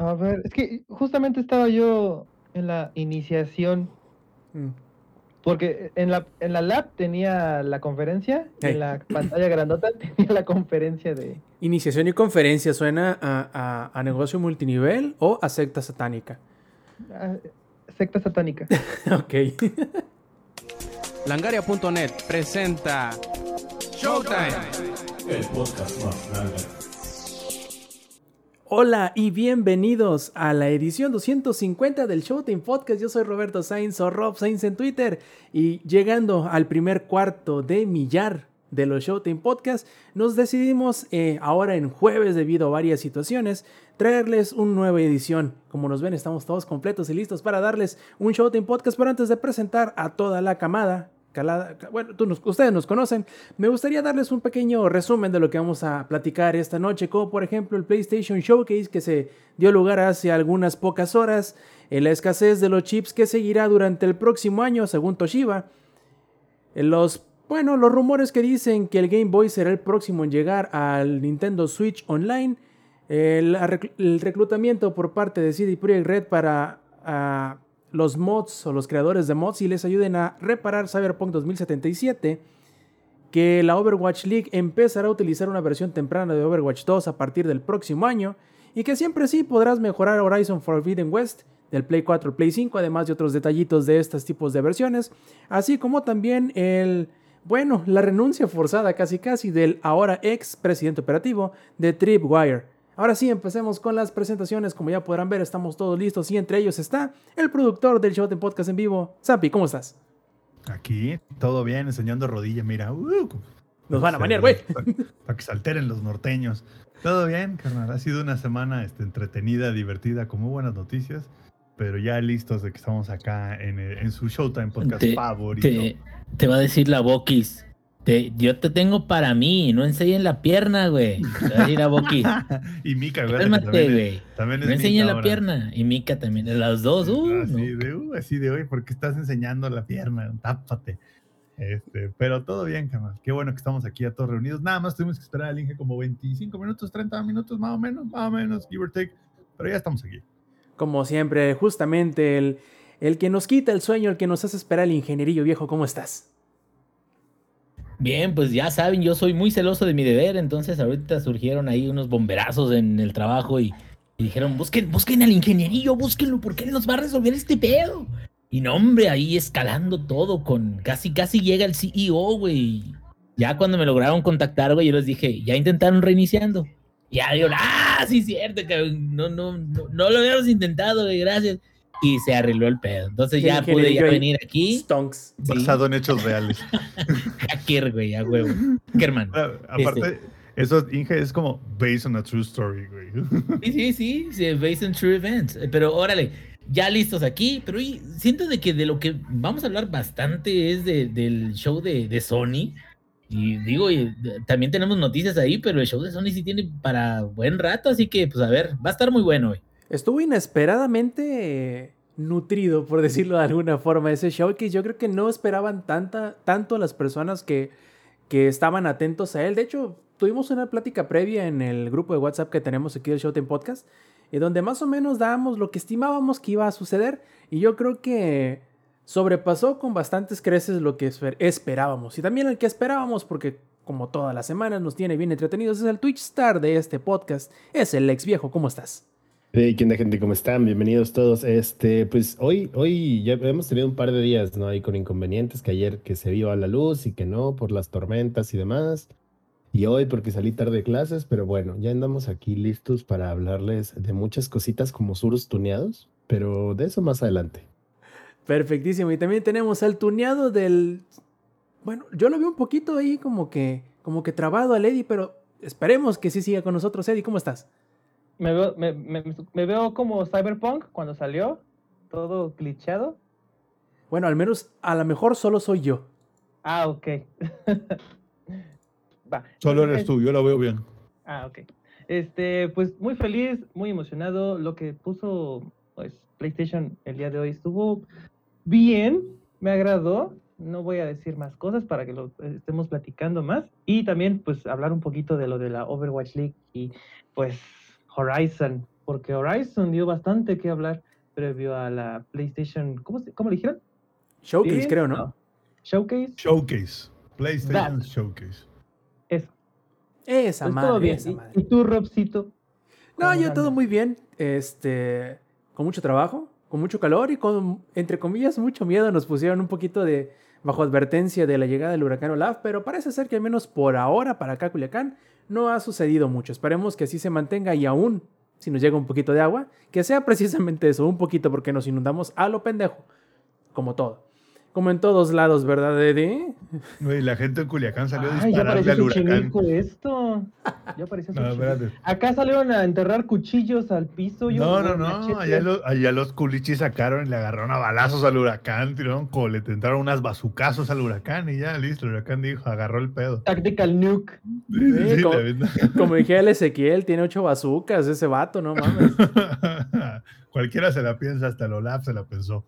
A ver, es que justamente estaba yo en la iniciación. Mm. Porque en la, en la lab tenía la conferencia, en la pantalla grandota tenía la conferencia de... Iniciación y conferencia, ¿suena a, negocio multinivel o a secta satánica? secta satánica. ok. Langaria.net presenta Showtime, el podcast más Hola y bienvenidos a la edición 250 del Showtime Podcast. Yo soy Roberto Sainz o Rob Sainz en Twitter y llegando al primer cuarto de millar de los Showtime Podcast, nos decidimos eh, ahora en jueves debido a varias situaciones traerles una nueva edición. Como nos ven, estamos todos completos y listos para darles un Showtime Podcast, pero antes de presentar a toda la camada bueno, ustedes nos conocen. Me gustaría darles un pequeño resumen de lo que vamos a platicar esta noche, como por ejemplo el PlayStation Showcase que se dio lugar hace algunas pocas horas, en la escasez de los chips que seguirá durante el próximo año, según Toshiba, los, bueno, los rumores que dicen que el Game Boy será el próximo en llegar al Nintendo Switch Online, el, reclutamiento por parte de CD Projekt Red para ah, los mods o los creadores de mods y les ayuden a reparar Cyberpunk 2077, que la Overwatch League empezará a utilizar una versión temprana de Overwatch 2 a partir del próximo año y que siempre sí podrás mejorar Horizon Forbidden West del Play 4 Play 5, además de otros detallitos de estos tipos de versiones, así como también el, bueno, la renuncia forzada casi casi del ahora ex presidente operativo de Tripwire. Ahora sí, empecemos con las presentaciones. Como ya podrán ver, estamos todos listos y entre ellos está el productor del show de podcast en vivo. Zampi, ¿cómo estás? Aquí, todo bien, enseñando rodilla, mira. Uh, Nos van a manejar, güey. Para, que se alteren los norteños. Todo bien, carnal. Ha sido una semana este, entretenida, divertida, con muy buenas noticias. Pero ya listos de que estamos acá en, su Showtime podcast favorito. Te, te, va a decir la Bokis yo te tengo para mí, no enseñen la pierna, güey. ir a Boqui. y Mika, güey. güey. También, no enseñen la pierna. Y Mika también. Las dos, uh. Así, de, uh, así de hoy, porque estás enseñando la pierna. Tápate. Este, pero todo bien, canal. Qué bueno que estamos aquí a todos reunidos. Nada más tuvimos que esperar al Inge como 25 minutos, 30 minutos, más o menos, más o menos, give or take. Pero ya estamos aquí. Como siempre, justamente el, el que nos quita el sueño, el que nos hace esperar el ingenierillo viejo, ¿cómo estás? Bien, pues ya saben, yo soy muy celoso de mi deber, entonces ahorita surgieron ahí unos bomberazos en el trabajo y, dijeron, busquen, busquen al ingenierillo, búsquenlo, porque él nos va a resolver este pedo. Y no, hombre, ahí escalando todo con casi, casi llega el CEO, güey. Ya cuando me lograron contactar, güey, yo les dije, ya intentaron reiniciando. Ya digo, ah, sí, cierto, que no, no, no, no lo habíamos intentado, güey, gracias y se arregló el pedo. Entonces ya pude ya venir aquí. Stonks. Basado en hechos reales. Hacker, güey, a huevo. Germán. Aparte, este. eso, Inge, es como based on a true story, güey. Sí, sí, sí, based on true events. Pero órale, ya listos aquí, pero siento de que de lo que vamos a hablar bastante es del show de, de Sony. Y digo, también tenemos noticias ahí, pero el show de Sony sí tiene para buen rato, así que pues a ver, va a estar muy bueno hoy estuvo inesperadamente nutrido, por decirlo de alguna forma, ese show que yo creo que no esperaban tanta, tanto las personas que, que estaban atentos a él. De hecho, tuvimos una plática previa en el grupo de WhatsApp que tenemos aquí del Showtime Podcast, y donde más o menos dábamos lo que estimábamos que iba a suceder, y yo creo que sobrepasó con bastantes creces lo que esperábamos, y también el que esperábamos, porque como todas las semanas nos tiene bien entretenidos, es el Twitch Star de este podcast, es el ex viejo, ¿cómo estás? Hey, ¿qué onda, gente? ¿Cómo están? Bienvenidos todos. Este, pues hoy, hoy ya hemos tenido un par de días, ¿no? Ahí con inconvenientes, que ayer que se vio a la luz y que no, por las tormentas y demás. Y hoy porque salí tarde de clases, pero bueno, ya andamos aquí listos para hablarles de muchas cositas como surus tuneados, pero de eso más adelante. Perfectísimo. Y también tenemos el tuneado del. Bueno, yo lo veo un poquito ahí como que, como que trabado al Eddie, pero esperemos que sí siga con nosotros. Eddie, ¿cómo estás? Me veo, me, me, veo como Cyberpunk cuando salió, todo glitchado. Bueno, al menos, a lo mejor solo soy yo. Ah, ok. Solo eres tú, yo lo veo bien. Ah, ok. Este, pues muy feliz, muy emocionado. Lo que puso pues, PlayStation el día de hoy estuvo bien, me agradó. No voy a decir más cosas para que lo estemos platicando más. Y también, pues, hablar un poquito de lo de la Overwatch League y, pues, Horizon porque Horizon dio bastante que hablar previo a la PlayStation. ¿Cómo, se- cómo le dijeron? Showcase, creo, ¿no? Showcase. Showcase. PlayStation That. Showcase. Eso. Esa Pues madre, todo bien. esa ¿Y- madre. ¿Y tú, Robcito? No, ¿Cómo yo todo muy bien. Este, con mucho trabajo, con mucho calor y con, entre comillas, mucho miedo. Nos pusieron un poquito de bajo advertencia de la llegada del huracán Olaf, pero parece ser que al menos por ahora para acá, Culiacán, no ha sucedido mucho. Esperemos que así se mantenga y aún, si nos llega un poquito de agua, que sea precisamente eso, un poquito, porque nos inundamos a lo pendejo, como todo. Como en todos lados, ¿verdad, Eddie? Güey, la gente en Culiacán salió a Ay, ya dispararle al huracán. Esto. Ya pareció No, espérate. Acá salieron a enterrar cuchillos al piso. yo No, no, no. Allá los, allá los culichis sacaron y le agarraron a balazos al huracán, tiraron cole, tentaron unas bazucazos al huracán y ya, listo. El huracán dijo, agarró el pedo. Tactical Nuke. Sí, sí, Sí, sí, como-. Como dije el Ezequiel, tiene ocho bazucas ese vato, no mames. Cualquiera se la piensa, hasta el Olaf se la pensó.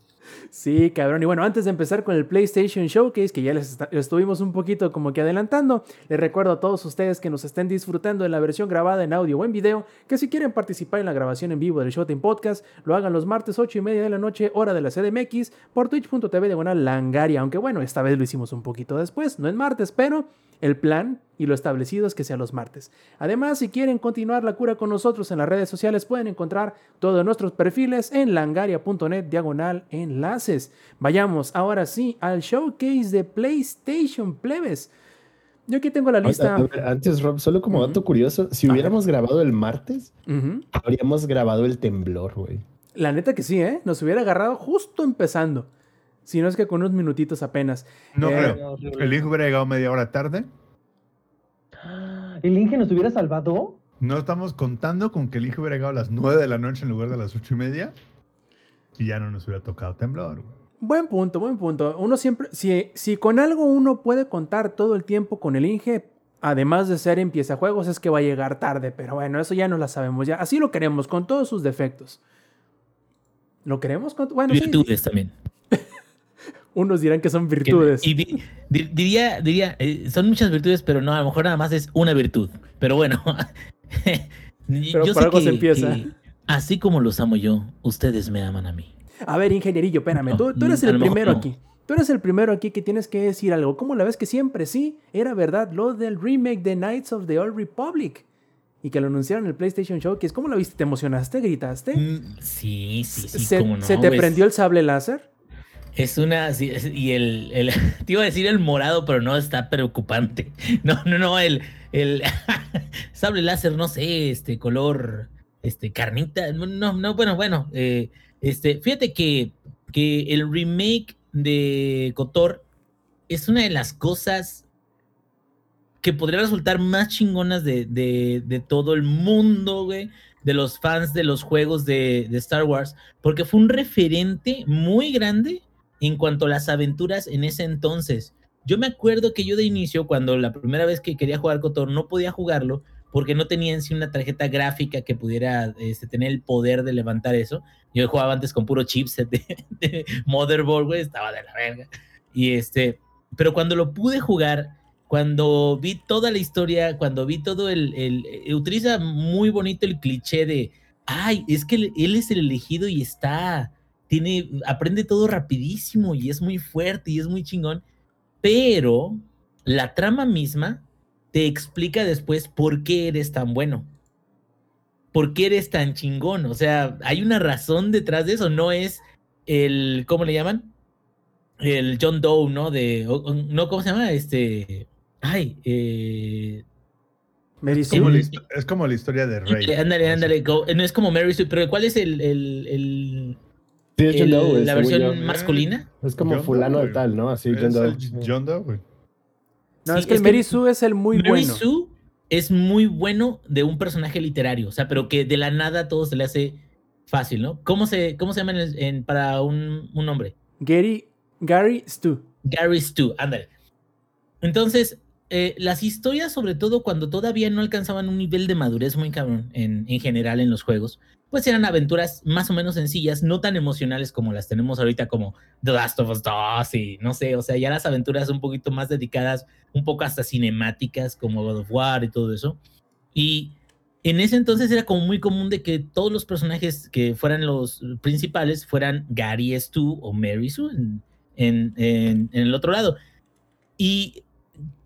Sí, cabrón. Y bueno, antes de empezar con el PlayStation Showcase, que ya les estuvimos un poquito como que adelantando, les recuerdo a todos ustedes que nos estén disfrutando de la versión grabada en audio o en video, que si quieren participar en la grabación en vivo del Showtime Podcast, lo hagan los martes 8 y media de la noche, hora de la CDMX, por twitch.tv diagonal langaria. Aunque bueno, esta vez lo hicimos un poquito después, no en martes, pero el plan y lo establecido es que sea los martes. Además, si quieren continuar la cura con nosotros en las redes sociales, pueden encontrar todos nuestros perfiles en langaria.net diagonal enlaces. Vayamos ahora sí al showcase de PlayStation Plebes. Yo aquí tengo la lista. A- a ver, Antes, Rob, solo como dato curioso, si hubiéramos grabado el martes, habríamos grabado el temblor, güey. La neta que sí, ¿eh? Nos hubiera agarrado justo empezando. Si no es que con unos minutitos apenas. No Eh, creo. El hijo hubiera llegado media hora tarde. ¿El Inge nos hubiera salvado? No estamos contando con que el hijo hubiera llegado a las 9 de la noche en lugar de las ocho y media. Y ya no nos hubiera tocado temblor. güey. Buen punto, buen punto. Uno siempre, si, si con algo uno puede contar todo el tiempo con el Inge, además de ser empieza juegos, es que va a llegar tarde. Pero bueno, eso ya no la sabemos. Ya así lo queremos, con todos sus defectos. ¿Lo queremos con bueno, sí, Virtudes también. Unos dirán que son Que- virtudes. Y di- di- diría, diría, eh, son muchas virtudes, pero no, a lo mejor nada más es una virtud. Pero bueno. Pero por algo se empieza. así como los amo yo, ustedes me aman a mí. A ver, ingenierillo, espérame. No, tú, tú eres el primero no. aquí. Tú eres el primero aquí que tienes que decir algo. ¿Cómo la ves que siempre sí era verdad lo del remake de Knights of the Old Republic? Y que lo anunciaron en el PlayStation Showcase. ¿Cómo lo viste? ¿Te emocionaste? ¿Gritaste? Mm, Sí, sí, sí, ¿Se, cómo no. se te pues, prendió el sable láser? Es una. y el, el. Te iba a decir el morado, pero no está preocupante. No, no, no. El. el sable láser, no sé, este color. Este, carnita. No, no, no, bueno, bueno. eh, este, fíjate que, que el remake de Kotor es una de las cosas que podría resultar más chingonas de, de, de todo el mundo, güey. De los fans de los juegos de, de Star Wars. Porque fue un referente muy grande en cuanto a las aventuras en ese entonces. Yo me acuerdo que yo de inicio, cuando la primera vez que quería jugar Kotor, no podía jugarlo porque no tenía en sí una tarjeta gráfica que pudiera este, tener el poder de levantar eso. Yo jugaba antes con puro chipset de, de motherboard, güey, estaba de la verga. Y este, pero cuando lo pude jugar, cuando vi toda la historia, cuando vi todo el, el- eh, utiliza muy bonito el cliché de, ay, es que él es el elegido y está, tiene, aprende todo rapidísimo y es muy fuerte y es muy chingón, pero la trama misma te explica después por qué eres tan bueno. ¿Por qué eres tan chingón? O sea, hay una razón detrás de eso, no es el, ¿cómo le llaman? El John Doe, ¿no? De, o- o- no, ¿cómo se llama? Este, ay, eh, Mary Es como, Sue. es como la historia de Rey. ándale, ándale, no es como Mary Sue, pero ¿cuál es el, el, el- Sí, es el- John Doe, güey, la versión yo. masculina? Es como John fulano Doe, de tal, ¿no? Así, John Doe. John Doe, güey. No, Sí, es que el Mary Sue es el muy Mary bueno. Sue es muy bueno de un personaje literario, o sea, pero que de la nada todo se le hace fácil, ¿no? ¿Cómo se, cómo se llama en el- en- para un, un nombre? Gary, Gary Stu. Gary Stu, ándale. Entonces, eh, las historias, sobre todo cuando todavía no alcanzaban un nivel de madurez muy cabrón en, en general en los juegos, pues eran aventuras más o menos sencillas, no tan emocionales como las tenemos ahorita como The Last of Us 2 y no sé, o sea, ya las aventuras un poquito más dedicadas, un poco hasta cinemáticas como God of War y todo eso. Y en ese entonces era como muy común de que todos los personajes que fueran los principales fueran Gary Stu o Mary Sue en, en, en, en el otro lado. Y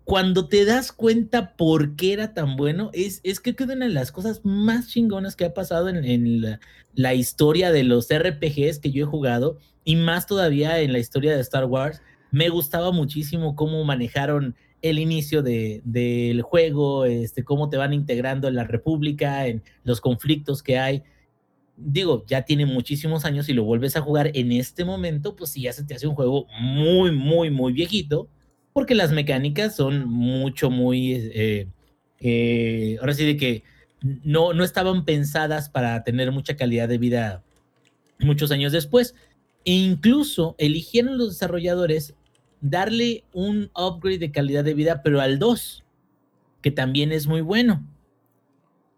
cuando te das cuenta por qué era tan bueno, es, es que una de las cosas más chingonas que ha pasado en, en la, la, historia de los RPGs que yo he jugado, y más todavía en la historia de Star Wars. Me gustaba muchísimo cómo manejaron el inicio de, del juego, este, cómo te van integrando en la República, en los conflictos que hay. Digo, ya tiene muchísimos años y lo vuelves a jugar en este momento, pues sí, ya se te hace un juego muy, muy, muy viejito, porque las mecánicas son mucho, muy... Eh, eh, ahora sí de que no, no estaban pensadas para tener mucha calidad de vida muchos años después. E incluso eligieron los desarrolladores darle un upgrade de calidad de vida, pero al 2, que también es muy bueno.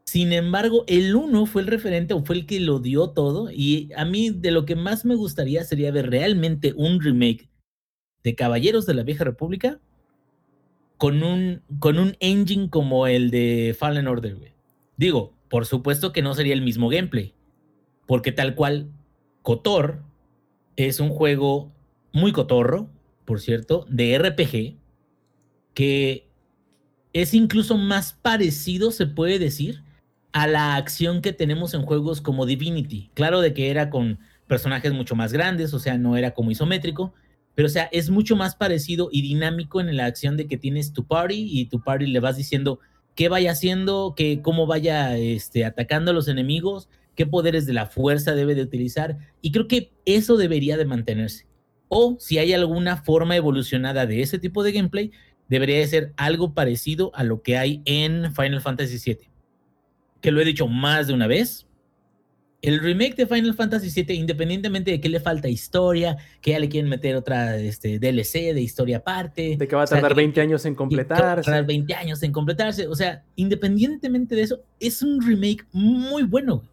Sin embargo, el 1 fue el referente o fue el que lo dio todo. Y a mí de lo que más me gustaría sería ver realmente un remake de Caballeros de la Vieja República con un, con un engine como el de Fallen Order. Digo, por supuesto que no sería el mismo gameplay. Porque tal cual, Cotor es un juego muy cotorro, por cierto, de RPG, que es incluso más parecido, se puede decir, a la acción que tenemos en juegos como Divinity. Claro de que era con personajes mucho más grandes, o sea, no era como isométrico, pero o sea, es mucho más parecido y dinámico en la acción de que tienes tu party y tu party le vas diciendo qué vaya haciendo, que, cómo vaya este, atacando a los enemigos, qué poderes de la fuerza debe de utilizar, y creo que eso debería de mantenerse o si hay alguna forma evolucionada de ese tipo de gameplay, debería de ser algo parecido a lo que hay en Final Fantasy VII. Que lo he dicho más de una vez. El remake de Final Fantasy VII, independientemente de que le falta historia, que ya le quieren meter otra este, DLC de historia aparte. De que va a tardar o sea, 20 años en completarse. Va a tardar 20 años en completarse. O sea, independientemente de eso, es un remake muy bueno.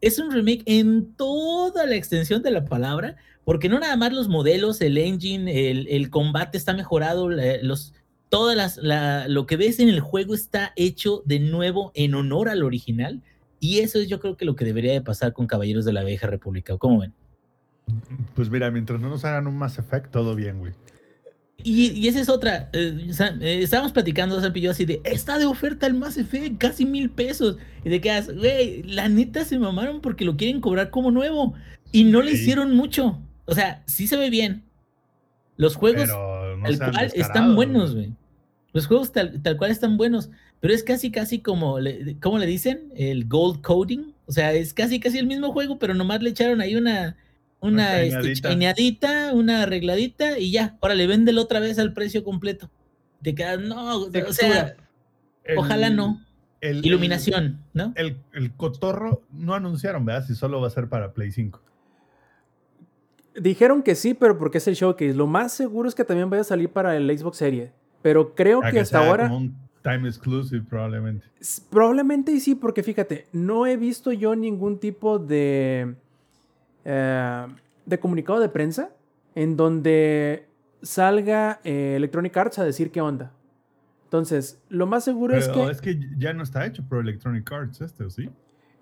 Es un remake en toda la extensión de la palabra, porque no nada más los modelos, el engine, el, el combate está mejorado, los, todas las, la, lo que ves en el juego está hecho de nuevo en honor al original. Y eso es yo creo que lo que debería de pasar con Caballeros de la Vieja República. ¿Cómo ven? Pues mira, mientras no nos hagan un Mass Effect, todo bien, güey. Y, y, esa es otra. Eh, eh, estábamos platicando, Sam y yo, así de: Está de oferta el Mass Effect, casi mil pesos. Y de que, güey, la neta se mamaron porque lo quieren cobrar como nuevo. Y no le hicieron mucho. O sea, sí se ve bien. Los juegos no tal cual están buenos, güey. Los juegos tal, tal, cual están buenos. Pero es casi, casi como, le, ¿cómo le dicen? El gold coding. O sea, es casi, casi el mismo juego, pero nomás le echaron ahí una, una este, una arregladita y ya. Ahora le véndelo otra vez al precio completo. Te quedas, no, o sea, el, ojalá no. El, Iluminación, ¿no? El, el cotorro no anunciaron, ¿verdad? Si solo va a ser para Play 5. Dijeron que sí, pero porque es el showcase. Lo más seguro es que también vaya a salir para el Xbox Series. Pero creo que, que, hasta ahora. Como un time exclusive, probablemente. Probablemente sí, porque fíjate, no he visto yo ningún tipo de. Eh, de comunicado de prensa en donde salga eh, Electronic Arts a decir qué onda. Entonces, lo más seguro pero es que. Es que ya no está hecho por Electronic Arts este, ¿o sí?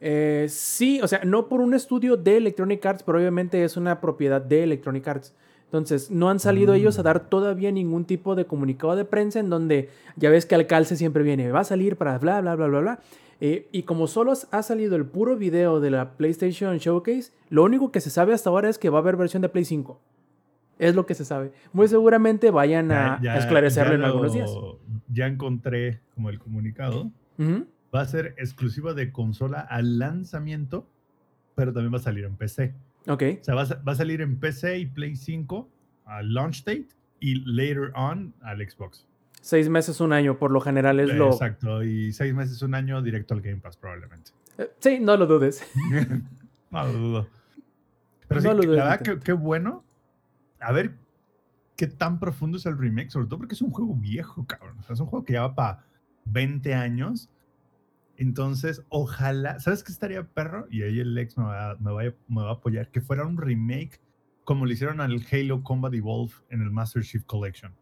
Eh, sí, o sea, no por un estudio de Electronic Arts, pero obviamente es una propiedad de Electronic Arts. Entonces, no han salido ellos a Mm. dar todavía ningún tipo de comunicado de prensa en donde ya ves que al calce siempre viene, va a salir para bla, bla, bla, bla, bla. Eh, y como solo ha salido el puro video de la PlayStation Showcase, lo único que se sabe hasta ahora es que va a haber versión de Play 5. Es lo que se sabe. Muy seguramente vayan a, Ya- esclarecerlo ya en lo- algunos días. Ya encontré como el comunicado. Va a ser exclusiva de consola al lanzamiento, pero también va a salir en PC. Ok. O sea, va a, va a salir en PC y Play 5 al launch date y later on al Xbox. Seis meses, un año, por lo general es lo. Exacto, y seis meses, un año directo al Game Pass probablemente. Eh, Sí, no lo dudes. no lo dudo. Pero No sí, lo dudo la verdad qué bueno. A ver qué tan profundo es el remake, sobre todo porque es un juego viejo, cabrón. O sea, es un juego que lleva para 20 años. Entonces, ojalá, ¿sabes qué estaría perro? Y ahí el ex me va, me va a- apoyar, que fuera un remake como le hicieron al Halo Combat Evolve en el Master Chief Collection.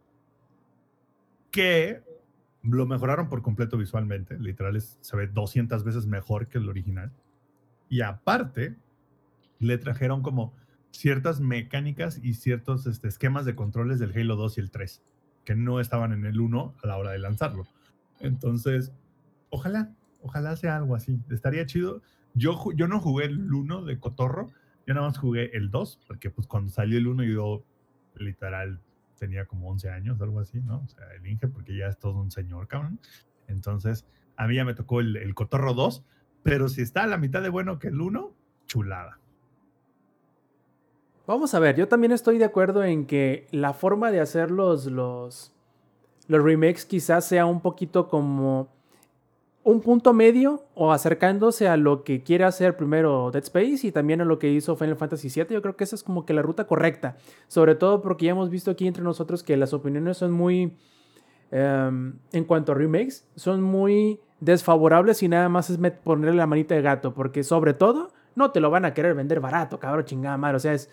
Que lo mejoraron por completo visualmente. Literal, es- se ve 200 veces mejor que el original. Y aparte, le trajeron como ciertas mecánicas y ciertos este, esquemas de controles del Halo 2 y el 3, que no estaban en el 1 a la hora de lanzarlo. Entonces, ojalá, ojalá sea algo así. Estaría chido. Yo, yo no jugué el 1 de Cotorro, yo nada más jugué el 2, porque pues cuando salió el 1 yo literal tenía como 11 años, algo así, ¿no? O sea, el Inge, porque ya es todo un señor, cabrón. Entonces, a mí ya me tocó el, el Cotorro 2, pero si está a la mitad de bueno que el 1, chulada. Vamos a ver, yo también estoy de acuerdo en que la forma de hacer los, los, los remakes quizás sea un poquito como un punto medio o acercándose a lo que quiere hacer primero Dead Space y también a lo que hizo Final Fantasy VII. Yo creo que esa es como que la ruta correcta. Sobre todo porque ya hemos visto aquí entre nosotros que las opiniones son muy, em, en cuanto a remakes, son muy desfavorables y nada más es ponerle la manita de gato. Porque sobre todo no te lo van a querer vender barato, cabrón, chingada madre. O sea, es,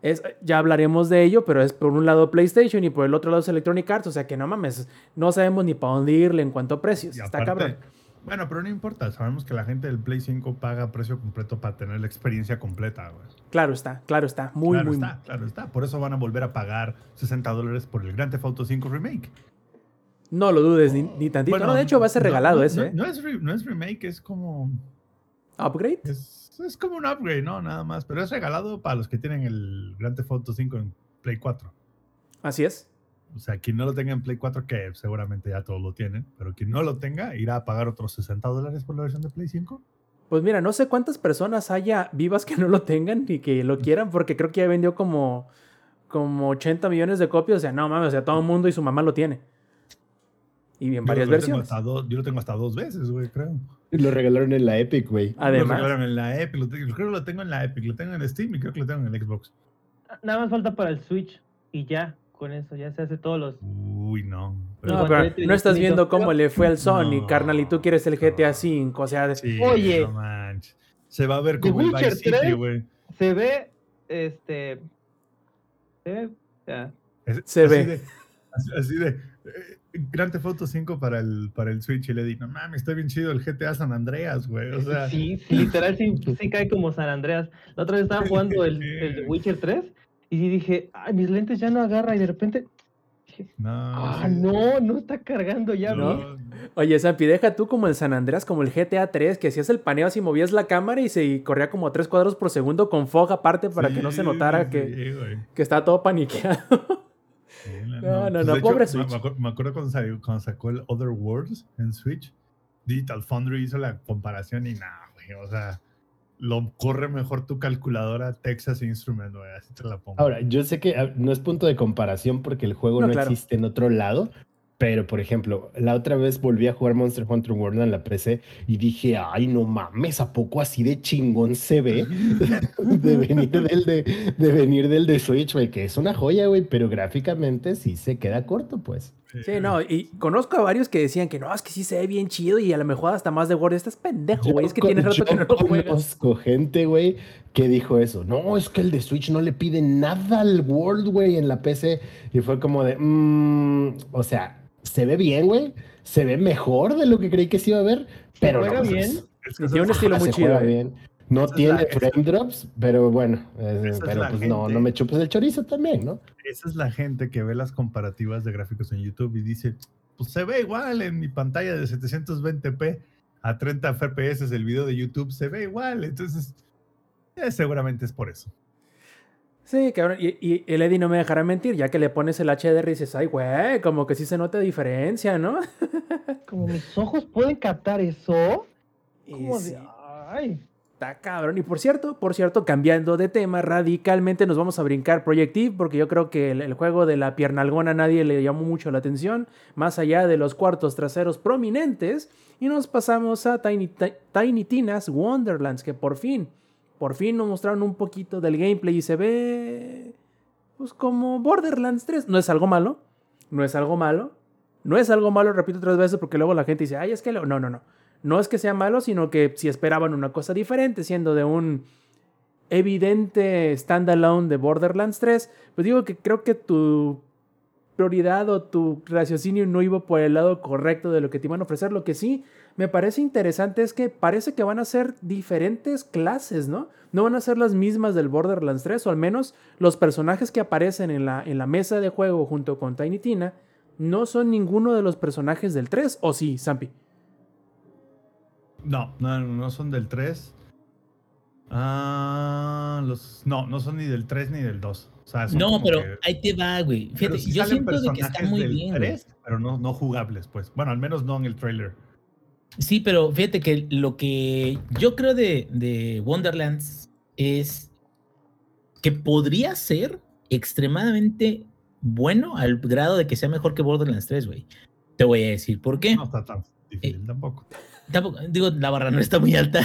es, ya hablaremos de ello, pero es por un lado PlayStation y por el otro lado es Electronic Arts. O sea que no mames, no sabemos ni para dónde irle en cuanto a precios. Y Está aparte, cabrón. Bueno, pero no importa, sabemos que la gente del Play 5 paga precio completo para tener la experiencia completa, güey. Claro está, claro está. Muy, claro muy. está, claro está. Por eso van a volver a pagar 60 dólares por el Grand Theft Auto 5 Remake. No lo dudes ni, ni tantito. Bueno, no, de hecho va a ser regalado no, eso, no- ¿eh? No es, re- no es remake, es como... ¿Upgrade? Es, es como un upgrade, ¿no? Nada más. Pero es regalado para los que tienen el Grand Theft Auto 5 en Play 4. Así es. O sea, quien no lo tenga en Play 4, que seguramente ya todos lo tienen, pero quien no lo tenga, irá a pagar otros 60 dólares por la versión de Play 5. Pues mira, no sé cuántas personas haya vivas que no lo tengan y que lo quieran, porque creo que ya vendió como, como 80 millones de copias. O sea, no mames, o sea, todo el mundo y su mamá lo tiene. Y en Yo varias lo tengo versiones. hasta dos- yo lo tengo hasta dos veces, güey, creo. Lo regalaron en la Epic, güey. Lo Además, regalaron en la Epic, lo tengo- creo que lo tengo en la Epic, lo tengo en Steam y creo que lo tengo en el Xbox. Nada más falta para el Switch y ya, con eso ya se hace todos los. Uy, no. Pero no estás viendo cómo le fue al Sony, No, carnal, y tú quieres el GTA V. O sea, de- Sí, Oye. no manches. Se va a ver The como el Vice Witcher City, 3. güey. Se ve, este. Se ve. ya. Es- Se así ve. de- así, así de. eh, Grand Theft Auto 5 para el, para el Switch y le di, no mames, está bien chido el GTA San Andreas, güey. O sea, Sí, sí, literal, sí, sí cae como San Andreas. La otra vez estaba jugando el, el de Witcher 3 y dije, ay, mis lentes ya no agarra y de repente, dije, no. ah, no, no está cargando ya. ¿No? güey". Oye, Zampi, deja tú como el San Andreas, como el GTA 3, que hacías el paneo así, movías la cámara y se y corría como a tres cuadros por segundo con fog aparte para que no se Sí, notara que, güey. que estaba todo paniqueado. Sí, la- No, no, pues, no, de pobre me- Switch. Me, acuerdo, me acuerdo cuando, salió- cuando sacó el Other Worlds en Switch. Digital Foundry hizo la comparación y nada, güey. O sea, lo corre mejor tu calculadora Texas Instrument, güey. Así te la pongo. Ahora, yo sé que ah, no es punto de comparación porque el juego No, no, claro. existe en otro lado, pero por ejemplo, la otra vez volví a jugar Monster Hunter World en la PC y dije, ay, no mames, ¿a poco así de chingón se ve? de, venir del de, de venir del de Switch, güey, que es una joya, güey, pero gráficamente sí se queda corto, pues. Sí, no, y conozco a varios que decían que no, es que sí se ve bien chido y a lo mejor hasta más de Word. Estás pendejo, güey, es que tienes rato que no yo lo juegas. Conozco gente, güey, que dijo eso. No, es que el de Switch no le pide nada al World, güey, en la PC. Y fue como de, mm, o sea, se ve bien, güey. Se ve mejor de lo que creí que se iba a ver, pero juega no, bien? Es que tiene un es- estilo ajá, muy se chido. juega eh. bien. No Esa tiene la- esa- frame drops, pero bueno, eh, es pero pues no, gente. no me chupes el chorizo también, ¿no? Esa es la gente que ve las comparativas de gráficos en YouTube y dice, pues se ve igual en mi pantalla de 720p a 30 FPS el video de YouTube, se ve igual. Entonces, eh, seguramente es por eso. Sí, cabrón. Y, y el Eddie no me dejará mentir, ya que le pones el HDR y dices, ay, güey, como que sí se nota diferencia, ¿no? Como mis ojos pueden captar eso. Y Como sí, de, ay. Está cabrón. Y por cierto, por cierto, cambiando de tema radicalmente, nos vamos a brincar Project Eve, porque yo creo que el, juego de la piernalgona a nadie le llamó mucho la atención, más allá de los cuartos traseros prominentes. Y nos pasamos a Tiny, Ti- Tiny Tina's Wonderlands, que por fin, por fin nos mostraron un poquito del gameplay y se ve. Pues como Borderlands 3. No es algo malo. No es algo malo. No es algo malo, repito tres veces, porque luego la gente dice, ay, es que. lo-". No, no, no. No es que sea malo, sino que si esperaban una cosa diferente, siendo de un evidente standalone de Borderlands 3, pues digo que creo que tu prioridad o tu raciocinio no iba por el lado correcto de lo que te iban a ofrecer. Lo que sí me parece interesante es que parece que van a ser diferentes clases, ¿no? No van a ser las mismas del Borderlands 3, o al menos los personajes que aparecen en la, en la mesa de juego junto con Tiny Tina no son ninguno de los personajes del 3, ¿o sí, Zampi? No, no, no son del 3. Ah, los, no, no son ni del 3 ni del 2. O sea, son No, pero que- ahí te va, güey. Fíjate, sí yo siento de que está muy del bien. güey. 3, pero no, no jugables, pues. Bueno, al menos no en el trailer. Sí, pero fíjate que lo que yo creo de, de Wonderlands es que podría ser extremadamente bueno al grado de que sea mejor que Borderlands 3, güey. Te voy a decir por qué. No está tan difícil tampoco. Tampoco- digo, la barra no está muy alta,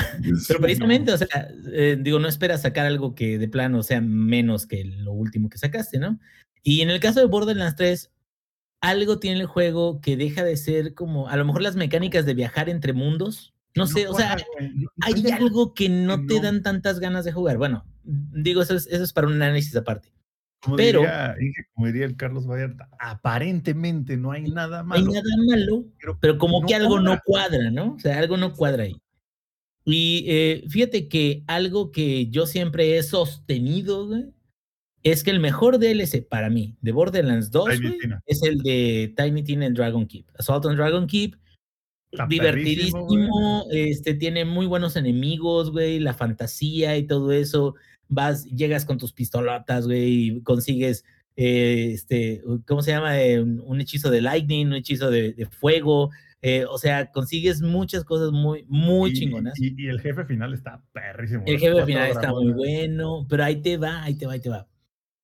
pero precisamente, o sea, eh, digo, no esperas sacar algo que de plano sea menos que lo último que sacaste, ¿no? Y en el caso de Borderlands 3, algo tiene el juego que deja de ser como, a lo mejor las mecánicas de viajar entre mundos, no, sé, o sea, no- hay algo- que no te dan tantas ganas de jugar. Bueno, digo, eso es, eso es para un análisis aparte. Como pero- diría, como diría el Carlos Vallarta, aparentemente no hay nada No hay malo. nada malo, pero, pero como no que algo no cuadra. cuadra, ¿no? O sea, algo no cuadra ahí. Y eh, fíjate que algo que yo siempre he sostenido, güey, es que el mejor DLC para mí de Borderlands 2 Tiny güey, es el de Tiny Tina and Dragon Keep. Assault on Dragon Keep, Está divertidísimo, este, tiene muy buenos enemigos, güey, la fantasía y todo eso. Vas, llegas con tus pistolotas, güey, y consigues, eh, este, ¿cómo se llama? Eh, un, hechizo de lightning, un hechizo de, de fuego. eh, o sea, consigues muchas cosas muy, muy Y- chingonas. Y, y el jefe final está perrísimo. El jefe final está muy bueno, pero ahí te va, ahí te va, ahí te va.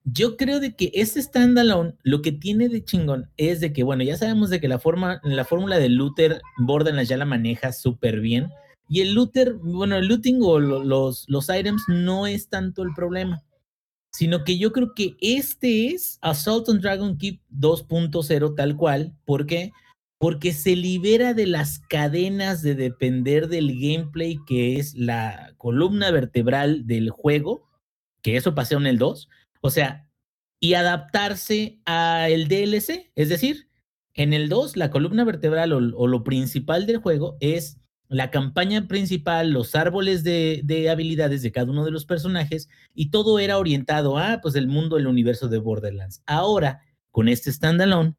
Yo creo de que este standalone lo que tiene de chingón es de que, bueno, ya sabemos de que la, forma, la fórmula de looter Borderlands ya la maneja súper bien. Y el looter, bueno, el looting o lo- los, los items no es tanto el problema, sino que yo creo que este es Assault on Dragon Keep 2.0 tal cual. ¿Por qué? Porque se libera de las cadenas de depender del gameplay que es la columna vertebral del juego, que eso pasó en el 2, o sea, y adaptarse al DLC, es decir, en el 2 la columna vertebral o, o lo principal del juego es la campaña principal, los árboles de, de habilidades de cada uno de los personajes y todo era orientado a pues el mundo, el universo de Borderlands. Ahora, con este standalone,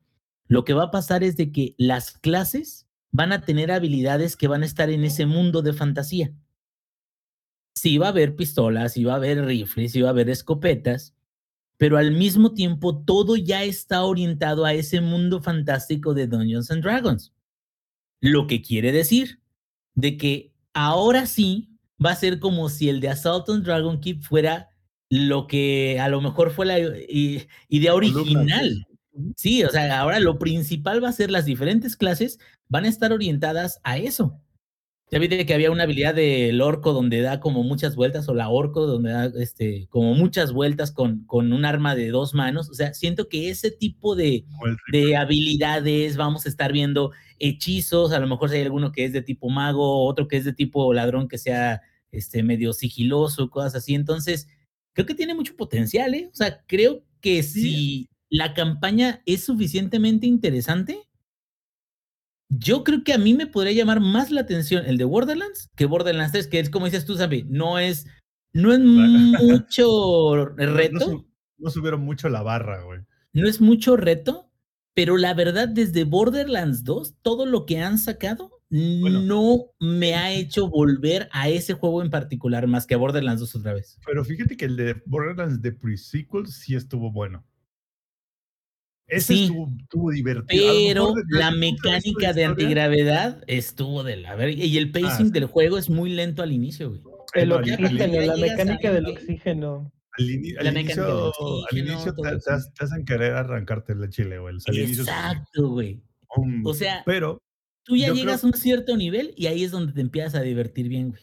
lo que va a pasar es de que las clases van a tener habilidades que van a estar en ese mundo de fantasía. Sí va a haber pistolas, sí va a haber rifles, sí va a haber escopetas, pero al mismo tiempo todo ya está orientado a ese mundo fantástico de Dungeons and Dragons. Lo que quiere decir de que ahora sí va a ser como si el de Assault on Dragon Keep fuera lo que a lo mejor fue la idea original. Sí, o sea, ahora lo principal va a ser las diferentes clases van a estar orientadas a eso. Ya viste que había una habilidad del orco donde da como muchas vueltas, o la orco donde da este, como muchas vueltas con, con un arma de dos manos. O sea, siento que ese tipo de, de habilidades, vamos a estar viendo hechizos, a lo mejor si hay alguno que es de tipo mago, otro que es de tipo ladrón que sea este, medio sigiloso, cosas así. Entonces, creo que tiene mucho potencial, ¿eh? O sea, creo que si la campaña es suficientemente interesante, yo creo que a mí me podría llamar más la atención el de Borderlands que Borderlands 3, que es como dices tú, Zambi, no es, no es mucho No, reto. no subieron mucho la barra, güey. No es mucho reto, pero la verdad, desde Borderlands 2, todo lo que han sacado Bueno. no me ha hecho volver a ese juego en particular más que a Borderlands 2 otra vez. Pero fíjate que el de Borderlands de pre-sequel sí estuvo bueno. Ese Sí. estuvo, estuvo divertido. Pero la de mecánica de antigravedad estuvo de la verga. Y el pacing sí. del juego es muy lento al inicio, güey. El oxígeno, la mecánica del oxígeno. Al, ini- al La mecánica del inicio, al inicio te, te has- te hacen querer arrancarte la chile, güey. Al Exacto, güey. O sea, pero tú ya llegas a un cierto nivel y ahí es donde te empiezas a divertir bien, güey.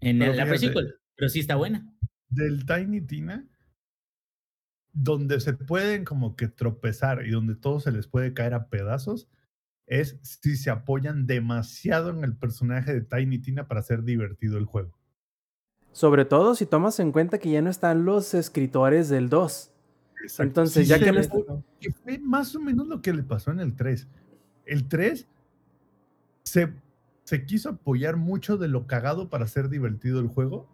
En Pero el- la pre-sequel, pero sí está buena. del Tiny Tina, donde se pueden como que tropezar y donde todo se les puede caer a pedazos, es si se apoyan demasiado en el personaje de Tiny Tina para hacer divertido el juego. Sobre todo si tomas en cuenta que ya no están los escritores del 2. Exacto. Entonces, Sí, ya que fue más o menos lo que le pasó en el 3. El 3 se, se quiso apoyar mucho de lo cagado para hacer divertido el juego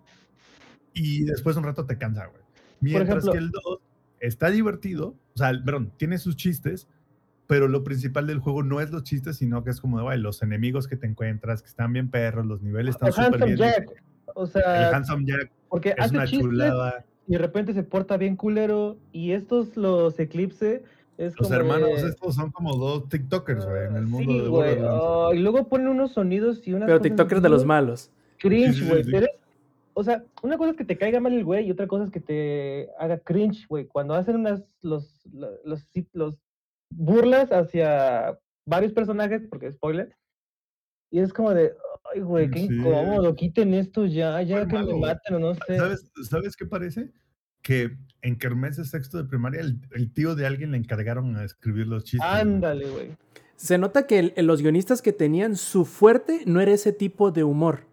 y después un rato te cansa, güey. Mientras ejemplo- que el 2 está divertido, o sea, el- perdón, tiene sus chistes, pero lo principal del juego no es los chistes, sino que es como de, güey, los enemigos que te encuentras, que están bien perros, los niveles están El súper Handsome bien. Jack. O El sea, Handsome Jack porque es hace una chistes chulada. y de repente se porta bien culero. Y estos, los Eclipse, es Los como hermanos de- estos son como dos TikTokers, güey, en el mundo Sí, de güey. Borderlands. oh, y luego ponen unos sonidos y unas Pero cosas TikTokers de los malos. Cringe, Sí, sí, güey. sí. O sea, una cosa es que te caiga mal el güey y otra cosa es que te haga cringe, güey. Cuando hacen unas los, lo- los, los burlas hacia varios personajes, porque spoiler. Y es como de, ay, güey, qué Sí. incómodo, quiten esto ya, ya Muy que malo, me maten o no sé. ¿Sabes, ¿Sabes qué parece? Que en Kermés de sexto de primaria, el, el tío de alguien le encargaron a escribir los chistes. Ándale, güey. Se nota que el- los guionistas que tenían su fuerte no era ese tipo de humor.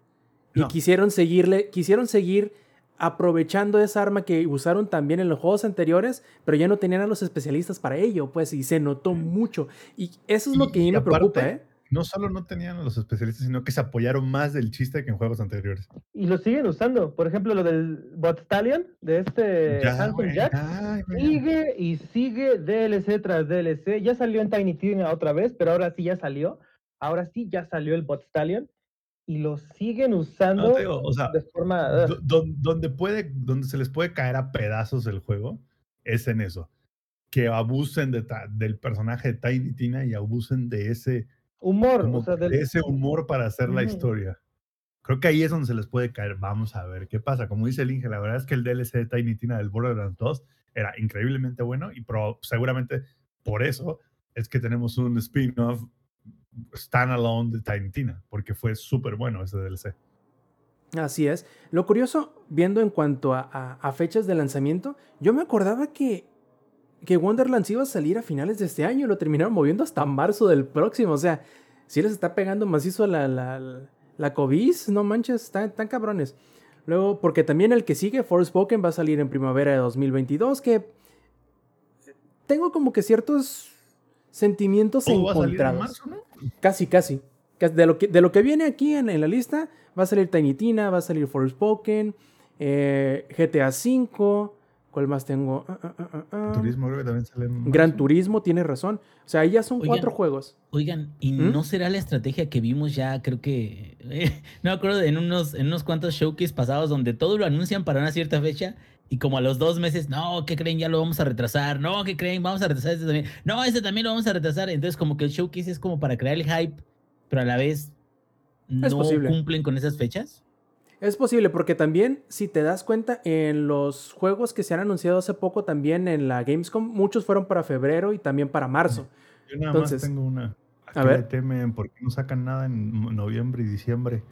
Y No. quisieron seguirle, quisieron seguir aprovechando esa arma que usaron también en los juegos anteriores, pero ya no tenían a los especialistas para ello, pues, y se notó mucho. Y eso es lo que a mí me preocupa, ¿eh? No solo no tenían a los especialistas, sino que se apoyaron más del chiste que en juegos anteriores. Y lo siguen usando. Por ejemplo, lo del Bot Stallion, de este Ya, Jack. Sigue y sigue DLC tras DLC. Ya salió en Tiny Tina otra vez, pero ahora sí ya salió. Ahora sí ya salió el Bot Stallion. Y lo siguen usando No, te digo, o sea, de forma. do- don- donde, puede, donde se les puede caer a pedazos el juego es en eso. Que abusen de del personaje de Tiny Tina y abusen de ese, humor. como o sea, que del- de ese humor para hacer la historia. Creo que ahí es donde se les puede caer. Vamos a ver qué pasa. Como dice el Inge, la verdad es que el DLC de Tiny Tina del Borderlands 2 era increíblemente bueno y pro- seguramente por eso es que tenemos un spin-off standalone de Tiny Tina, porque fue súper bueno ese DLC. Así es. Lo curioso, viendo en cuanto a fechas de lanzamiento, yo me acordaba que, que Wonderlands iba a salir a finales de este año y lo terminaron moviendo hasta marzo del próximo. O sea, si les está pegando macizo la, la, la, la COVID, no manches, están tan cabrones. Luego, porque también el que sigue, Forspoken, va a salir en primavera de 2022, que tengo como que ciertos sentimientos Todo va a salir en encontrados. marzo, ¿no? Casi, casi. Cas- De lo que, de lo que viene aquí en, en la lista, va a salir Tiny Tina, va a salir Forspoken, eh, GTA V, ¿cuál más tengo? Ah. Turismo creo que también sale en Gran marzo. Turismo, tiene razón. O sea, ahí ya son Oigan. cuatro juegos. Oigan, ¿y ¿Mm? no será la estrategia que vimos ya, creo que, no me acuerdo, en unos, en unos cuantos showcase pasados donde todo lo anuncian para una cierta fecha y como a los dos meses, no, ¿qué creen? Ya lo vamos a retrasar, no, ¿qué creen? Vamos a retrasar este también, no, este también lo vamos a retrasar. Entonces como que el showcase es como para crear el hype, pero a la vez no posible. cumplen con esas fechas. Es posible porque también, si te das cuenta, en los juegos que se han anunciado hace poco también en la Gamescom, muchos fueron para febrero y también para marzo. Yo nada Entonces, más tengo una. ¿A, a qué ver. le temen? ¿Por qué no sacan nada en noviembre y diciembre?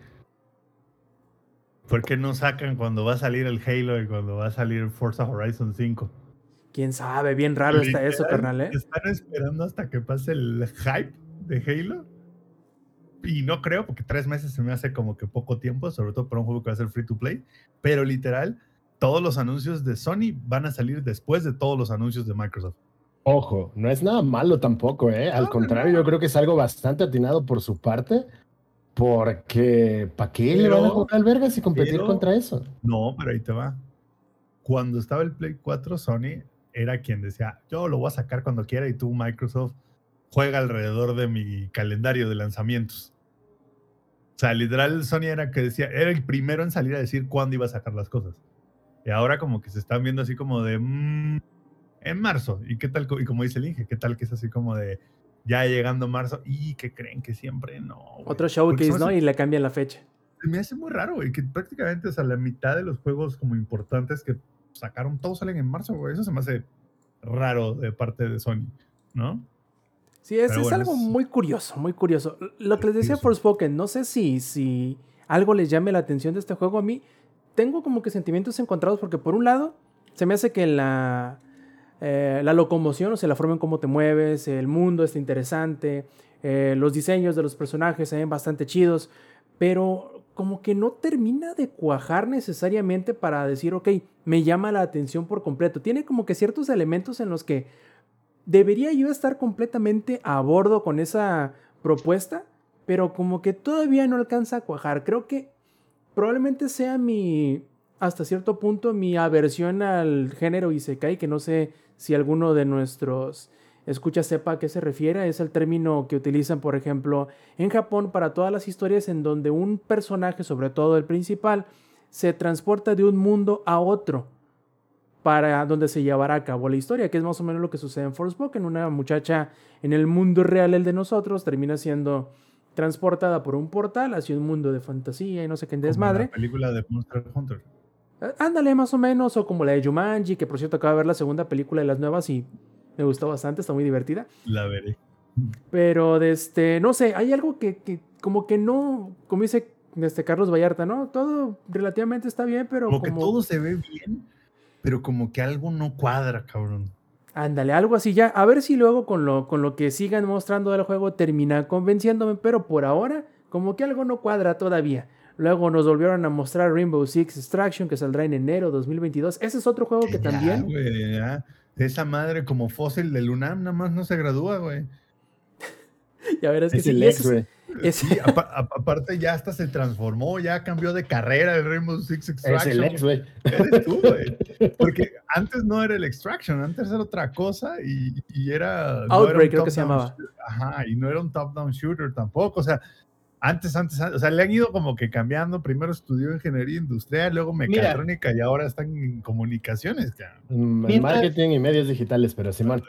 ¿Por qué no sacan cuando va a salir el Halo y cuando va a salir Forza Horizon 5? Quién sabe, bien raro está eso, carnal, ¿eh? Están esperando hasta que pase el hype de Halo. Y no creo, porque tres meses se me hace como que poco tiempo, sobre todo para un juego que va a ser free to play. Pero literal, todos los anuncios de Sony van a salir después de todos los anuncios de Microsoft. Ojo, no es nada malo tampoco, ¿eh? Al No, contrario, no. yo creo que es algo bastante atinado por su parte, porque ¿para qué le van a Pero- jugar al vergas y competir pero- contra eso? No, pero ahí te va. Cuando estaba el Play 4, Sony era quien decía, yo lo voy a sacar cuando quiera y tú, Microsoft, juega alrededor de mi calendario de lanzamientos. O sea, literal, Sony era que decía, era el primero en salir a decir cuándo iba a sacar las cosas. Y ahora como que se están viendo así como de, "Mm, en marzo. ¿Y qué tal? Y como dice el Inge, ¿qué tal que es así como de, ya llegando marzo? ¿Y que creen que siempre no? Otro showcase, ¿no? hace- Y le cambian la fecha. me hace muy raro, güey, que prácticamente, o sea, la mitad de los juegos como importantes que sacaron, todos salen en marzo, güey. Eso se me hace raro de parte de Sony, ¿no? Sí, es, algo es- muy curioso, muy curioso. Lo que les decía. Forspoken, no sé si, si algo les llame la atención de este juego. A mí tengo como que sentimientos encontrados porque por un lado se me hace que la, eh, la locomoción, o sea, la forma en cómo te mueves, el mundo está interesante, eh, los diseños de los personajes se ven bastante chidos, pero como que no termina de cuajar necesariamente para decir, ok, me llama la atención por completo. Tiene como que ciertos elementos en los que debería yo estar completamente a bordo con esa propuesta, pero como que todavía no alcanza a cuajar. Creo que probablemente sea mi, hasta cierto punto, mi aversión al género Isekai, que no sé si alguno de nuestros escucha sepa a qué se refiere. Es el término que utilizan, por ejemplo, en Japón para todas las historias en donde un personaje, sobre todo el principal, se transporta de un mundo a otro para donde se llevará a cabo la historia, que es más o menos lo que sucede en Forspoken. Una muchacha en el mundo real, el de nosotros, termina siendo transportada por un portal hacia un mundo de fantasía y no sé qué desmadre. la película de Monster Hunter. Ándale, más o menos, o como la de Jumanji, que por cierto acaba de ver la segunda película de las nuevas y me gustó bastante, está muy divertida. La veré. Pero, de este, no sé, hay algo que, que como que no, como dice este Carlos Vallarta, ¿no? Todo relativamente está bien, pero como, que todo se ve bien, pero como que algo no cuadra, cabrón. Ándale, algo así ya. A ver si luego con lo, con lo que sigan mostrando del juego termina convenciéndome, pero por ahora, como que algo no cuadra todavía. Luego nos volvieron a mostrar Rainbow Six Extraction, que saldrá en enero 2022. Ese es otro juego que también. Esa madre como fósil de Lunam nada más no se gradúa, güey. ya verás que es el ex, güey. Sí, aparte ya hasta se transformó, ya cambió de carrera el Rainbow Six Extraction. Es el ex, güey. Eres tú, güey. Porque antes no era el Extraction, antes era otra cosa y, y era... Outbreak creo que se llamaba. Ajá, y no era un top-down shooter tampoco, o sea, antes, antes, o sea, le han ido como que cambiando. Primero estudió ingeniería industrial, luego mecatrónica y ahora están en comunicaciones. Mm, en marketing y medios digitales, pero sí mal.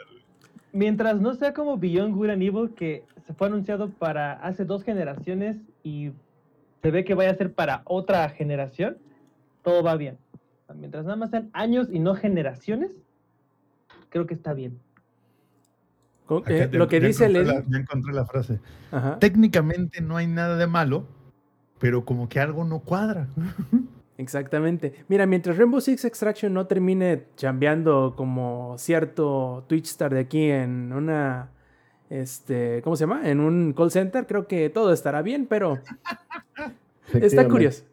Mientras no sea como Beyond Good and Evil, que se fue anunciado para hace dos generaciones y se ve que vaya a ser para otra generación, todo va bien. Mientras nada más sean años y no generaciones, creo que está bien. Eh, lo que dice Leslie. ya encontré la frase. Técnicamente no hay nada de malo, pero como que algo no cuadra. Exactamente. Mira, mientras Rainbow Six Extraction no termine chambeando como cierto Twitch star de aquí en una. Este, ¿cómo se llama? En un call center, creo que todo estará bien, pero. está curioso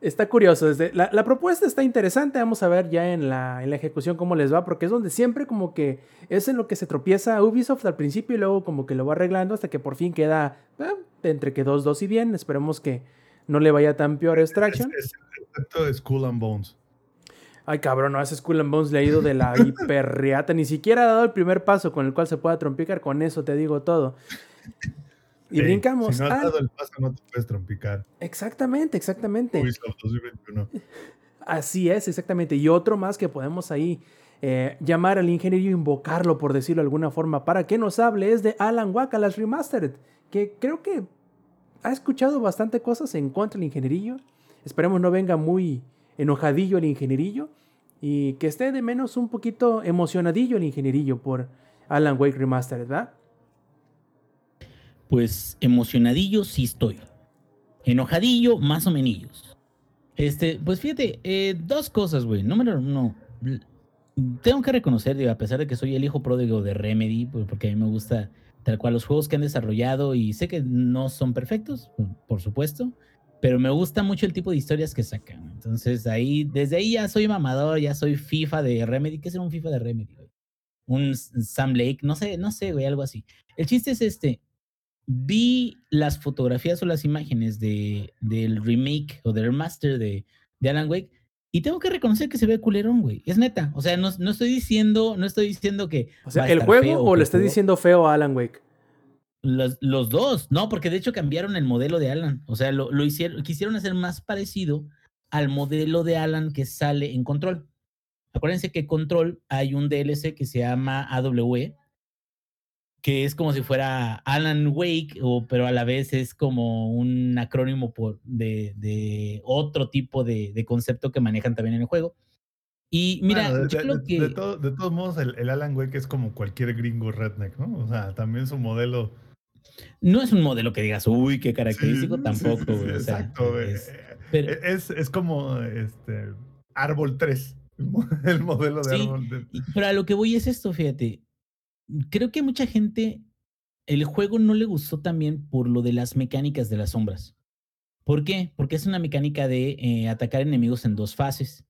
está curioso. Desde, la, la, propuesta está interesante. Vamos a ver ya en la, en la, ejecución cómo les va, porque es donde siempre como que es en lo que se tropieza Ubisoft al principio y luego como que lo va arreglando hasta que por fin queda eh, entre que 2-2 y bien. Esperemos que no le vaya tan peor a Extraction. Es, es, Skull and Bones. Ay, cabrón, no, ese Skull and Bones le ha ido de la hiperreata. Ni siquiera ha dado el primer paso con el cual se pueda trompicar. Con eso te digo todo. Y brincamos. Si no has dado el paso, no te puedes trompicar. Exactamente, exactamente. Así es, exactamente. Y otro más que podemos ahí eh, llamar al ingeniero e invocarlo, por decirlo de alguna forma, para que nos hable es de Alan Waka, las Remastered, que creo que ha escuchado bastante cosas en contra del ingenierillo. Esperemos no venga muy enojadillo el ingenierillo y que esté de menos un poquito emocionadillo el ingenierillo por Alan Wake Remastered, ¿verdad? Pues emocionadillo sí estoy. Enojadillo, más o menos. Este, pues fíjate, eh, dos cosas, güey. Número uno, tengo que reconocer, digo, a pesar de que soy el hijo pródigo de Remedy, pues, porque a mí me gusta tal cual los juegos que han desarrollado y sé que no son perfectos, por supuesto, pero me gusta mucho el tipo de historias que sacan. Entonces ahí, desde ahí ya soy mamador, ya soy FIFA de Remedy. ¿Qué es un FIFA de Remedy? Un Sam Lake, no sé, no sé, güey, algo así. El chiste es este, vi las fotografías o las imágenes de, del remake o del remaster de, de, Alan Wake y tengo que reconocer que se ve culerón, güey. Es neta. O sea, no, no estoy diciendo, no estoy diciendo que. O sea, ¿el juego o le estás diciendo feo a Alan Wake? Los, los, dos, no, porque de hecho cambiaron el modelo de Alan. O sea, lo, lo hicieron, quisieron hacer más parecido al modelo de Alan que sale en Control. Acuérdense que Control hay un DLC que se llama AWE, que es como si fuera Alan Wake, o, pero a la vez es como un acrónimo por, de, de otro tipo de, de, concepto que manejan también en el juego. Y mira, de, yo creo que... de, todos modos, el, el, Alan Wake es como cualquier gringo redneck, ¿no? O sea, también su modelo... No es un modelo que digas, uy, qué característico, tampoco, güey. exacto, es, pero, es, es, como este Árbol 3, el modelo de Árbol 3. Pero a lo que voy es esto, fíjate creo que mucha gente, el juego no le gustó también por lo de las mecánicas de las sombras. ¿Por qué? Porque es una mecánica de eh, atacar enemigos en dos fases.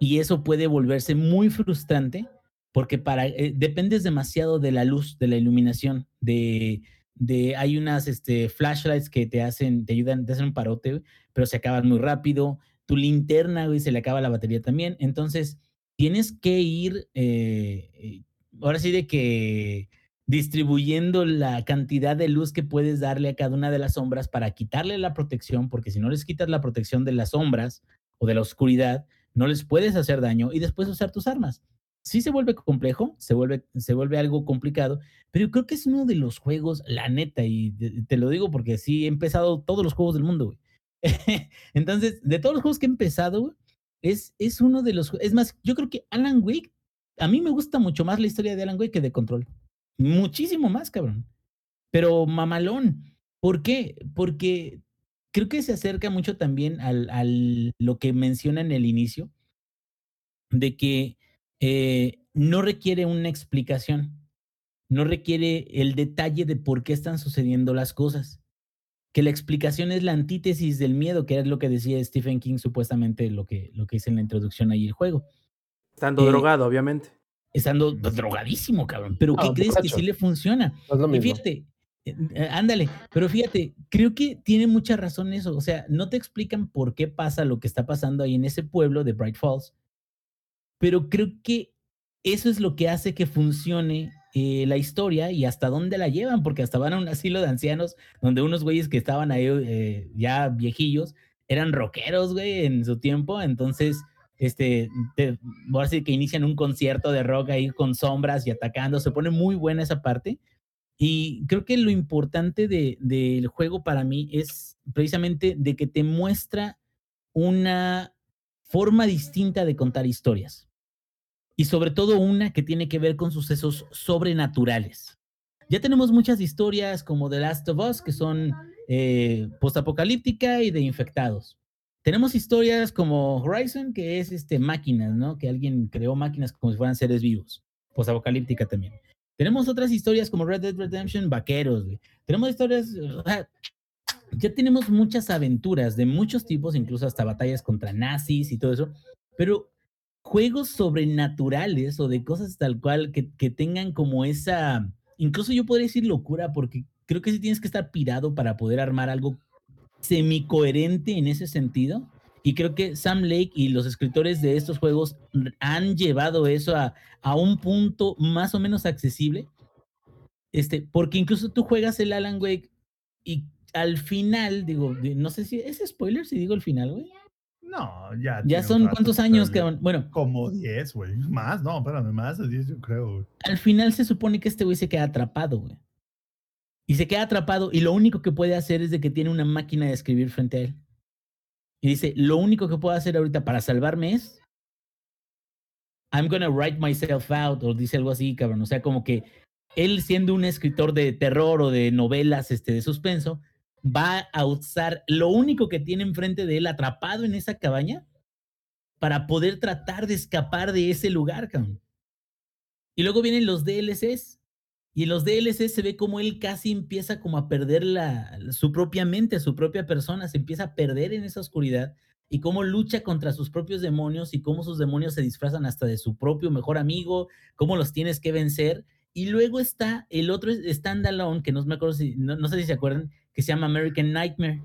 Y eso puede volverse muy frustrante porque para, eh, dependes demasiado de la luz, de la iluminación, de, de hay unas este, flashlights que te hacen, te ayudan, te hacen un parote, pero se acaban muy rápido. Tu linterna, güey, se le acaba la batería también. Entonces, tienes que ir, eh, ahora sí de que distribuyendo la cantidad de luz que puedes darle a cada una de las sombras para quitarle la protección, porque si no les quitas la protección de las sombras o de la oscuridad, no les puedes hacer daño y después usar tus armas. Sí se vuelve complejo, se vuelve, se vuelve algo complicado, pero yo creo que es uno de los juegos, la neta, y te lo digo porque sí he empezado todos los juegos del mundo. Entonces, de todos los juegos que he empezado, es, es uno de los... Es más, yo creo que Alan Wake, a mí me gusta mucho más la historia de Alan que de Control. Muchísimo más, cabrón. Pero mamalón. ¿Por qué? Porque creo que se acerca mucho también al, lo que menciona en el inicio, de que eh, no requiere una explicación, no requiere el detalle de por qué están sucediendo las cosas. Que la explicación es la antítesis del miedo, que es lo que decía Stephen King, supuestamente lo que, lo que dice en la introducción ahí el juego. Estando Eh, drogado, obviamente. Estando drogadísimo, cabrón. Pero ¿qué Ah, crees que sí le funciona? No es lo Y mismo. fíjate, eh, eh, ándale, pero fíjate, creo que tiene mucha razón eso. O sea, no te explican por qué pasa lo que está pasando ahí en ese pueblo de Bright Falls, pero creo que eso es lo que hace que funcione eh, la historia y hasta dónde la llevan, porque hasta van a un asilo de ancianos donde unos güeyes que estaban ahí eh, ya viejillos eran rockeros, güey, en su tiempo. Entonces, este, te, voy a decir que inician un concierto de rock ahí con sombras y atacando. Se pone muy buena esa parte. Y creo que lo importante de, del juego para mí es precisamente de que te muestra una forma distinta de contar historias. Y sobre todo una que tiene que ver con sucesos sobrenaturales. Ya tenemos muchas historias como The Last of Us, que son eh, postapocalíptica y de infectados. Tenemos historias como Horizon, que es este, máquinas, ¿no? Que alguien creó máquinas como si fueran seres vivos. Postapocalíptica también. Tenemos otras historias como Red Dead Redemption, vaqueros, güey. Tenemos historias, ya tenemos muchas aventuras de muchos tipos, incluso hasta batallas contra nazis y todo eso, pero juegos sobrenaturales o de cosas tal cual que, que tengan como esa, incluso yo podría decir locura, porque creo que sí tienes que estar pirado para poder armar algo semicoherente en ese sentido. Y creo que Sam Lake y los escritores de estos juegos han llevado eso a, a un punto más o menos accesible. Este, porque incluso tú juegas el Alan Wake y al final, digo, di- no sé si es spoiler si digo el final, güey. No, ya. Ya son cuántos que años, cabrón. Bueno, Como 10, güey. Más, no, espérame, más de 10 yo creo, güey. al final se supone que este güey se queda atrapado, güey. Y se queda atrapado y lo único que puede hacer es de que tiene una máquina de escribir frente a él. Y dice, lo único que puedo hacer ahorita para salvarme es I'm gonna write myself out, o dice algo así, cabrón. O sea, como que él siendo un escritor de terror o de novelas este, de suspenso, va a usar lo único que tiene enfrente de él atrapado en esa cabaña para poder tratar de escapar de ese lugar, cabrón. Y luego vienen los DLCs. Y en los DLCs se ve como él casi empieza como a perder la, su propia mente, su propia persona, se empieza a perder en esa oscuridad y cómo lucha contra sus propios demonios y cómo sus demonios se disfrazan hasta de su propio mejor amigo, cómo los tienes que vencer. Y luego está el otro standalone, que no me acuerdo si, no, no sé si se acuerdan, que se llama American Nightmare,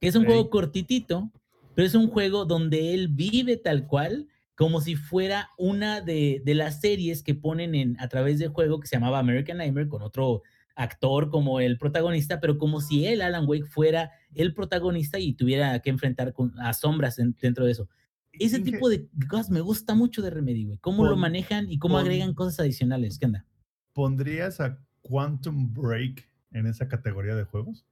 que es un juego cortitito, pero es un juego donde él vive tal cual, como si fuera una de, de las series que ponen en, a través del juego que se llamaba American Nightmare, con otro actor como el protagonista, pero como si él, Alan Wake, fuera el protagonista y tuviera que enfrentar con, a sombras en- dentro de eso. Ese tipo de cosas me gusta mucho de Remedy, güey. Cómo lo manejan y cómo pon- agregan cosas adicionales. ¿Qué onda? ¿Pondrías a Quantum Break en esa categoría de juegos?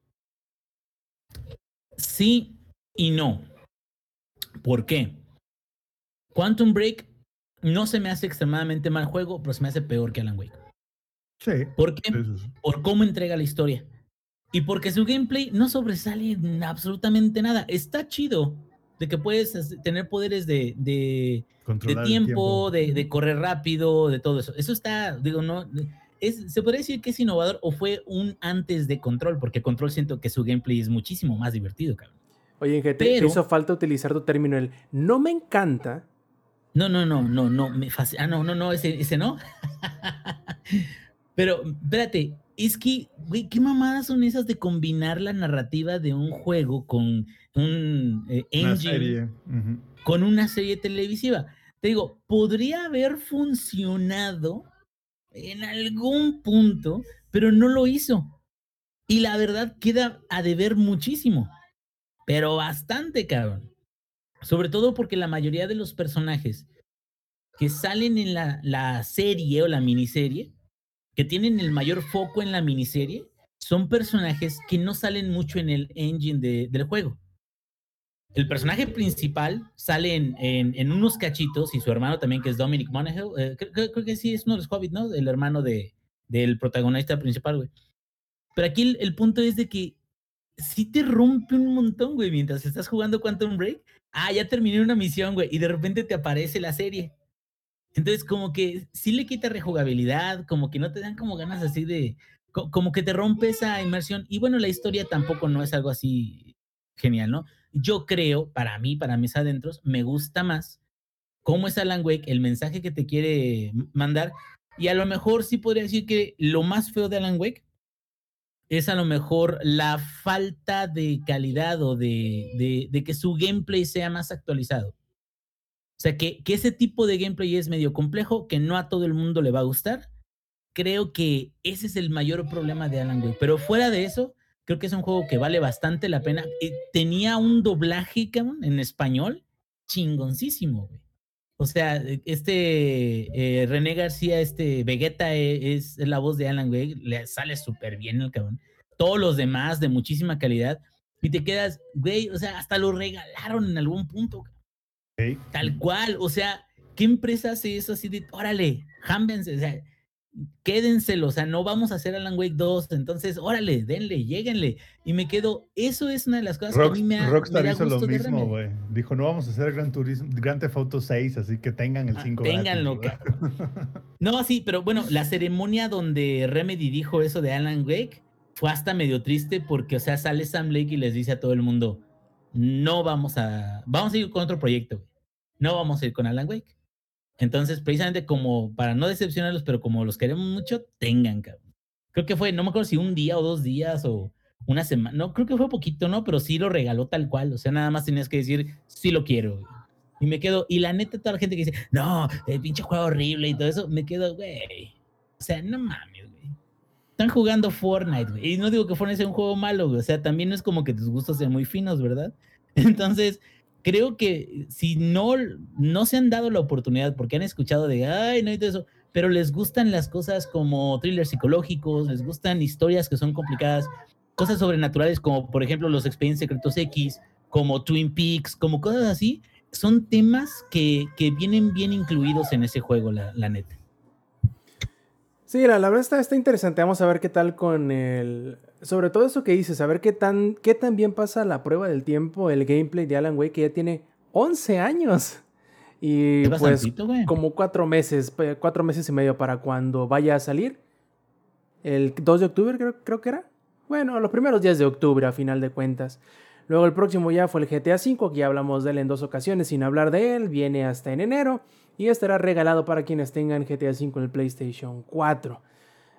Sí y no. ¿Por qué? Quantum Break no se me hace extremadamente mal juego, pero se me hace peor que Alan Wake. Sí. ¿Por qué? sí, sí, sí. Por cómo entrega la historia. Y porque su gameplay no sobresale en absolutamente nada. Está chido de que puedes tener poderes de, de, de Controlar el tiempo, de, de correr rápido, de todo eso. Eso está, digo, no. Es, se podría decir que es innovador o fue un antes de control, porque control siento que su gameplay es muchísimo más divertido, cabrón. Oye, Inge, te, te Pero- hizo falta utilizar tu término el no me encanta. No, no, no, no, no, me fascina. Ah, no, no, no, ese, ese no. Pero, espérate, es que, güey, ¿qué mamadas son esas de combinar la narrativa de un juego con un eh, Una engine, ujú. con una serie televisiva? Te digo, podría haber funcionado en algún punto, pero no lo hizo. Y la verdad queda a deber muchísimo, pero bastante, cabrón. Sobre todo porque la mayoría de los personajes que salen en la, la serie o la miniserie, que tienen el mayor foco en la miniserie, son personajes que no salen mucho en el engine de- del juego. El personaje principal sale en, en- unos cachitos y su hermano también, que es Dominic Monaghan, eh, creo que sí es uno de los hobbits, ¿no? El hermano de, del protagonista principal, güey. Pero aquí el, el punto es de que sí te rompe un montón, güey, mientras estás jugando Quantum Break. Ah, ya terminé una misión, güey, y de repente te aparece la serie. Entonces, como que sí le quita rejugabilidad, como que no te dan como ganas así de. co- Como que te rompe esa inmersión. Y bueno, la historia tampoco no es algo así genial, ¿no? Yo creo, para mí, para mis adentros, me gusta más cómo es Alan Wake, el mensaje que te quiere mandar. Y a lo mejor sí podría decir que lo más feo de Alan Wake es a lo mejor la falta de calidad o de, de- que su gameplay sea más actualizado. O sea, que, que ese tipo de gameplay es medio complejo, que no a todo el mundo le va a gustar. Creo que ese es el mayor problema de Alan Wake. Pero fuera de eso, creo que es un juego que vale bastante la pena. Eh, tenía un doblaje, cabrón, en español, chingoncísimo, güey. O sea, eh, este eh, René García, este Vegeta eh, es, la voz de Alan Wake, le sale súper bien el cabrón. Todos los demás de muchísima calidad. Y te quedas, güey, o sea, hasta lo regalaron en algún punto. Tal cual, o sea, ¿qué empresa hace eso así de, órale, jámbense, o sea, quédenselo, o sea, no vamos a hacer Alan Wake 2, entonces, órale, denle, lléguenle. Y me quedo, eso es una de las cosas que a mí me, ha- Rockstar me da hizo lo gusto mismo, güey. Dijo, no vamos a hacer Gran Turismo, Grand Theft Auto 6, así que tengan el Ah, 5 ténganlo, No, sí, pero bueno, la ceremonia donde Remedy dijo eso de Alan Wake fue hasta medio triste porque, o sea, sale Sam Lake y les dice a todo el mundo, no vamos a, vamos a ir con otro proyecto, güey. No vamos a ir con Alan Wake. Entonces, precisamente como para no decepcionarlos, pero como los queremos mucho, tengan, cabrón. Creo que fue, no me acuerdo si un día o dos días o una semana, no, creo que fue poquito, ¿no? Pero sí lo regaló tal cual, o sea, nada más tenías que decir, sí lo quiero. Y me quedo, y la neta, toda la gente que dice, no, el pinche juego horrible y todo eso, me quedo, güey. O sea, no mames, güey. Están jugando Fortnite, güey. Y no digo que Fortnite sea un juego malo, güey. O sea, también no es como que tus gustos sean muy finos, ¿verdad? Entonces, creo que si no, no se han dado la oportunidad, porque han escuchado de, ay, no y todo eso, pero les gustan las cosas como thrillers psicológicos, les gustan historias que son complicadas, cosas sobrenaturales como, por ejemplo, los Expedientes Secretos X, como Twin Peaks, como cosas así, son temas que, que vienen bien incluidos en ese juego, la, la neta. Sí, la, la verdad está, está interesante. Vamos a ver qué tal con el. Sobre todo eso que dices, a ver qué tan, qué tan bien pasa la prueba del tiempo, el gameplay de Alan Wake, que ya tiene 11 años. Y Es pues como cuatro meses, cuatro meses y medio para cuando vaya a salir. El 2 de octubre creo, creo que era. Bueno, los primeros días de octubre a final de cuentas. Luego el próximo ya fue el GTA V, que ya hablamos de él en dos ocasiones sin hablar de él. Viene hasta en enero y estará regalado para quienes tengan GTA V en el PlayStation 4.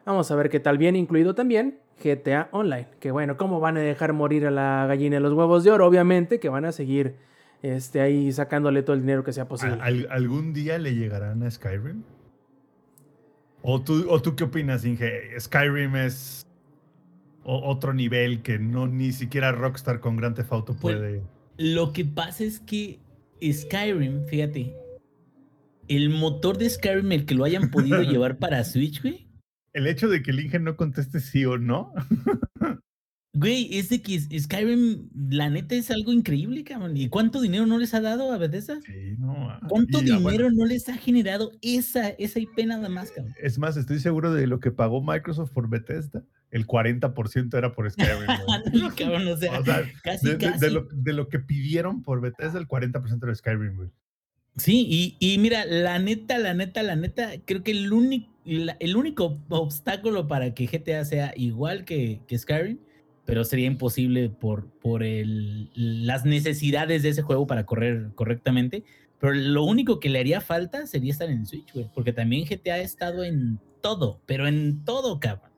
Vamos a ver qué tal. Viene incluido también GTA Online. Que bueno, ¿cómo van a dejar morir a la gallina de los huevos de oro? Obviamente que van a seguir este, ahí sacándole todo el dinero que sea posible. ¿Al- ¿Algún día le llegarán a Skyrim? ¿O tú, ¿O tú qué opinas, Inge? Skyrim es o- otro nivel que no ni siquiera Rockstar con Grand Theft Auto Pues, puede. Lo que pasa es que Skyrim, fíjate, el motor de Skyrim, el que lo hayan podido llevar para Switch, güey. El hecho de que el Inge no conteste sí o no. Güey, es de que Skyrim, la neta, es algo increíble, cabrón. ¿Y cuánto dinero no les ha dado a Bethesda? Sí, no. ah, ¿Cuánto bueno, dinero no les ha generado esa, esa IP nada más, cabrón? es más, estoy seguro de lo que pagó Microsoft por Bethesda. El 40% era por Skyrim. Ándale, cabrón, o sea, O sea, casi, de, de- casi. de lo, de lo que pidieron por Bethesda, el 40% era Skyrim, güey. Sí, y, y mira, la neta, la neta, la neta, creo que el único, el único obstáculo para que GTA sea igual que, que Skyrim pero sería imposible por, por el, las necesidades de ese juego para correr correctamente. Pero lo único que le haría falta sería estar en Switch, güey, porque también GTA ha estado en todo, pero en todo, cabrón.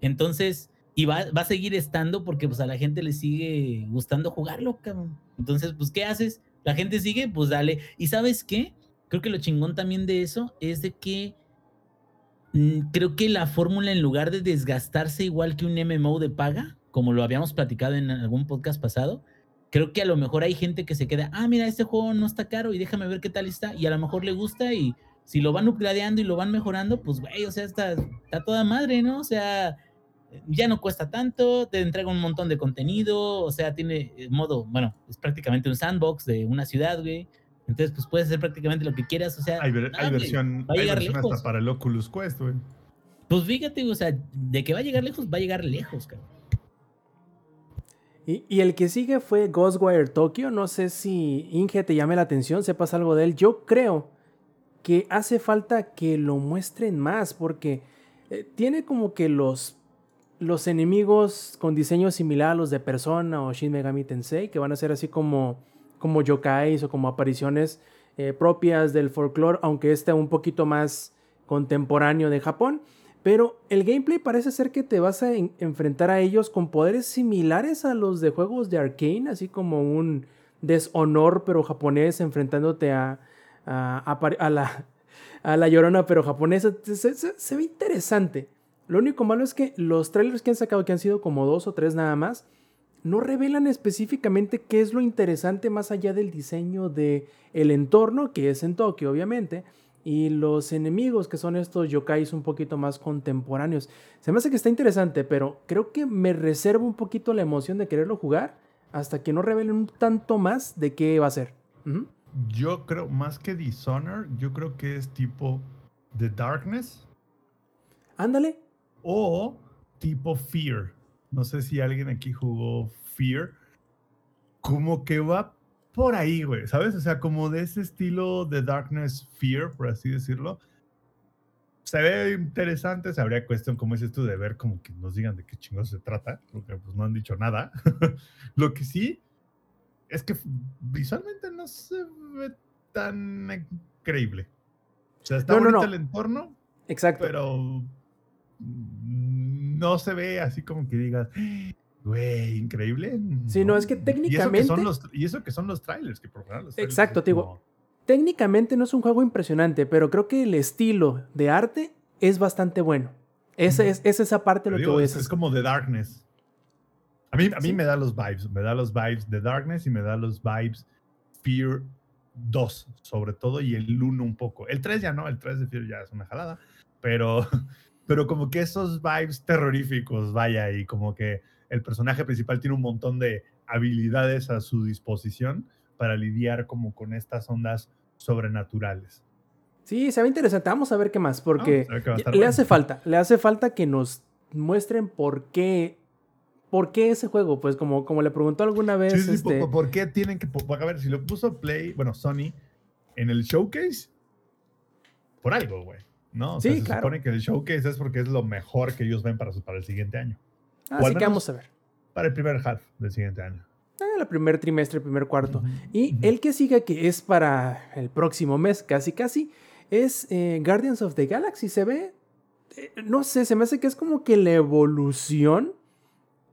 Entonces, y va, va, a seguir estando porque pues a la gente le sigue gustando jugarlo, cabrón. Entonces, pues, ¿qué haces? La gente sigue, pues dale. ¿Y sabes qué? Creo que lo chingón también de eso es de que creo que la fórmula en lugar de desgastarse igual que un MMO de paga, como lo habíamos platicado en algún podcast pasado, creo que a lo mejor hay gente que se queda, ah, mira, este juego no está caro y déjame ver qué tal está, y a lo mejor le gusta y si lo van upgradeando y lo van mejorando, pues, güey, o sea, está, está toda madre, ¿no? O sea, ya no cuesta tanto, te entrega un montón de contenido, o sea, tiene modo, bueno, es prácticamente un sandbox de una ciudad, güey. Entonces, pues puedes hacer prácticamente lo que quieras, o sea. Hay, ver, hay versión, hay versión hasta para el Oculus Quest, güey. Pues fíjate, o sea, de que va a llegar lejos, va a llegar lejos, cabrón. Y, el que sigue fue Ghostwire Tokyo. No sé si Inge te llame la atención, sepas algo de él. Yo creo que hace falta que lo muestren más porque eh, tiene como que los, los enemigos con diseño similar a los de Persona o Shin Megami Tensei, que van a ser así como, como yokais o como apariciones eh, propias del folclore, aunque este un poquito más contemporáneo de Japón. Pero el gameplay parece ser que te vas a enfrentar a ellos con poderes similares a los de juegos de Arkane, así como un deshonor pero japonés enfrentándote a, a, la, a la llorona pero japonesa. Se, ve interesante. Lo único malo es que los trailers que han sacado, que han sido como dos o tres nada más, no revelan específicamente qué es lo interesante más allá del diseño de el entorno, que es en Tokio, obviamente, y los enemigos, que son estos yokais un poquito más contemporáneos. Se me hace que está interesante, pero creo que me reservo un poquito la emoción de quererlo jugar hasta que no revelen un tanto más de qué va a ser. Yo creo, más que Dishonor, yo creo que es tipo The Darkness. Ándale. O tipo Fear. No sé si alguien aquí jugó Fear. Como que va por ahí, güey, ¿sabes? O sea, como de ese estilo de Darkness Fear, por así decirlo. Se ve interesante, se habría cuestión, como dices tú, de ver como que nos digan de qué chingados se trata, porque pues no han dicho nada. Lo que sí es que visualmente no se ve tan increíble. O sea, está bonito el entorno. Exacto. Pero no se ve así como que digas, Güey, increíble. Sí, no, es que técnicamente. Y eso que son los, y eso que son los trailers, que por los Exacto, te digo. Técnicamente no es un juego impresionante, pero creo que el estilo de arte es bastante bueno. Esa es, esa parte de lo que voy a decir. Es como The Darkness. A mí, a mí me da los vibes. Me da los vibes de Darkness y me da los vibes Fear 2, sobre todo, y el 1 un poco. El 3 ya no, el 3 de Fear ya es una jalada. Pero, pero como que esos vibes terroríficos, vaya, y como que el personaje principal tiene un montón de habilidades a su disposición para lidiar como con estas ondas sobrenaturales. Sí, se ve interesante. Vamos a ver qué más, porque le hace falta, le hace falta que nos muestren por qué, por qué ese juego, pues como, como le preguntó alguna vez. Sí, sí, este... ¿por, qué tienen que, a ver, si lo puso Play, bueno, Sony, en el showcase, por algo, güey. ¿No? sí, se supone que el showcase es porque es lo mejor que ellos ven para, su, para el siguiente año. Así que vamos a ver. Para el primer half del siguiente año. el primer trimestre, el primer cuarto. y el que sigue, que es para el próximo mes, casi casi, es eh, Guardians of the Galaxy. Se ve, eh, no sé, se me hace que es como que la evolución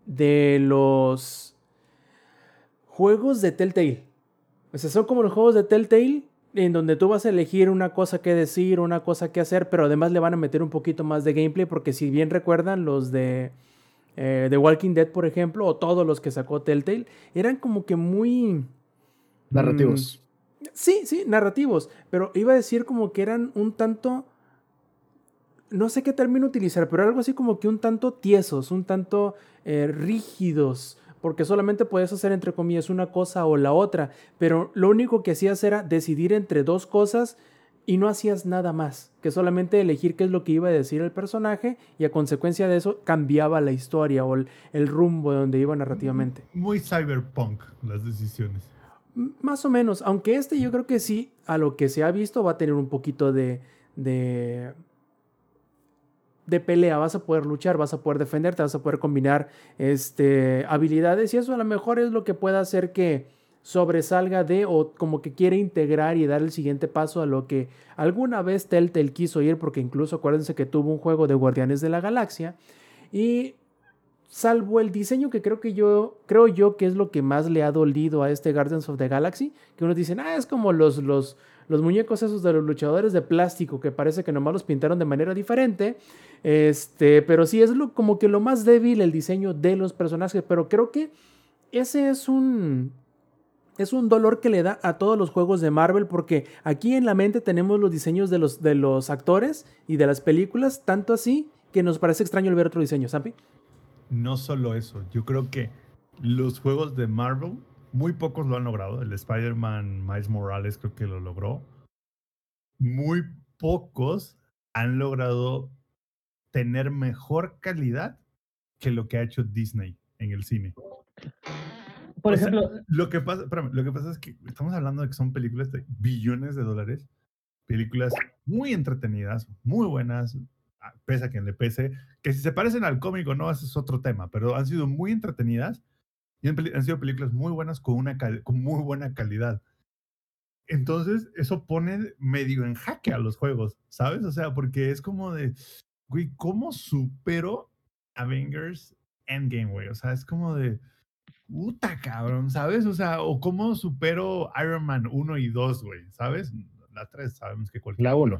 de los juegos de Telltale. O sea, son como los juegos de Telltale en donde tú vas a elegir una cosa que decir, una cosa que hacer, pero además le van a meter un poquito más de gameplay, porque si bien recuerdan los de eh, The Walking Dead, por ejemplo, o todos los que sacó Telltale, eran como que muy... Narrativos. Mm, sí, sí, narrativos, pero iba a decir como que eran un tanto... No sé qué término utilizar, pero algo así como que un tanto tiesos, un tanto eh, rígidos, porque solamente puedes hacer entre comillas una cosa o la otra, pero lo único que hacías era decidir entre dos cosas y no hacías nada más que solamente elegir qué es lo que iba a decir el personaje y a consecuencia de eso cambiaba la historia o el, rumbo de donde iba narrativamente. Muy cyberpunk las decisiones. más o menos, aunque este yo creo que sí, a lo que se ha visto va a tener un poquito de, de de pelea, vas a poder luchar, vas a poder defenderte, vas a poder combinar este, habilidades y eso a lo mejor es lo que pueda hacer que sobresalga de o como que quiere integrar y dar el siguiente paso a lo que alguna vez Telltale quiso ir porque incluso acuérdense que tuvo un juego de Guardianes de la Galaxia y salvo el diseño que creo que yo creo yo que es lo que más le ha dolido a este Guardians of the Galaxy, que unos dicen, "Ah, es como los los los muñecos esos de los luchadores de plástico que parece que nomás los pintaron de manera diferente. Este, pero sí es lo, como que lo más débil el diseño de los personajes, pero creo que ese es un es un dolor que le da a todos los juegos de Marvel porque aquí en la mente tenemos los diseños de los, de los actores y de las películas, tanto así que nos parece extraño el ver otro diseño, ¿Sampi? No solo eso, yo creo que los juegos de Marvel muy pocos lo han logrado. El Spider-Man Miles Morales creo que lo logró. Muy pocos han logrado tener mejor calidad que lo que ha hecho Disney en el cine. Por ejemplo, lo, que pasa, lo que pasa es que estamos hablando de que son películas de billones de dólares, películas muy entretenidas, muy buenas, pese a quien le pese, que si se parecen al cómic o no, ese es otro tema, pero han sido muy entretenidas y han, sido películas muy buenas con, una con muy buena calidad. Entonces, eso pone medio en jaque a los juegos, ¿sabes? O sea, porque es como de, güey, ¿cómo supero Avengers Endgame, güey? O sea, es como de, puta cabrón, ¿sabes? O sea, o cómo supero Iron Man 1 y 2, güey, ¿sabes? La 3 sabemos que cualquier... La 1.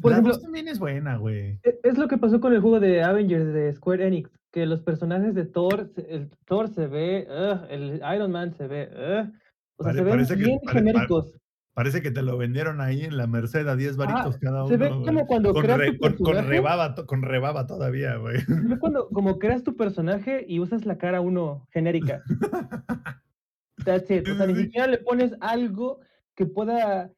Por la ejemplo, también es buena, güey. E, es lo que pasó con el juego de Avengers de Square Enix que los personajes de Thor, el Thor se ve, el Iron Man se ve, o sea, se ven bien genéricos. parece que te lo vendieron ahí en la Merced a 10 varitos cada uno. Se ve como cuando con, creas tu con, rebaba, con rebaba todavía, güey. Se ve cuando como creas tu personaje y usas la cara uno genérica. That's it. O sea, ni siquiera le pones algo que pueda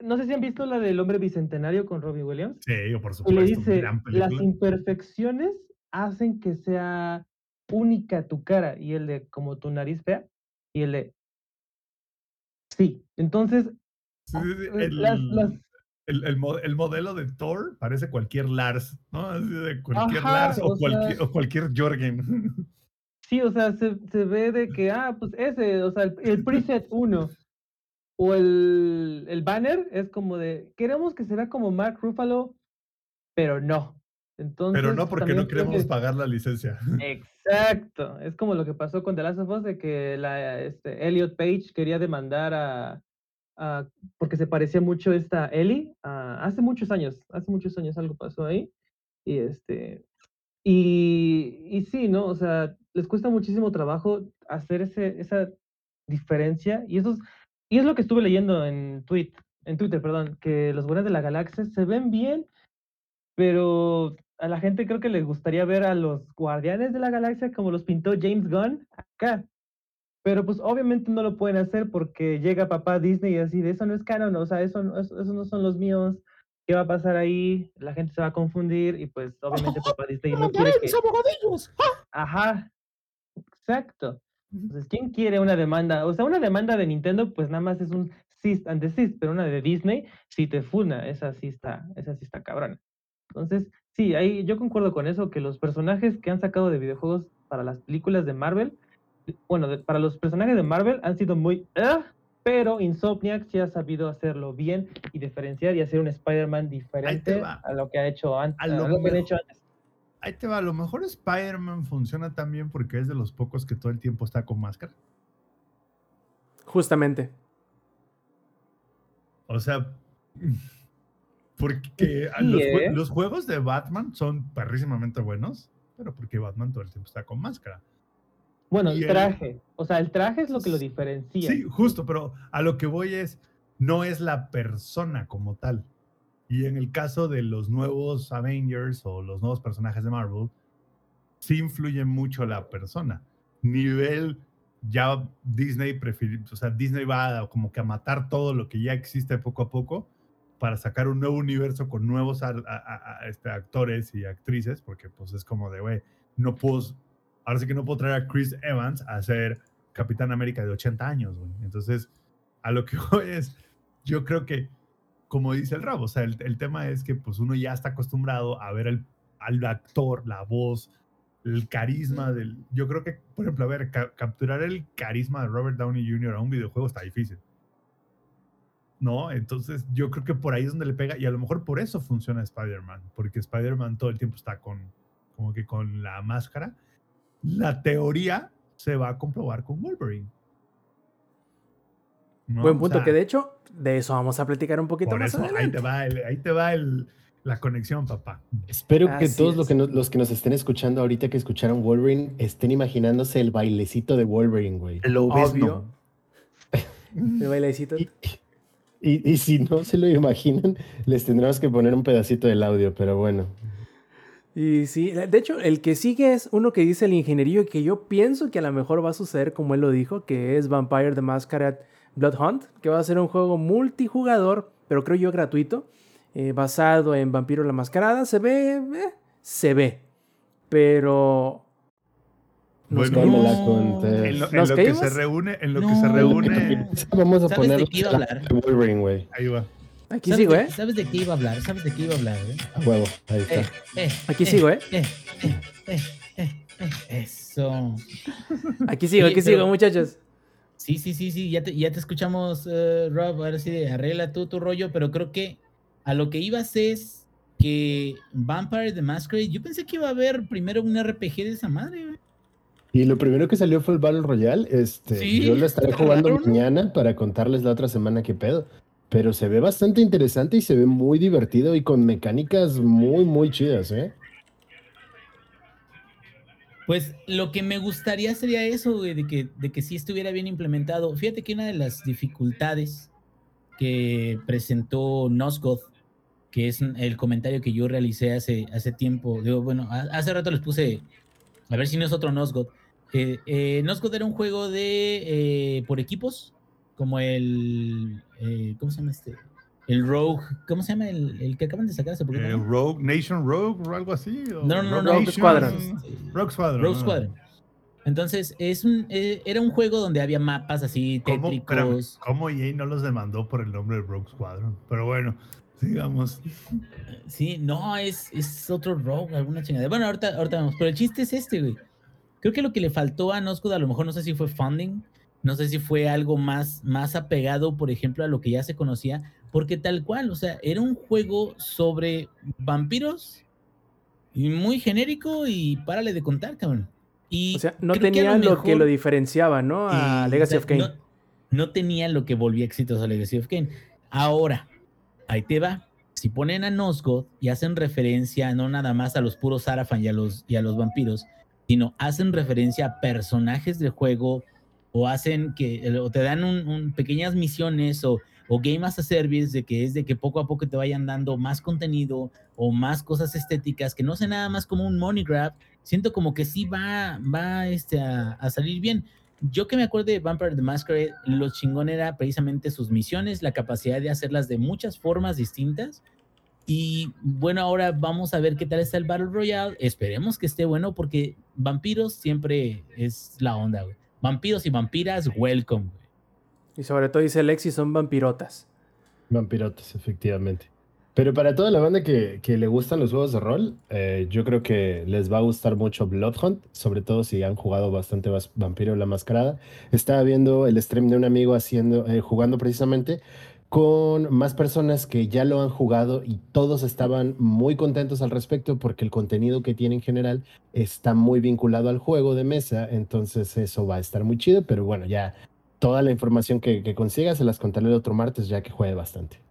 no sé si han visto la del hombre bicentenario con Robbie Williams. Sí, yo por supuesto. Y le dice, las imperfecciones hacen que sea única tu cara y el de como tu nariz fea y el de sí. Entonces, el, el, modelo de Thor parece cualquier Lars, ¿no? Así de cualquier Lars o, cualquier, o cualquier Jorgen. Sí, o sea, se, se, ve de que, ah, pues ese, o sea, el, preset 1 o el, el banner es como de, queremos que se vea como Mark Ruffalo, pero no. Pero no porque no queremos pagar la licencia. Exacto. Es como lo que pasó con The Last of Us, de que la, este, Elliot Page quería demandar a, porque se parecía mucho esta Ellie hace muchos años, hace muchos años algo pasó ahí. Y este, y, y sí, ¿no? O sea, les cuesta muchísimo trabajo hacer ese, esa diferencia. Y eso es, y es lo que estuve leyendo en, tweet, en Twitter, perdón, que los buenos de la galaxia se ven bien, pero a la gente creo que le gustaría ver a los Guardianes de la Galaxia como los pintó James Gunn acá. Pero pues obviamente no lo pueden hacer porque llega papá Disney y así, de eso no es canon, o sea, eso, eso, no son los míos. ¿Qué va a pasar ahí? La gente se va a confundir y pues obviamente papá Disney no quiere que... Ajá, exacto. Entonces, ¿quién quiere una demanda? O sea, una demanda de Nintendo pues nada más es un cease and desist, pero una de Disney si te funa, esa sí está, esa sí está cabrona. Entonces, Sí, ahí yo concuerdo con eso, que los personajes que han sacado de videojuegos para las películas de Marvel, bueno, para los personajes de Marvel han sido muy... Ah", pero Insomniac sí ha sabido hacerlo bien y diferenciar y hacer un Spider-Man diferente a lo que ha hecho antes. A lo, que hecho antes. Ahí te va, a lo mejor Spider-Man funciona también porque es de los pocos que todo el tiempo está con máscara. Justamente. O sea, porque los, ¿eh? los, juegos de Batman son perrísimamente buenos, pero porque Batman todo el tiempo está con máscara. Bueno, el traje. O sea, el traje es lo que lo diferencia. Sí, justo, pero a lo que voy es, no es la persona como tal. Y en el caso de los nuevos Avengers o los nuevos personajes de Marvel, sí influye mucho la persona. Nivel, ya Disney o sea, Disney va como que a matar todo lo que ya existe poco a poco para sacar un nuevo universo con nuevos este, actores y actrices, porque pues es como de, güey, no puedo, ahora sí que no puedo traer a Chris Evans a ser Capitán América de 80 años, güey. Entonces, a lo que voy es, yo creo que como dice el Rabo, o sea, el, el tema es que pues uno ya está acostumbrado a ver el, al actor, la voz, el carisma del... Yo creo que, por ejemplo, a ver, ca- capturar el carisma de Robert Downey Jr. a un videojuego está difícil. ¿No? Entonces yo creo que por ahí es donde le pega y a lo mejor por eso funciona Spider-Man, porque Spider-Man todo el tiempo está con, como que con la máscara. La teoría se va a comprobar con Wolverine. ¿No? Buen O punto, sea, que de hecho, de eso vamos a platicar un poquito por más eso, ahí te va, el- ahí te va el- la conexión, papá. Espero que todos lo es. que no- los que nos estén escuchando ahorita que escucharon Wolverine estén imaginándose el bailecito de Wolverine, güey. Lo ves, Obvio. no. El bailecito. Y, y- y si no se lo imaginan, les tendremos que poner un pedacito del audio, pero bueno. Y sí, de hecho, el que sigue es uno que dice el ingenierillo y que yo pienso que a lo mejor va a suceder como él lo dijo, que es Vampire the Masquerade Blood Hunt, que va a ser un juego multijugador, pero creo yo gratuito, eh, basado en Vampiro la Mascarada. Se ve, eh, se ve, pero... ¿Nos Bueno, No me la caímos? conté. En lo, en ¿Nos lo que se reúne, en lo que se reúne, Vamos a ¿Sabes poner de qué iba a hablar? de Wolverine, güey. ahí va. Aquí ¿Sabes sigo, ¿eh? ¿Sabes de qué iba a hablar? ¿Sabes de qué iba a hablar? eh? A huevo, ahí está. Eh, eh, Aquí eh, sigo, ¿eh? eh, eh, eh, eh, eh, Eso. Aquí sigo, aquí pero- sigo, muchachos. Sí, sí, sí, sí, ya te, ya te escuchamos, eh, Rob. Ahora sí, arregla tú tu rollo, pero creo que a lo que ibas es que Vampire the Masquerade, yo pensé que iba a haber primero un RPG de esa madre, güey. Y lo primero que salió fue el Battle Royale. Este, Sí, yo lo estaré jugando mañana para contarles la otra semana qué pedo. Pero se ve bastante interesante y se ve muy divertido y con mecánicas muy, muy chidas, ¿eh? Pues lo que me gustaría sería eso, güey, de que, de que sí estuviera bien implementado. Fíjate que una de las dificultades que presentó Nosgoth, que es el comentario que yo realicé hace, hace tiempo, digo, bueno, ha- hace rato les puse, a ver si no es otro Nosgoth. Eh, eh, Nosgoth era un juego de eh, por equipos, como el, eh, ¿cómo se llama este? El Rogue, ¿cómo se llama el, el que acaban de sacar hace poquito? Eh, no? Rogue, Nation Rogue o algo así. o No, no, no, no, Rogue Squadron. Este, Rogue Squadron. Rogue. Squadron. Entonces, es un, eh, era un juego donde había mapas así ¿Cómo, espérame, tétricos. ¿Cómo EA no los demandó por el nombre de Rogue Squadron? Pero bueno, sigamos. Sí, no, es, es otro Rogue, alguna chingada. Bueno, ahorita, ahorita vamos. Pero el chiste es este, güey. Creo que lo que le faltó a Noscud, a lo mejor no sé si fue funding, no sé si fue algo más, más apegado, por ejemplo, a lo que ya se conocía, porque tal cual, o sea, era un juego sobre vampiros y muy genérico y párale de contar, cabrón. Y O sea, no que tenía lo, que lo diferenciaba, ¿no? A Eh, Legacy o of Kain. No, no tenía lo que volvía exitoso a Legacy of Kain. Ahora, ahí te va. Si ponen a Nosgoth y hacen referencia no nada más a los puros Sarafan y a los, y a los vampiros, sino hacen referencia a personajes del juego o hacen que o te dan un, pequeñas misiones o, o game a service de que es de que poco a poco te vayan dando más contenido o más cosas estéticas que no sea nada más como un money grab siento como que sí va va este a salir bien yo que me acuerdo de Vampire the Masquerade, lo chingón era precisamente sus misiones, la capacidad de hacerlas de muchas formas distintas. Y bueno, ahora vamos a ver qué tal está el Battle Royale. Esperemos que esté bueno porque vampiros siempre es la onda, güey. Vampiros y vampiras, welcome, güey. Y sobre todo dice Lexi, son vampirotas. Vampirotes, efectivamente. Pero para toda la banda que, que le gustan los juegos de rol, eh, yo creo que les va a gustar mucho Bloodhunt, sobre todo si han jugado bastante Vampiro la Mascarada. Estaba viendo el stream de un amigo haciendo, eh, jugando precisamente con más personas que ya lo han jugado y todos estaban muy contentos al respecto porque el contenido que tiene en general está muy vinculado al juego de mesa, entonces eso va a estar muy chido, pero bueno, ya toda la información que, que consiga se las contaré el otro martes ya que juegue bastante.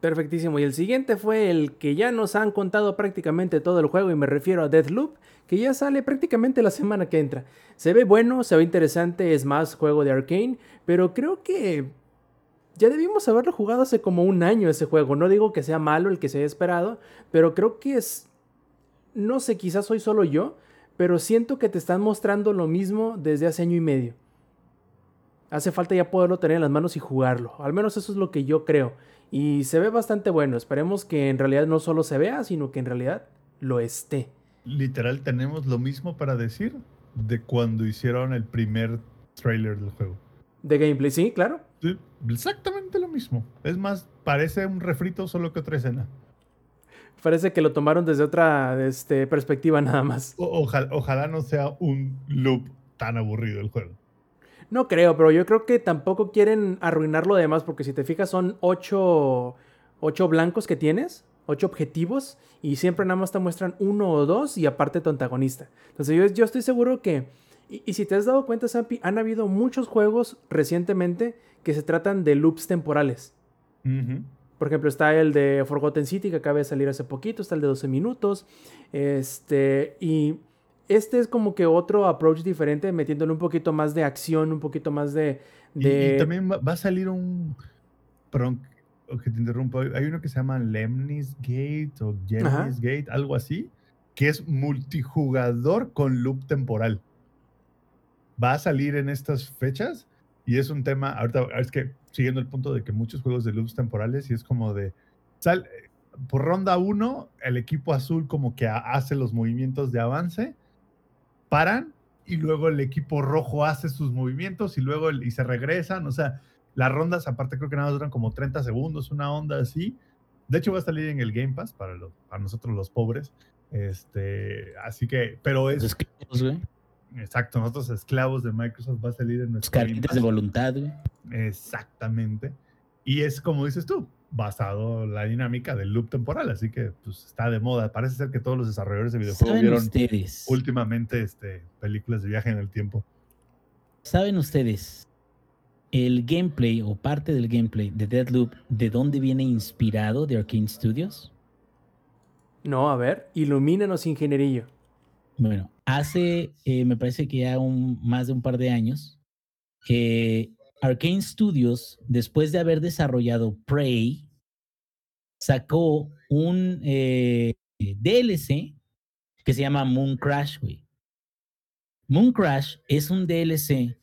Perfectísimo. Y el siguiente fue el que ya nos han contado prácticamente todo el juego y me refiero a Deathloop, que ya sale prácticamente la semana que entra. Se ve bueno, se ve interesante, es más juego de Arkane, pero creo que ya debimos haberlo jugado hace como un año ese juego. No digo que sea malo el que se haya esperado, pero creo que es... No sé, quizás soy solo yo, pero siento que te están mostrando lo mismo desde hace año y medio. Hace falta ya poderlo tener en las manos y jugarlo. Al menos eso es lo que yo creo. Y se ve bastante bueno. Esperemos que en realidad no solo se vea, sino que en realidad lo esté. Literal, tenemos lo mismo para decir de cuando hicieron el primer trailer del juego. De gameplay, sí, claro. Sí, exactamente lo mismo. Es más, parece un refrito solo que otra escena. Parece que lo tomaron desde otra este, perspectiva nada más. O- ojalá, ojalá no sea un loop tan aburrido el juego. No creo, pero yo creo que tampoco quieren arruinar lo demás, porque si te fijas son ocho, ocho blancos que tienes, ocho objetivos, y siempre nada más te muestran uno o dos y aparte tu antagonista. Entonces yo, yo estoy seguro que, y, y si te has dado cuenta, Sampi, han habido muchos juegos recientemente que se tratan de loops temporales. Por ejemplo, está el de Forgotten City que acaba de salir hace poquito, está el de 12 minutos. Este, y este es como que otro approach diferente, metiéndole un poquito más de acción, un poquito más de. Y- de- Y, también va, va a salir un. Perdón que te interrumpa. Hay uno que se llama Lemnis Gate o. Lemnis Gate, algo así, que es multijugador con loop temporal. Va a salir en estas fechas y es un tema. Ahorita es que siguiendo el punto de que muchos juegos de loops temporales y es como de. Sal, por ronda 1, el equipo azul como que ha- hace los movimientos de avance, paran y luego el equipo rojo hace sus movimientos y luego el- y se regresan. O sea, las rondas aparte creo que nada más duran como 30 segundos, una onda así. De hecho va a salir en el Game Pass para, los, para nosotros los pobres. Este, así que, pero Los es esclavos, güey. exacto, nosotros esclavos de Microsoft va a salir en Los nuestro Game Pass. de voluntad, güey. Exactamente. Y es como dices tú, basado en la dinámica del loop temporal, así que pues está de moda. Parece ser que todos los desarrolladores de videojuegos ¿Saben vieron ustedes? últimamente este, películas de viaje en el tiempo. ¿Saben ustedes el gameplay o parte del gameplay de Deadloop de dónde viene inspirado de Arkane Studios? No, a ver, ilumínanos, ingenierillo. Bueno, hace, eh, me parece que ya un, más de un par de años, que Arkane Studios, después de haber desarrollado Prey, sacó un eh, DLC que se llama Moon Crash. Moon Crash es un DLC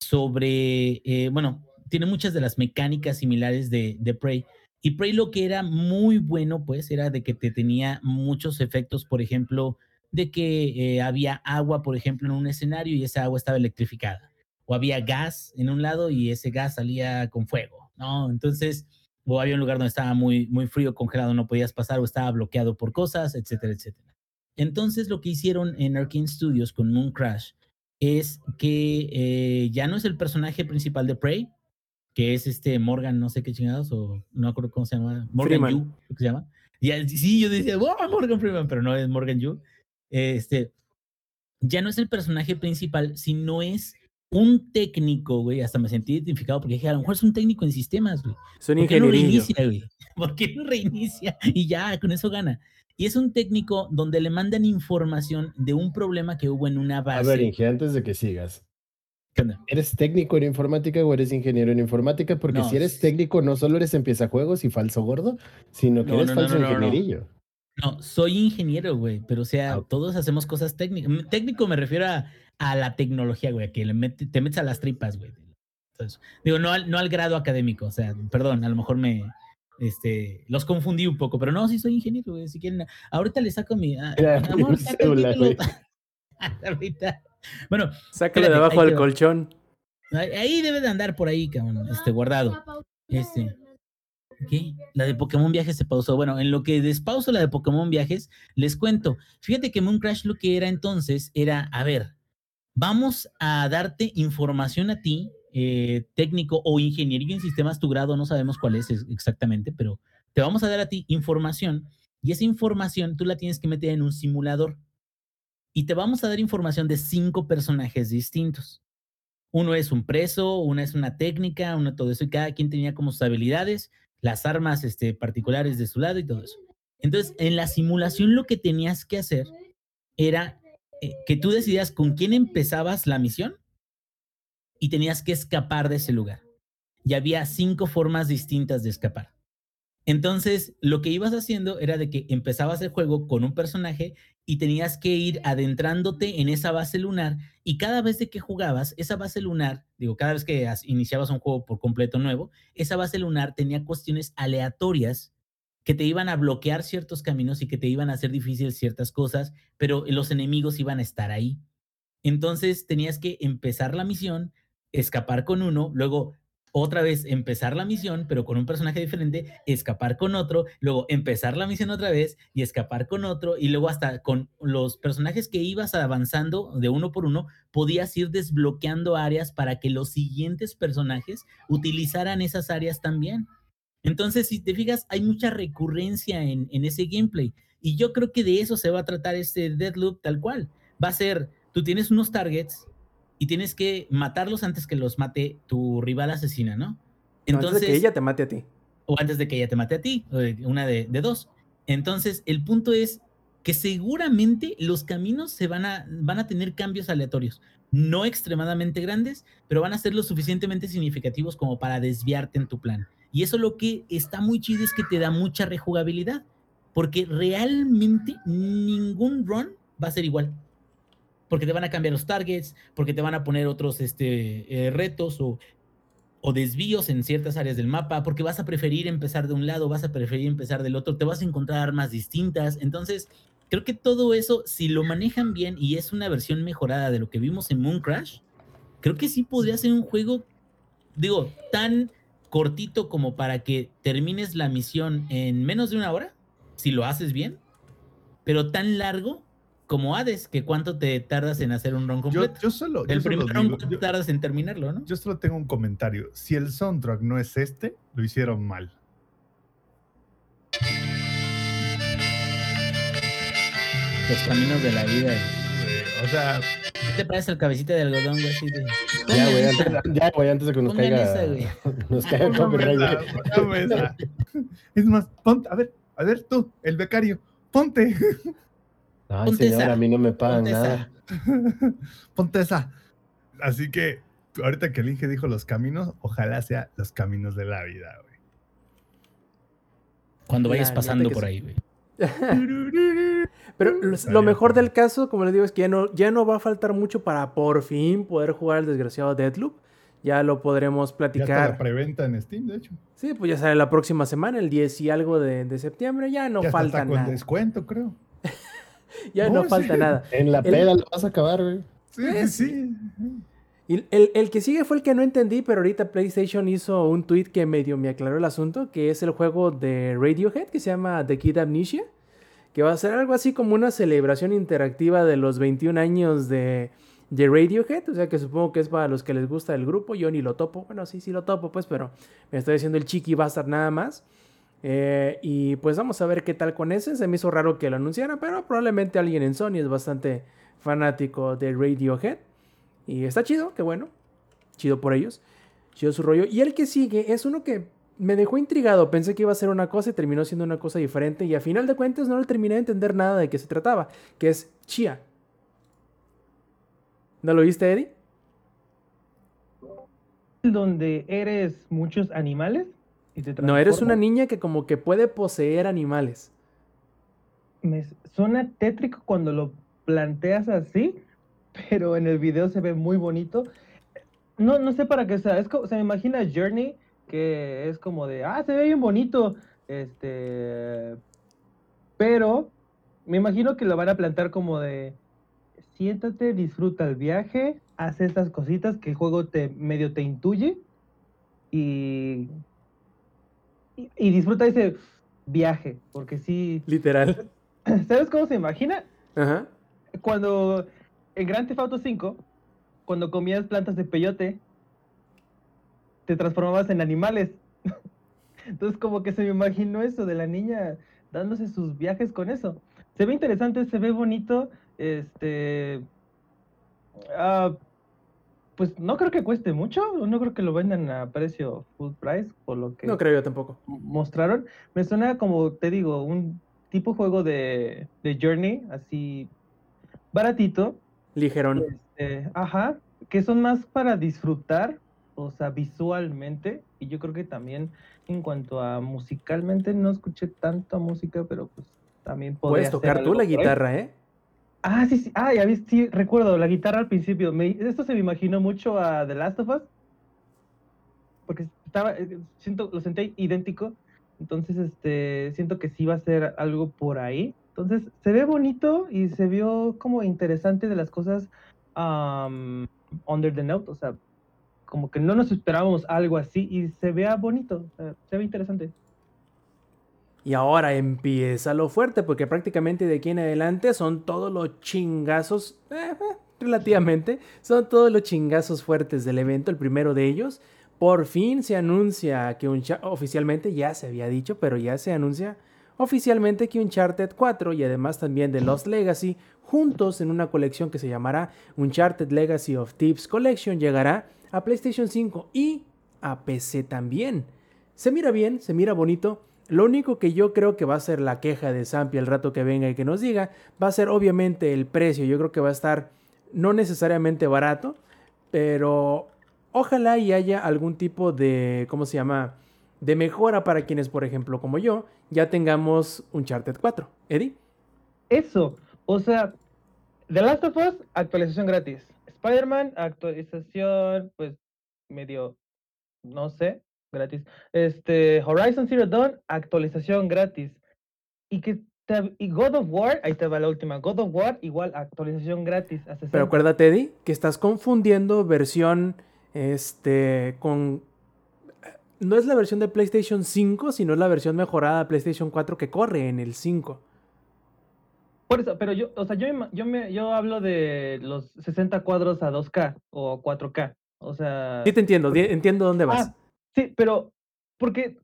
sobre, eh, bueno, tiene muchas de las mecánicas similares de, de Prey. Y Prey lo que era muy bueno, pues, era de que te tenía muchos efectos, por ejemplo, de que eh, había agua, por ejemplo, en un escenario y esa agua estaba electrificada. O había gas en un lado y ese gas salía con fuego, ¿no? Entonces, o había un lugar donde estaba muy, muy frío, congelado, no podías pasar o estaba bloqueado por cosas, etcétera, etcétera. Entonces, lo que hicieron en Arkane Studios con Moon Crash es que eh, ya no es el personaje principal de Prey, que es este Morgan, no sé qué chingados, o no acuerdo cómo se llama, Morgan. Yu, creo que se llama. Y, sí, yo decía, Morgan Freeman, pero no es Morgan Yu. Este, ya no es el personaje principal, sino es un técnico, güey. Hasta me sentí identificado porque dije, a lo mejor es un técnico en sistemas, güey. Es un ¿Por qué no reinicia, güey? ¿Por qué no reinicia? Y ya, con eso gana. Y es un técnico donde le mandan información de un problema que hubo en una A base. ver, Inge, antes de que sigas. ¿Qué onda? ¿Eres técnico en informática o eres ingeniero en informática? Porque No, si eres técnico, no solo eres juegos y falso gordo, sino que No, eres no, falso ingenierillo. No, soy ingeniero, güey, pero o sea, Ah, todos hacemos cosas técnicas. Técnico me refiero a, a la tecnología, güey, a que le mete- te metes a las tripas, güey. Entonces, digo, no al, no al grado académico, o sea, perdón, a lo mejor me, este, los confundí un poco, pero no, sí soy ingeniero, güey, si quieren, ahorita le saco mi, ah, Mira, amor, mi güey. ahorita, bueno, Sácale de abajo va. colchón. ahí, ahí debe de andar por ahí, cabrón, este, guardado. Este, La de Pokémon Viajes se pausó. Bueno, en lo que despauso la de Pokémon Viajes, les cuento. Fíjate que Moon Crash lo que era entonces era, a ver, vamos a darte información a ti, eh, técnico o ingeniería en sistemas, tu grado, no sabemos cuál es ex- exactamente, pero te vamos a dar a ti información y esa información tú la tienes que meter en un simulador. Y te vamos a dar información de cinco personajes distintos. Uno es un preso, una es una técnica, uno todo eso, y cada quien tenía como sus habilidades, las armas este, particulares de su lado y todo eso. Entonces, en la simulación lo que tenías que hacer era eh, que tú decidías con quién empezabas la misión y tenías que escapar de ese lugar. Y había cinco formas distintas de escapar. Entonces, lo que ibas haciendo era de que empezabas el juego con un personaje y tenías que ir adentrándote en esa base lunar y cada vez de que jugabas, esa base lunar, digo, cada vez que as- iniciabas un juego por completo nuevo, esa base lunar tenía cuestiones aleatorias que te iban a bloquear ciertos caminos y que te iban a hacer difícil ciertas cosas, pero los enemigos iban a estar ahí. Entonces tenías que empezar la misión, escapar con uno, luego otra vez empezar la misión, pero con un personaje diferente, escapar con otro, luego empezar la misión otra vez y escapar con otro, y luego hasta con los personajes que ibas avanzando de uno por uno, podías ir desbloqueando áreas para que los siguientes personajes utilizaran esas áreas también. Entonces, si te fijas, hay mucha recurrencia en, ese gameplay. Y yo creo que de eso se va a tratar este Deadloop tal cual. Va a ser, tú tienes unos targets y tienes que matarlos antes que los mate tu rival asesina, ¿no? Entonces, antes de que ella te mate a ti. O antes de que ella te mate a ti, una de, de dos. Entonces, el punto es que seguramente los caminos se van a, van a tener cambios aleatorios. No extremadamente grandes, pero van a ser lo suficientemente significativos como para desviarte en tu plan. Y eso lo que está muy chido es que te da mucha rejugabilidad, porque realmente ningún run va a ser igual porque te van a cambiar los targets, porque te van a poner otros este, eh, retos o, o, desvíos en ciertas áreas del mapa, porque vas a preferir empezar de un lado, vas a preferir empezar del otro, te vas a encontrar armas distintas. Entonces, creo que todo eso, si lo manejan bien y es una versión mejorada de lo que vimos en Moon Crash, creo que sí podría ser un juego, digo, tan cortito como para que termines la misión en menos de una hora, si lo haces bien, pero tan largo como Hades, que cuánto te tardas en hacer un run completo. Yo, solo. El primer run tardas en terminarlo, ¿no? Yo solo tengo un comentario. Si el soundtrack no es este, lo hicieron mal. Los caminos de la vida. o sea. ¿Qué te parece el cabecita de algodón, güey? Así de... Ya, güey, antes, ya, güey, antes de que nos caiga. nos caiga copyright. Es más, ponte, a ver, a ver tú, el becario, ponte. Ay, señor, a mí no me pagan nada. Ponte esa. Así que, ahorita que el Inge dijo los caminos, ojalá sea los caminos de la vida, güey. Cuando vayas pasando por ahí, güey. Pero lo mejor del caso, como les digo, es que ya no, ya no va a faltar mucho para por fin poder jugar el desgraciado Deadloop. Ya lo podremos platicar. Ya está la preventa en Steam, de hecho. Sí, pues ya sale la próxima semana, el 10 y algo de, septiembre. Ya no falta nada. con descuento, creo. ya no, falta nada. En la peda lo vas a acabar, güey. Sí, sí. Y el, el, que sigue fue el que no entendí, pero ahorita PlayStation hizo un tweet que medio me aclaró el asunto, que es el juego de Radiohead, que se llama The Kid Amnesia, que va a ser algo así como una celebración interactiva de los 21 años de, de Radiohead, o sea que supongo que es para los que les gusta el grupo, yo ni lo topo, bueno, sí, sí lo topo, pues, pero me estoy haciendo el chiqui bastard nada más. Eh, y pues vamos a ver qué tal con ese. Se me hizo raro que lo anunciaran, pero probablemente alguien en Sony es bastante fanático de Radiohead. Y está chido, qué bueno. Chido por ellos. Chido su rollo. Y el que sigue es uno que me dejó intrigado. Pensé que iba a ser una cosa y terminó siendo una cosa diferente. Y a final de cuentas no le terminé de entender nada de qué se trataba. Que es Chia. ¿No lo viste, Eddie? Donde eres muchos animales no, eres una niña que como que puede poseer animales. Me suena tétrico cuando lo planteas así, pero en el video se ve muy bonito. No, no sé para qué sea. Es como, se me imagina Journey, que es como de, ah, se ve bien bonito. Este. Pero me imagino que lo van a plantar como de, siéntate, disfruta el viaje, haz estas cositas que el juego te medio te intuye y y, disfruta ese viaje, porque sí. Literal. ¿Sabes cómo se imagina? Ajá. Cuando en Grand Theft Auto 5, cuando comías plantas de peyote, te transformabas en animales. Entonces como que se me imaginó eso de la niña dándose sus viajes con eso. Se ve interesante, se ve bonito, este... Uh, pues no creo que cueste mucho, no creo que lo vendan a precio full price, por lo que... No creo yo tampoco. Mostraron. Me suena como, te digo, un tipo juego de, de Journey, así baratito. Ligerón. Este, ajá, que son más para disfrutar, o sea, visualmente, y yo creo que también en cuanto a musicalmente, no escuché tanta música, pero pues también Puedes tocar tú la guitarra, ¿eh? Ah, sí, sí. Ah, ya vi, sí, recuerdo la guitarra al principio. esto se me imaginó mucho a The Last of Us. Porque estaba, eh, siento, lo sentí idéntico. Entonces, este, siento que sí va a ser algo por ahí. Entonces, se ve bonito y se vio como interesante de las cosas under the note. O sea, como que no nos esperábamos algo así y se vea bonito, o sea, se ve interesante. Y ahora empieza lo fuerte, porque prácticamente de aquí en adelante son todos los chingazos, eh, eh, relativamente, son todos los chingazos fuertes del evento. El primero de ellos, por fin se anuncia que un oficialmente ya se había dicho, pero ya se anuncia oficialmente que Uncharted 4 y además también de Lost Legacy, juntos en una colección que se llamará Uncharted Legacy of Tips Collection, llegará a PlayStation 5 y a PC también. Se mira bien, se mira bonito. Lo único que yo creo que va a ser la queja de Zampi el rato que venga y que nos diga, va a ser obviamente el precio. Yo creo que va a estar no necesariamente barato, pero ojalá y haya algún tipo de, ¿cómo se llama? De mejora para quienes, por ejemplo, como yo, ya tengamos un Charted 4. Eddie. Eso, o sea, The Last of Us, actualización gratis. Spider-Man, actualización, pues, medio, no sé, gratis. Este, Horizon Zero Dawn, actualización gratis. Y que y God of War, ahí te va la última. God of War, igual actualización gratis. Pero acuérdate, Eddie, que estás confundiendo versión este con. No es la versión de PlayStation 5, sino es la versión mejorada de PlayStation 4 que corre en el 5. Por eso, pero yo, o sea, yo, yo, me, yo hablo de los 60 cuadros a 2K o 4K. O sea. Sí, te entiendo, entiendo dónde vas. Ah, sí, pero, porque,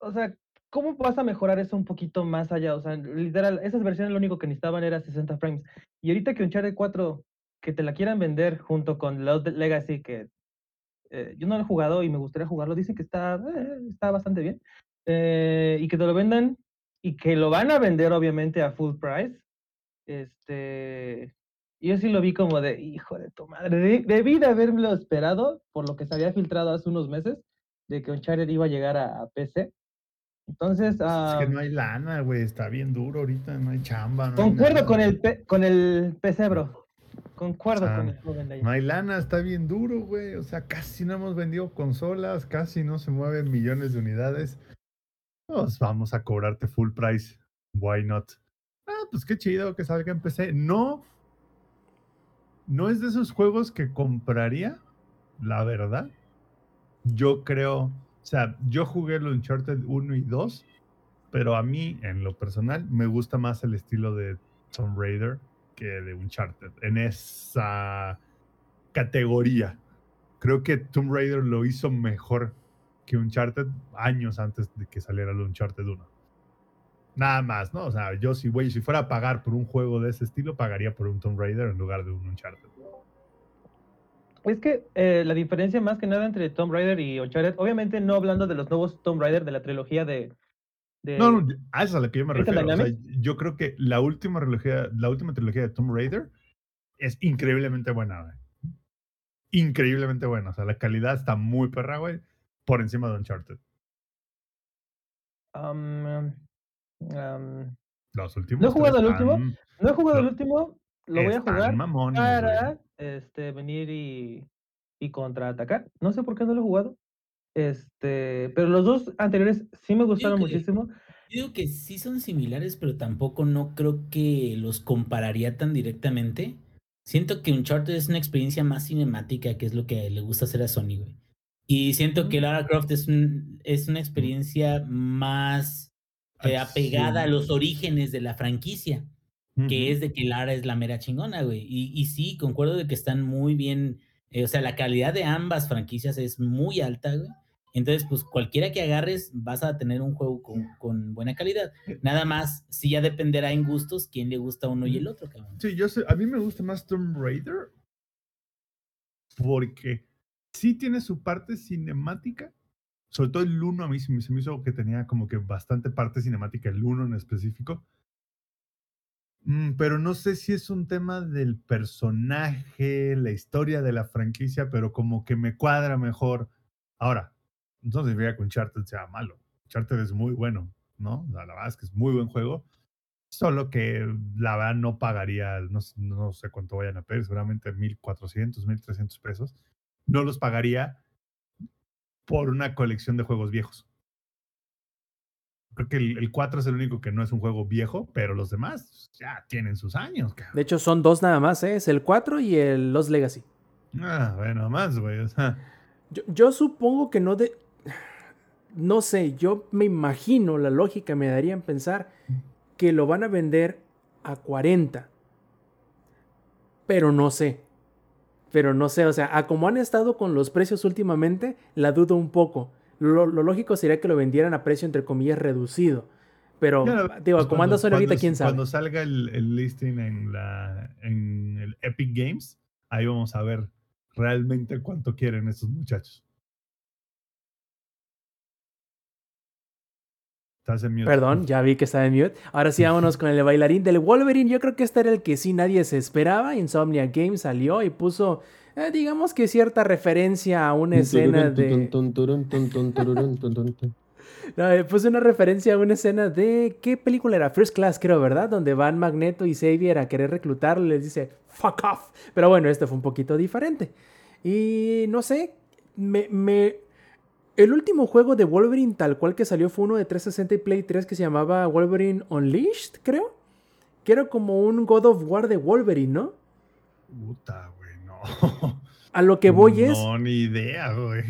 o sea, ¿cómo vas a mejorar eso un poquito más allá? O sea, literal, esas versiones lo único que necesitaban era 60 frames. Y ahorita que un Uncharted 4, que te la quieran vender junto con Lost Legacy, que eh, yo no lo he jugado y me gustaría jugarlo, dicen que está, eh, está bastante bien. Eh, y que te lo vendan y que lo van a vender obviamente a full price. Este, yo sí lo vi como de, hijo de tu madre, debí de haberlo esperado por lo que se había filtrado hace unos meses de que Uncharted iba a llegar a PC entonces. es que ah, no hay lana, güey. Está bien duro ahorita, no hay chamba. concuerdo con, el con el PC, bro. Concuerdo con el joven de ahí. No hay lana, está bien duro, güey. O sea, casi no hemos vendido consolas, casi no se mueven millones de unidades. Pues vamos a cobrarte full price. Why not? Ah, pues qué chido que salga en PC. No. No es de esos juegos que compraría, la verdad. Yo creo o sea, yo jugué el Uncharted 1 y 2, pero a mí, en lo personal, me gusta más el estilo de Tomb Raider que de Uncharted. En esa categoría. Creo que Tomb Raider lo hizo mejor que Uncharted años antes de que saliera el Uncharted 1. Nada más, ¿no? O sea, yo si, si fuera a pagar por un juego de ese estilo, pagaría por un Tomb Raider en lugar de un Uncharted. Es que eh, la diferencia más que nada entre Tomb Raider y Uncharted, obviamente no hablando de los nuevos Tomb Raider de la trilogía de... no, no, a eso es a lo que yo me refiero. O sea, yo creo que la última, trilogía, la última trilogía de Tomb Raider es increíblemente buena, güey. Increíblemente buena. O sea, la calidad está muy perra, güey, por encima de Uncharted. Um, um, los últimos. No he jugado el último. No he jugado el último. Lo voy a jugar para este, venir y, y contraatacar. No sé por qué no lo he jugado. Este, pero los dos anteriores sí me gustaron muchísimo. digo que sí son similares, pero tampoco no creo que los compararía tan directamente. Siento que Uncharted es una experiencia más cinemática, que es lo que le gusta hacer a Sony, güey. Y siento que Lara Croft es, un, es una experiencia más eh, apegada a los orígenes de la franquicia que es de que Lara es la mera chingona, güey. Y, y sí, concuerdo de que están muy bien, eh, o sea, la calidad de ambas franquicias es muy alta, güey. Entonces, pues cualquiera que agarres, vas a tener un juego con, con, buena calidad. Nada más, sí ya dependerá en gustos quién le gusta uno y el otro, cabrón. Sí, yo sé, a mí me gusta más Tomb Raider porque sí tiene su parte cinemática. Sobre todo el 1 a mí se me, hizo que tenía como que bastante parte cinemática, el 1 en específico pero no sé si es un tema del personaje, la historia de la franquicia, pero como que me cuadra mejor. Ahora, no significa que Uncharted sea malo. Uncharted es muy bueno, ¿no? la verdad es que es muy buen juego. Solo que la verdad no pagaría, no, no sé cuánto vayan a pedir, seguramente 1.400, 1.300 pesos. No los pagaría por una colección de juegos viejos. Creo que el, 4 es el único que no es un juego viejo, pero los demás ya tienen sus años. De hecho, son dos nada más, ¿eh? es el 4 y el Lost Legacy. Ah, bueno, más, güey. O sea, Yo, yo supongo que no de. No sé, yo me imagino, la lógica me daría en pensar que lo van a vender a 40. Pero no sé. Pero no sé, o sea, a como han estado con los precios últimamente, la dudo un poco. Lo, lo lógico sería que lo vendieran a precio, entre comillas, reducido. Pero, Ya, digo, pues, como ahorita, quién sabe. Cuando salga el, el listing en, la, en el Epic Games, ahí vamos a ver realmente cuánto quieren estos muchachos. Estás en mute. Perdón, ya vi que estaba en mute. Ahora sí, vámonos con el bailarín del Wolverine. Yo creo que este era el que sí nadie se esperaba. Insomnia Games salió y puso, eh, digamos que cierta referencia a una escena de... No, puse una referencia a una escena de. ¿Qué película era? First Class, creo, ¿verdad? Donde van Magneto y Xavier a querer reclutarlo y les dice, fuck off. Pero bueno, este fue un poquito diferente. Y no sé, me. me- El último juego de Wolverine, tal cual que salió, fue uno de 360 y Play 3 que se llamaba Wolverine Unleashed, creo. Que era como un God of War de Wolverine, ¿no? Puta, güey, no. A lo que voy es. No, ni idea, güey.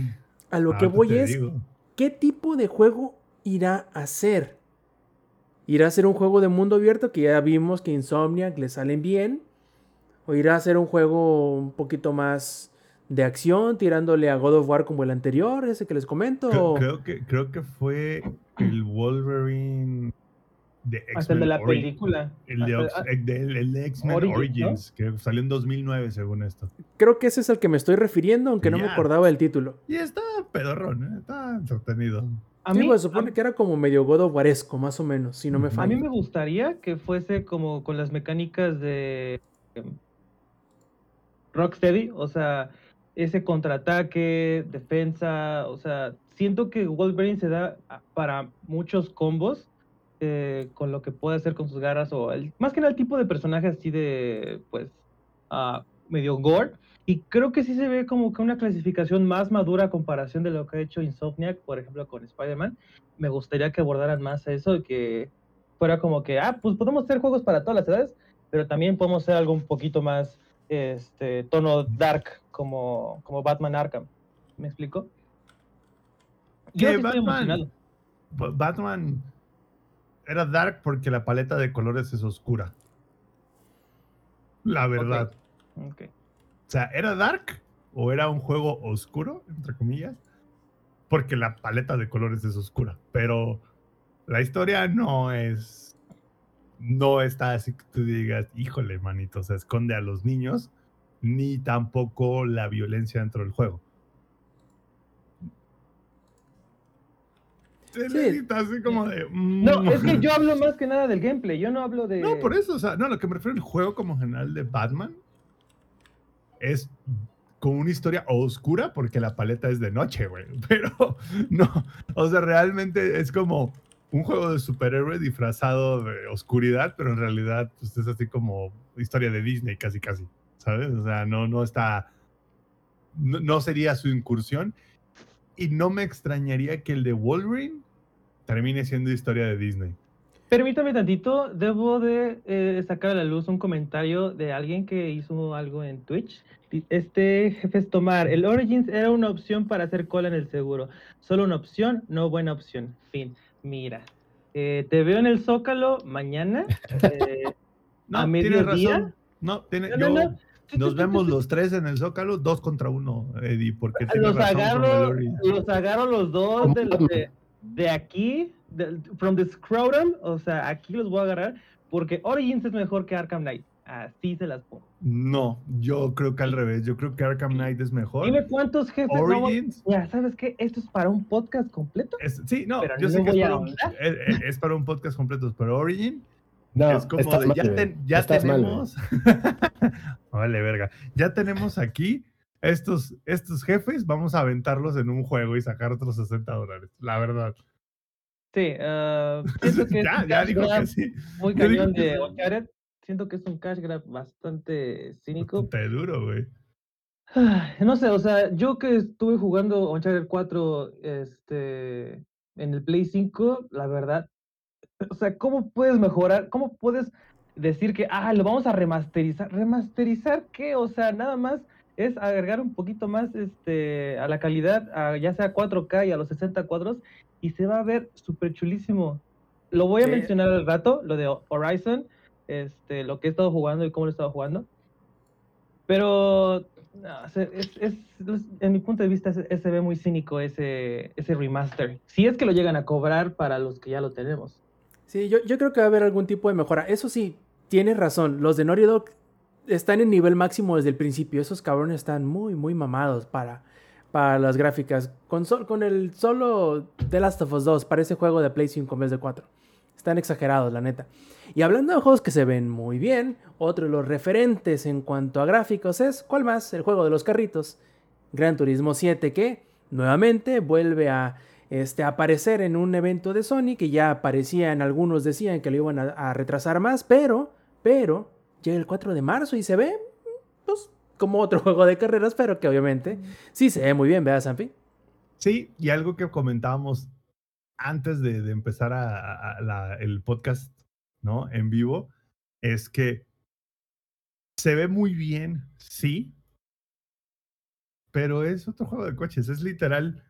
A lo que Ahorita voy es. digo. ¿qué tipo de juego irá a ser? ¿Irá a ser un juego de mundo abierto que ya vimos que Insomniac le salen bien? ¿O irá a ser un juego un poquito más de acción, tirándole a God of War como el anterior, ese que les comento? Creo que, creo que fue el Wolverine de Hasta el de la Ori- película. El de, Hasta- Ox- el de, el de X-Men Origins, Origins, que salió en 2009 según esto. Creo que ese es el que me estoy refiriendo, aunque no me acordaba del título. Y está pedorrón, ¿eh? está entretenido. A Sí, mí, pues, supone a- que era como medio God of Waresco, más o menos, si no me Ujú. A mí falla. me gustaría que fuese como con las mecánicas de em, Rocksteady, o sea, ese contraataque, defensa, o sea, siento que Wolverine se da para muchos combos eh, con lo que puede hacer con sus garras o el, más que nada el tipo de personaje así de, pues, ah, medio gore. Y creo que sí se ve como que una clasificación más madura a comparación de lo que ha hecho Insomniac, por ejemplo, con Spider-Man. Me gustaría que abordaran más eso y que fuera como que, ah, pues podemos hacer juegos para todas las edades, pero también podemos hacer algo un poquito más este tono dark como, como Batman Arkham. ¿Me explico? Yo Batman- Batman era dark porque la paleta de colores es oscura. La verdad. O sea, ¿era dark o era un juego oscuro, entre comillas? Porque la paleta de colores es oscura. Pero la historia no es. No está así que tú digas, híjole, manito, o sea, esconde a los niños, ni tampoco la violencia dentro del juego. Elenita, así como de. No, mm. es que yo hablo más que nada del gameplay, yo no hablo de... No, por eso, o sea, no, lo que me refiero al juego como general de Batman es con una historia oscura porque la paleta es de noche, güey. Pero no, o sea, realmente es como un juego de superhéroe disfrazado de oscuridad, pero en realidad pues, es así como historia de Disney casi casi, ¿sabes? O sea, no, no está, no, no sería su incursión y no me extrañaría que el de Wolverine termine siendo historia de Disney. Permítame tantito, debo de eh, sacar a la luz un comentario de alguien que hizo algo en Twitch. Este jefe es tomar, el Origins era una opción para hacer cola en el seguro. Solo una opción, no buena opción. Fin. Mira, eh, te veo en el Zócalo mañana eh, a tienes mediodía. razón. No, tiene, No, yo, no, no. Nos vemos los tres en el Zócalo, dos contra uno, Eddie, porque Los agarro, los agarro los dos del- de, de aquí, from the scrotum, o sea, aquí los voy a agarrar, porque Origins es mejor que Arkham Knight. Así se las pongo. No, yo creo que al revés. Yo creo que Arkham Knight es mejor. Dime cuántos jefes no Origins. Ya, ¿sabes qué? Esto es para un podcast completo. es- sí, no, Pero yo no sé que es para, un, ahondar. es, para un podcast completo, pero Origin No, es como estás de mal, ya, ten- ya tenemos. vale, verga. Ya tenemos aquí estos, estos jefes, vamos a aventarlos en un juego y sacar otros 60 dólares, la verdad. Sí, ah, siento que es ya, un ya grab que sí. muy cañón de. Uncharted. Siento que es un cash grab bastante cínico. Te duro, güey. Ay, No sé, o sea, yo que estuve jugando Uncharted 4 este, en el Play 5, la verdad, o sea, ¿cómo puedes mejorar? ¿Cómo puedes decir que, ah, lo vamos a remasterizar? ¿Remasterizar qué? O sea, nada más es agregar un poquito más este, a la calidad, a, ya sea 4K y a los 60 cuadros, y se va a ver súper chulísimo. Lo voy a Sí. mencionar al rato, lo de Horizon, este, lo que he estado jugando y cómo lo he estado jugando. Pero no, es, es- es- en mi punto de vista se ve muy cínico ese, ese remaster. Si es que lo llegan a cobrar para los que ya lo tenemos. Sí, yo, yo creo que va a haber algún tipo de mejora. Eso sí, tienes razón. Los de Naughty Dog están en nivel máximo desde el principio. Esos cabrones están muy, muy mamados para, para las gráficas. Con, sol- con el solo The Last of Us 2, parece juego de Play 5 en vez de 4. Están exagerados, la neta. Y hablando de juegos que se ven muy bien, otro de los referentes en cuanto a gráficos es, ¿cuál más? El juego de los carritos. Gran Turismo 7 que nuevamente vuelve a este, aparecer en un evento de Sony que ya aparecían, algunos decían que lo iban a, a retrasar más, pero, pero, llega el 4 de marzo y se ve, pues, como otro juego de carreras, pero que obviamente sí se ve muy bien, ¿verdad, Sanfi? Sí, y algo que comentábamos antes de, de empezar a, el podcast, ¿no? En vivo, es que se ve muy bien, sí, pero es otro juego de coches, es literal.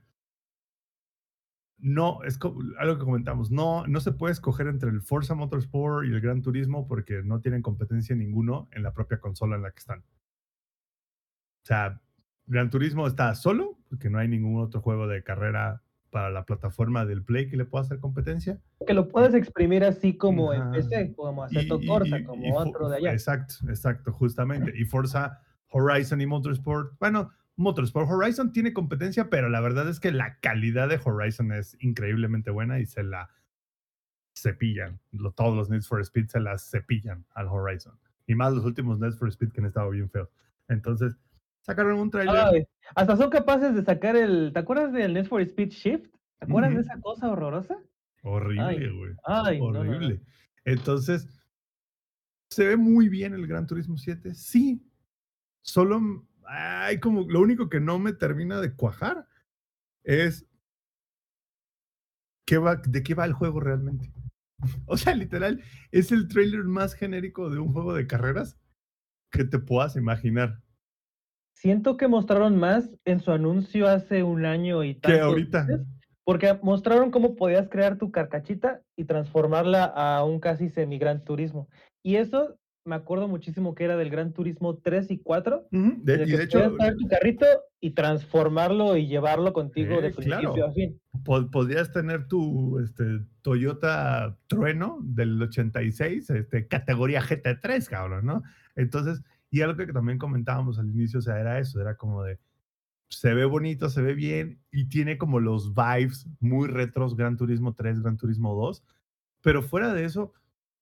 No, es algo que comentamos, no, no se puede escoger entre el Forza Motorsport y el Gran Turismo porque no tienen competencia ninguno en la propia consola en la que están. O sea, Gran Turismo está solo, porque no hay ningún otro juego de carrera para la plataforma del Play que le pueda hacer competencia. Que lo puedes exprimir así como en. PC, como y- Corsa, y- como y otro de allá. Exacto, exacto, justamente. Y Forza Horizon y Motorsport, bueno, Motorsport Horizon tiene competencia, pero la verdad es que la calidad de Horizon es increíblemente buena y se la cepillan. Lo- todos los Need for Speed se las cepillan al Horizon. Y más los últimos Need for Speed que han estado bien feos. Entonces, sacaron un trailer. Ay, hasta son capaces de sacar el. ¿Te acuerdas del Need for Speed Shift? ¿Te acuerdas de esa cosa horrorosa? Horrible, güey. ay, no, no, no. Horrible. Entonces, ¿se ve muy bien el Gran Turismo 7? Sí. Solo hay como lo único que no me termina de cuajar es qué va, de qué va el juego realmente. O sea, literal, es el trailer más genérico de un juego de carreras que te puedas imaginar. Siento que mostraron más en su anuncio hace un año y Que tantos ahorita. Porque mostraron cómo podías crear tu carcachita y transformarla a un casi semi-gran turismo. Y eso me acuerdo muchísimo que era del Gran Turismo 3 y 4. Ujú, de- de y de hecho, traer tu carrito y transformarlo y llevarlo contigo de Sí, principio claro. a fin. po- podrías tener tu este, Toyota Trueno del 86, este, categoría GT3, cabrón, ¿no? Entonces, y algo que también comentábamos al inicio, o sea, era eso, era como de, se ve bonito, se ve bien y tiene como los vibes muy retros, Gran Turismo 3, Gran Turismo 2, pero fuera de eso,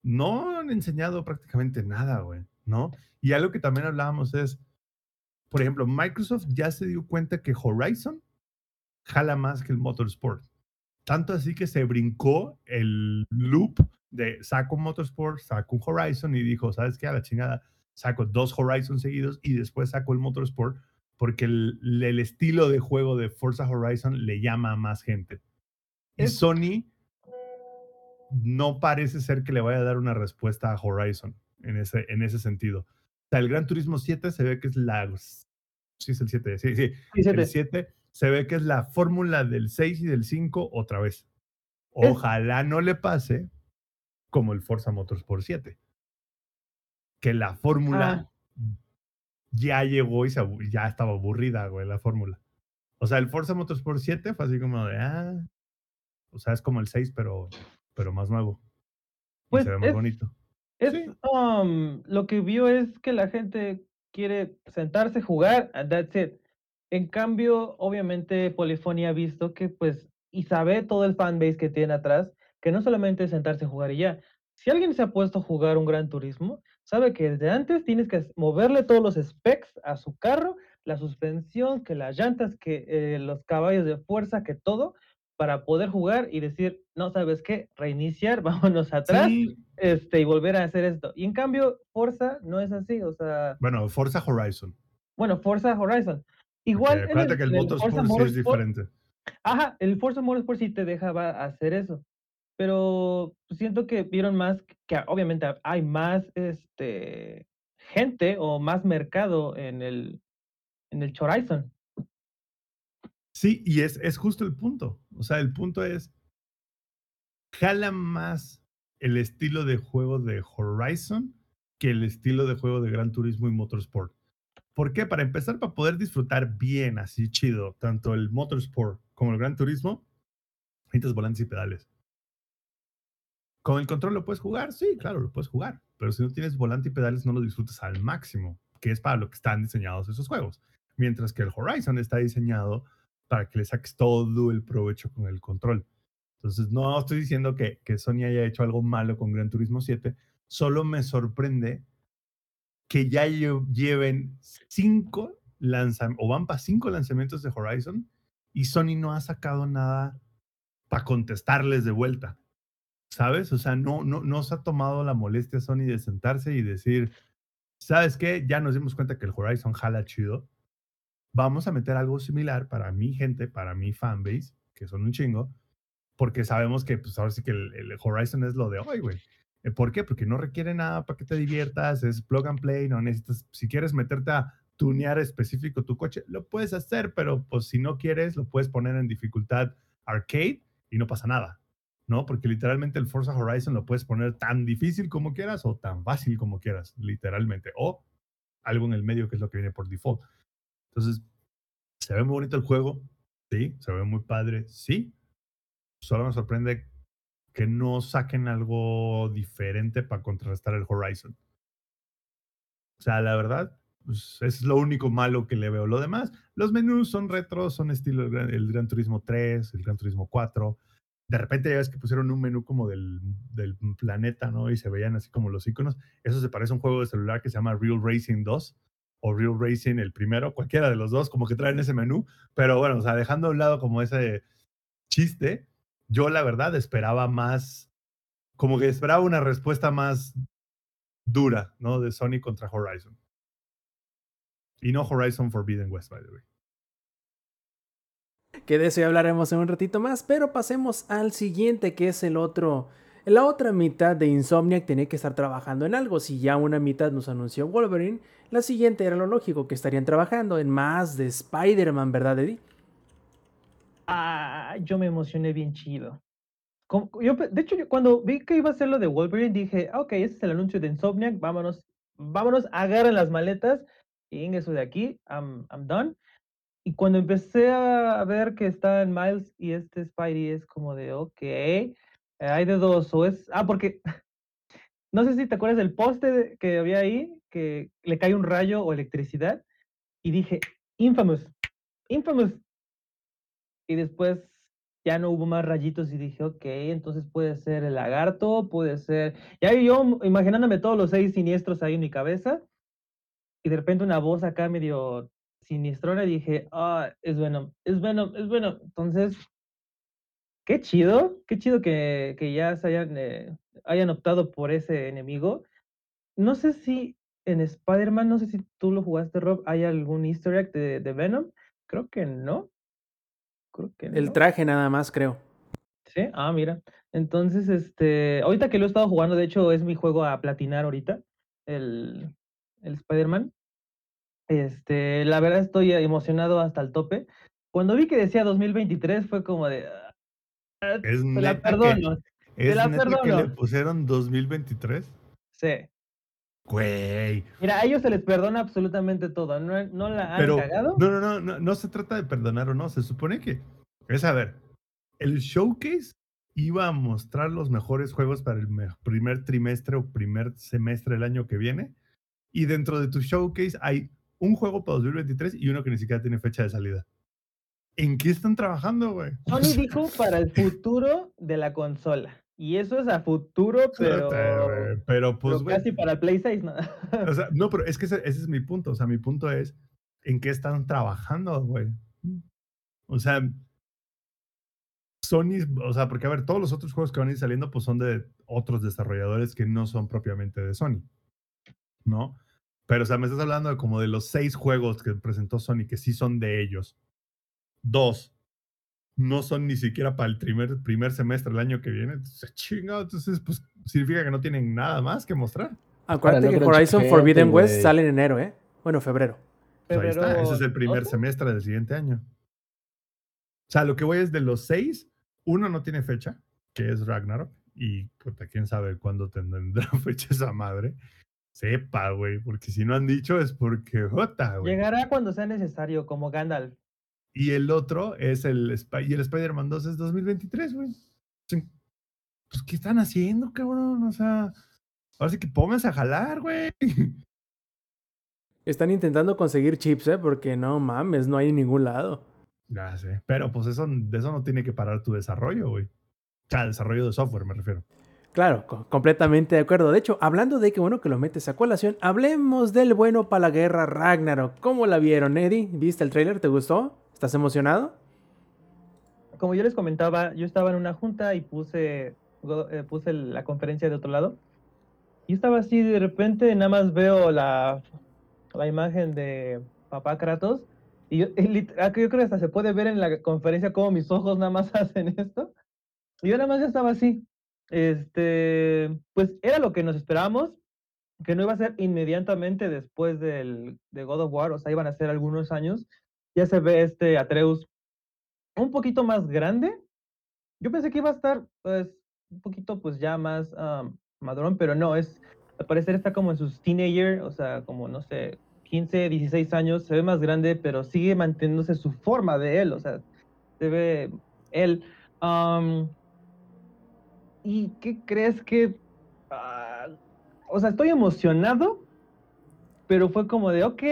no han enseñado prácticamente nada, güey, ¿no? Y algo que también hablábamos es, por ejemplo, Microsoft ya se dio cuenta que Horizon jala más que el Motorsport. Tanto así que se brincó el loop de saco un Motorsport, saco un Horizon y dijo, ¿sabes qué? A la chingada, saco dos Horizon seguidos y después saco el Motorsport porque el, el estilo de juego de Forza Horizon le llama a más gente. Y Sony no parece ser que le vaya a dar una respuesta a Horizon en ese, en ese sentido. O sea, el Gran Turismo 7 se ve que es la... Sí, es el 7, sí, sí. Y se El te- 7 se ve que es la fórmula del 6 y del 5 otra vez. Ojalá no le pase como el Forza Motorsport 7. Que la fórmula ya llegó y se ya estaba aburrida, güey, la fórmula. O sea, el Forza Motorsport 7 fue así como de, ah, o sea, es como el 6, pero, pero más nuevo. Y Pues se ve más es- bonito. Es, Sí. um, lo que vio es que la gente quiere sentarse, jugar, and that's it. En cambio, obviamente, Polyphony ha visto que, pues, y sabe todo el fanbase que tiene atrás, que no solamente es sentarse a jugar y ya. Si alguien se ha puesto a jugar un Gran Turismo, sabe que desde antes tienes que moverle todos los specs a su carro, la suspensión, que las llantas, que eh, los caballos de fuerza, que todo, para poder jugar y decir, no, ¿sabes qué? Reiniciar, vámonos atrás Sí, este, y volver a hacer esto. Y en cambio, Forza no es así, o sea, bueno, Forza Horizon. bueno, Forza Horizon. Igual en acuérdate que el en Motorsport Forza sí es Motorsport- diferente. Ajá, el Forza Motorsport sí te dejaba hacer eso. Pero siento que vieron más, que obviamente hay más este, gente o más mercado en el, en el Horizon. Sí, y es, es justo el punto. O sea, el punto es, jala más el estilo de juego de Horizon que el estilo de juego de Gran Turismo y Motorsport. ¿Por qué? Para empezar, para poder disfrutar bien, así chido, tanto el Motorsport como el Gran Turismo, necesitas volantes y pedales. ¿Con el control lo puedes jugar? Sí, claro, lo puedes jugar. Pero si no tienes volante y pedales, no lo disfrutas al máximo, que es para lo que están diseñados esos juegos. Mientras que el Horizon está diseñado para que le saques todo el provecho con el control. Entonces, no estoy diciendo que, Sony haya hecho algo malo con Gran Turismo 7, solo me sorprende que ya lleven cinco lanzamientos, o van para cinco lanzamientos de Horizon, y Sony no ha sacado nada para contestarles de vuelta. ¿Sabes? O sea, no, no, no se ha tomado la molestia Sony de sentarse y decir, ¿sabes qué? Ya nos dimos cuenta que el Horizon jala chido. Vamos a meter algo similar para mi gente, para mi fanbase, que son un chingo, porque sabemos que, pues ahora sí que el, el Horizon es lo de hoy, güey. Eh, ¿Por qué? Porque no requiere nada para que te diviertas, es plug and play, no necesitas, si quieres meterte a tunear específico tu coche, lo puedes hacer, pero pues si no quieres, lo puedes poner en dificultad arcade y no pasa nada, ¿no? Porque literalmente el Forza Horizon lo puedes poner tan difícil como quieras o tan fácil como quieras, literalmente, o algo en el medio que es lo que viene por default. Entonces, se ve muy bonito el juego, sí, se ve muy padre, sí. Solo me sorprende que no saquen algo diferente para contrarrestar el Horizon. O sea, la verdad, pues, es lo único malo que le veo. Lo demás, los menús son retro, son estilo el Gran, Turismo 3, el Gran Turismo 4. De repente ya ves que pusieron un menú como del, del, planeta, ¿no? Y se veían así como los iconos. Eso se parece a un juego de celular que se llama Real Racing 2 o Real Racing el primero, cualquiera de los dos, como que traen ese menú. Pero bueno, o sea, dejando a un lado como ese chiste, yo la verdad esperaba más, como que esperaba una respuesta más dura, ¿no? De Sony contra Horizon. Y no Horizon Forbidden West, by the way. Que de eso ya hablaremos en un ratito más, pero pasemos al siguiente, que es el otro. La otra mitad de Insomniac tenía que estar trabajando en algo. Si ya una mitad nos anunció Wolverine, la siguiente era lo lógico, que estarían trabajando en más de Spider-Man, ¿verdad, Eddie? Ah, yo me emocioné bien chido. de hecho, cuando vi que iba a ser lo de Wolverine, dije, ah, ok, ese es el anuncio de Insomniac, vámonos, vámonos, agarren las maletas y eso de aquí, I'm, I'm done. Y cuando empecé a ver que está en Miles y este Spidey es como de, ok, hay de dos, o es, ah, porque no sé si te acuerdas del poste que había ahí, que le cae un rayo o electricidad, y dije, Infamous, Infamous, y después ya no hubo más rayitos y dije, ok, entonces puede ser el lagarto, puede ser... Ya yo imaginándome todos los seis siniestros ahí en mi cabeza y de repente una voz acá medio siniestrona y dije, ah, es bueno, es bueno, es bueno. Entonces, qué chido, qué chido que, que ya se hayan, eh, hayan optado por ese enemigo. No sé si en Spider-Man, no sé si tú lo jugaste, Rob, ¿hay algún easter egg de, de Venom? Creo que no. El traje nada más, creo. Sí, ah, mira. Entonces, este, ahorita que lo he estado jugando, de hecho, es mi juego a platinar ahorita, el, el Spider-Man. Este, la verdad estoy emocionado hasta el tope. Cuando vi que decía 2023 fue como de... Ah, es la perdono. Es la perdono. que le pusieron 2023. Sí. Güey. Mira, a ellos se les perdona absolutamente todo. No, no la han cagado. No, no, no, no, no se trata de perdonar o no. Se supone que es a ver, el showcase iba a mostrar los mejores juegos para el primer trimestre o primer semestre del año que viene. Y dentro de tu showcase hay un juego para 2023 y uno que ni siquiera tiene fecha de salida. ¿En qué están trabajando, güey? Sony dijo para el futuro de la consola. Y eso es a futuro, pero. Pero, pues, Casi para Play 6, ¿no? o sea, no, pero es que ese, es mi punto. O sea, mi punto es en qué están trabajando, güey. O sea, Sony, o sea, porque a ver, todos los otros juegos que van a ir saliendo, pues son de otros desarrolladores que no son propiamente de Sony, ¿no? Pero, o sea, me estás hablando de como de los seis juegos que presentó Sony, que sí son de ellos. Dos, no son ni siquiera para el primer, primer semestre del año que viene. Entonces, chingado, entonces, pues significa que no tienen nada más que mostrar. Acuérdate que Horizon Forbidden West sale en enero, ¿eh? Bueno, febrero. Pues ahí está, Febrero ese es el primer 12. semestre del siguiente año. O sea, lo que voy es de los seis, uno no tiene fecha, que es Ragnarok, y puta, quién sabe cuándo tendrá fecha esa madre. Sepa, güey, porque si no han dicho es porque jota, güey. Llegará cuando sea necesario, como Gandalf. Y el otro es el, y el Spider-Man 2 es 2023, güey. Pues, ¿qué están haciendo, cabrón? O sea, ahora sí que pónganse a jalar, güey. Están intentando conseguir chips, ¿eh? Porque no mames, no hay en ningún lado. Ya sé. Pero pues eso, de eso no tiene que parar tu desarrollo, güey. O sea, desarrollo de software, me refiero. Claro, co- completamente de acuerdo. De hecho, hablando de que bueno que lo metes a colación, hablemos del bueno para la guerra Ragnarok. ¿Cómo la vieron, Eddie? ¿Viste el tráiler? ¿Te gustó? ¿Estás emocionado? Como yo les comentaba, yo estaba en una junta y puse, eh, puse la conferencia de otro lado. Y estaba así, de repente nada más veo la, la imagen de papá Kratos. Y yo, ah, yo creo que hasta se puede ver en la conferencia cómo mis ojos nada más hacen esto. Y yo nada más ya estaba así. Este, pues era lo que nos esperábamos, que no iba a ser inmediatamente después del, de God of War, o sea, iban a ser algunos años. Ya se ve este Atreus un poquito más grande. Yo pensé que iba a estar, pues, un poquito, pues, ya más am, madurón, pero no, es, al parecer está como en sus teenager, o sea, como, no sé, 15, 16 años, se ve más grande, pero sigue manteniéndose su forma de él, o sea, se ve él. ¿Y qué crees que...? ah, o sea, estoy emocionado, pero fue como de, ok,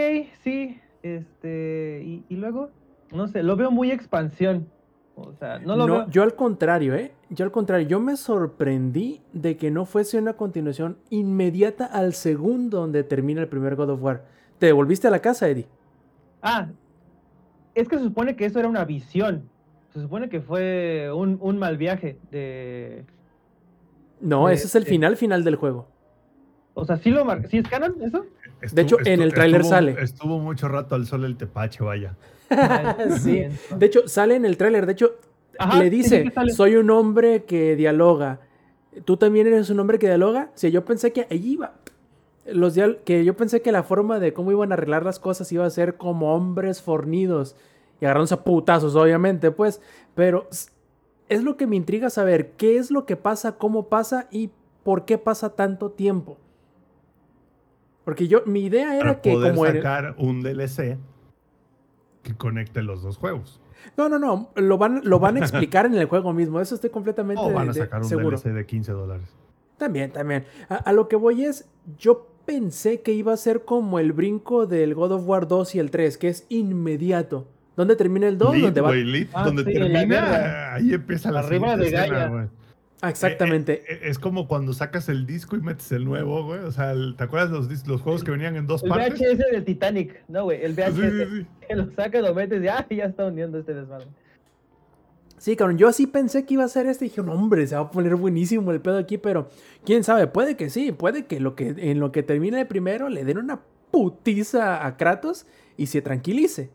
sí, este, y, y luego, no sé, lo veo muy expansión. O sea, no lo No, veo. yo al contrario, ¿eh? Yo al contrario, yo me sorprendí de que no fuese una continuación inmediata al segundo donde termina el primer God of War. ¿Te devolviste a la casa, Eddie? Ah, es que se supone que eso era una visión. Se supone que fue un, un mal viaje de... No, ese es el final final del juego. O sea, ¿sí lo mar... ¿Sí es canon eso? De hecho, en el tráiler sale. Estuvo mucho rato al sol el tepache, vaya. sí. De hecho, sale en el tráiler. De hecho, Ajá, le dice, soy un hombre que dialoga. ¿Tú también eres un hombre que dialoga? Sí, yo pensé que allí iba. Los dial- que yo pensé que la forma de cómo iban a arreglar las cosas iba a ser como hombres fornidos y agarrándose a putazos, obviamente, pues. Pero es lo que me intriga saber qué es lo que pasa, cómo pasa y por qué pasa tanto tiempo. Porque yo, mi idea era Para que poder como era- sacar un DLC que conecte los dos juegos. No, no, no, lo van, lo van a explicar en el juego mismo, eso estoy completamente O van de- a de- sacar un seguro. DLC de 15 dólares. También, también. A, a lo que voy es, yo pensé que iba a ser como el brinco del God of War 2 y el 3, que es inmediato. ¿Dónde termina el 2? Lit, ¿Dónde va? güey, lit, Ah, donde sí, en termina, ahí empieza la Arriba de escena, Gaia. güey. Ah, exactamente. Eh, eh, es como cuando sacas el disco y metes el nuevo, güey. O sea, el- ¿te acuerdas los, los juegos que venían en dos El partes? VHS del Titanic. No, güey, el VHS. Sí, sí, sí. Que lo sacas, lo metes y ah, ya está uniendo este desmadre. Sí, cabrón, yo así pensé que iba a ser este. Y dije, no, hombre, se va a poner buenísimo el pedo aquí, pero quién sabe, puede que sí, puede que, lo que en lo que termine el primero le den una putiza a Kratos y se tranquilice.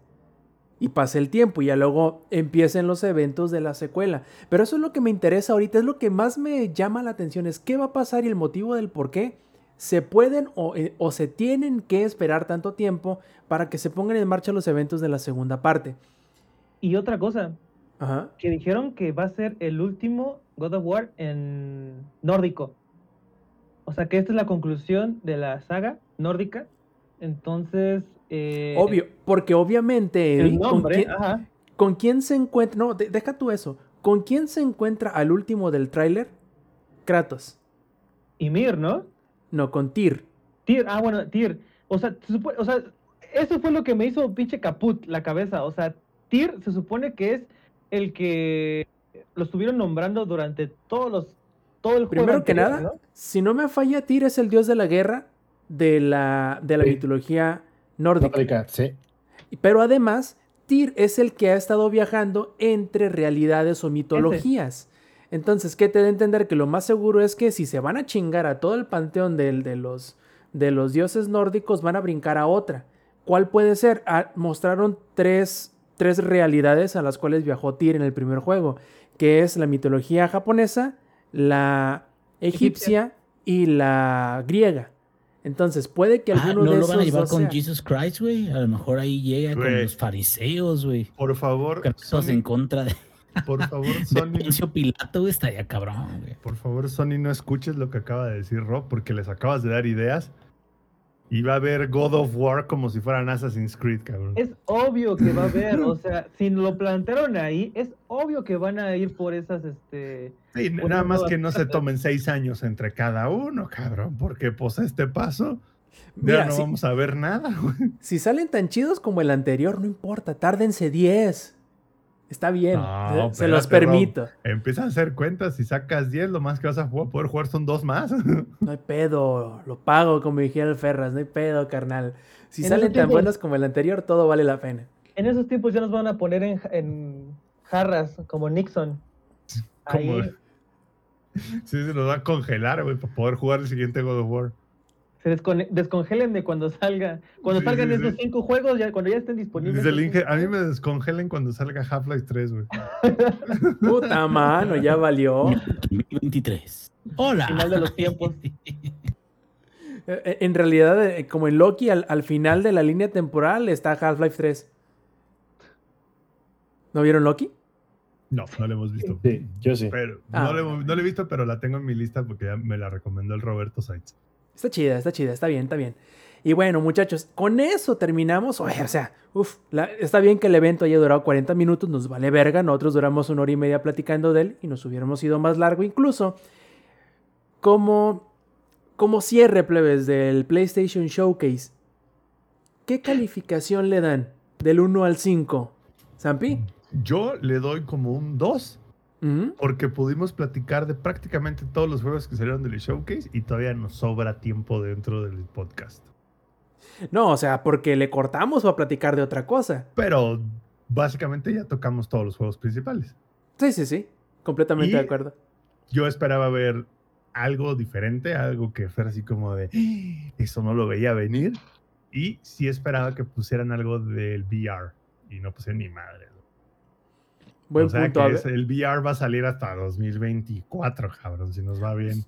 Y pase el tiempo y ya luego empiecen los eventos de la secuela. Pero eso es lo que me interesa ahorita, es lo que más me llama la atención, es qué va a pasar y el motivo del por qué se pueden o, eh, o se tienen que esperar tanto tiempo para que se pongan en marcha los eventos de la segunda parte. Y otra cosa, Ajá. que dijeron que va a ser el último God of War en nórdico. O sea que esta es la conclusión de la saga nórdica. Entonces. Eh, Obvio, porque obviamente, El ¿con, quién, ajá. con quién se encuentra? No, de- deja tú eso. ¿Con quién se encuentra al último del tráiler? Kratos. Y Mir, ¿no? No, con Tyr. Tyr, ah, bueno, Tyr. O sea, se supone- o sea, eso fue lo que me hizo pinche caput la cabeza. O sea, Tyr se supone que es el que lo estuvieron nombrando durante todos los. Todo el juego. Primero que anterior, nada, ¿no? si no me falla, Tyr es el dios de la guerra de la, de la Sí. mitología nórdica. Nórdica, sí. Pero además, Tyr es el que ha estado viajando entre realidades o mitologías. Entonces, ¿qué te da a entender? Que lo más seguro es que si se van a chingar a todo el panteón de, los, de los dioses nórdicos, van a brincar a otra. ¿Cuál puede ser? Ah, mostraron tres, tres realidades a las cuales viajó Tyr en el primer juego, que es la mitología japonesa, la egipcia y la griega. Entonces, puede que Ah, alguno no de lo esos van a llevar con sea. Jesus Christ, güey. A lo mejor ahí llega con los fariseos, güey. Por favor, Todos en Sony, contra de, por favor, de Sony, Poncio Pilato, güey. Estaría cabrón, güey. por favor, Sony, no escuches lo que acaba de decir Rob, porque les acabas de dar ideas. Y va a haber God of War como si fueran Assassin's Creed, cabrón. Es obvio que va a haber, o sea, si lo plantearon ahí, es obvio que van a ir por esas, este... Sí, nada más que no se tomen seis años entre cada uno, cabrón, porque pues a este paso Mira, ya no si, vamos a ver nada, güey. si salen tan chidos como el anterior, no importa, tárdense 10. Está bien, No, se- se los permito. Empieza a hacer cuentas, si sacas 10, lo más que vas a jugar- poder jugar son dos más. No hay pedo, lo pago como dijera el Ferras, no hay pedo, carnal. Si En salen tan tiempos- buenos como el anterior, todo vale la pena. En esos tiempos ya nos van a poner en, en jarras, como Nixon. Como- Ahí sí, se nos va a congelar, güey, para poder jugar el siguiente God of War. Se descone- descongélenme cuando salga. Cuando Sí, salgan sí, esos sí. cinco juegos, ya, cuando ya estén disponibles. Dice el esos Inge, cinco a mí me descongelen cuando salga Half-Life 3, güey. Puta mano, ya valió. 2023. Hola. Final de los tiempos. Eh, En realidad, eh, como en Loki, al, al final de la línea temporal está Half-Life 3. ¿No vieron Loki? No, no lo hemos visto. Sí, yo sí. Pero, Ah, no, lo, no lo he visto, pero la tengo en mi lista porque ya me la recomendó el Roberto Sainz. Está chida, está chida, está bien, está bien. Y bueno, muchachos, con eso terminamos. O sea, uf, está bien que el evento haya durado 40 minutos, nos vale verga. Nosotros duramos una hora y media platicando de él y nos hubiéramos ido más largo incluso. Como, como cierre, plebes, del PlayStation Showcase, ¿qué calificación le dan del 1 al 5? ¿Zampi? Yo le doy como un 2 Porque pudimos platicar de prácticamente todos los juegos que salieron del showcase y todavía nos sobra tiempo dentro del podcast. No, o sea, porque le cortamos para platicar de otra cosa. Pero básicamente ya tocamos todos los juegos principales. Sí, sí, sí, completamente Y- de acuerdo. Yo esperaba ver algo diferente, algo que fuera así como de "Ah, eso no lo veía venir. Y sí esperaba que pusieran algo del VR. Y no pusieron ni madre. Buen o sea punto. que es- el VR va a salir hasta 2024, cabrón, si nos va bien.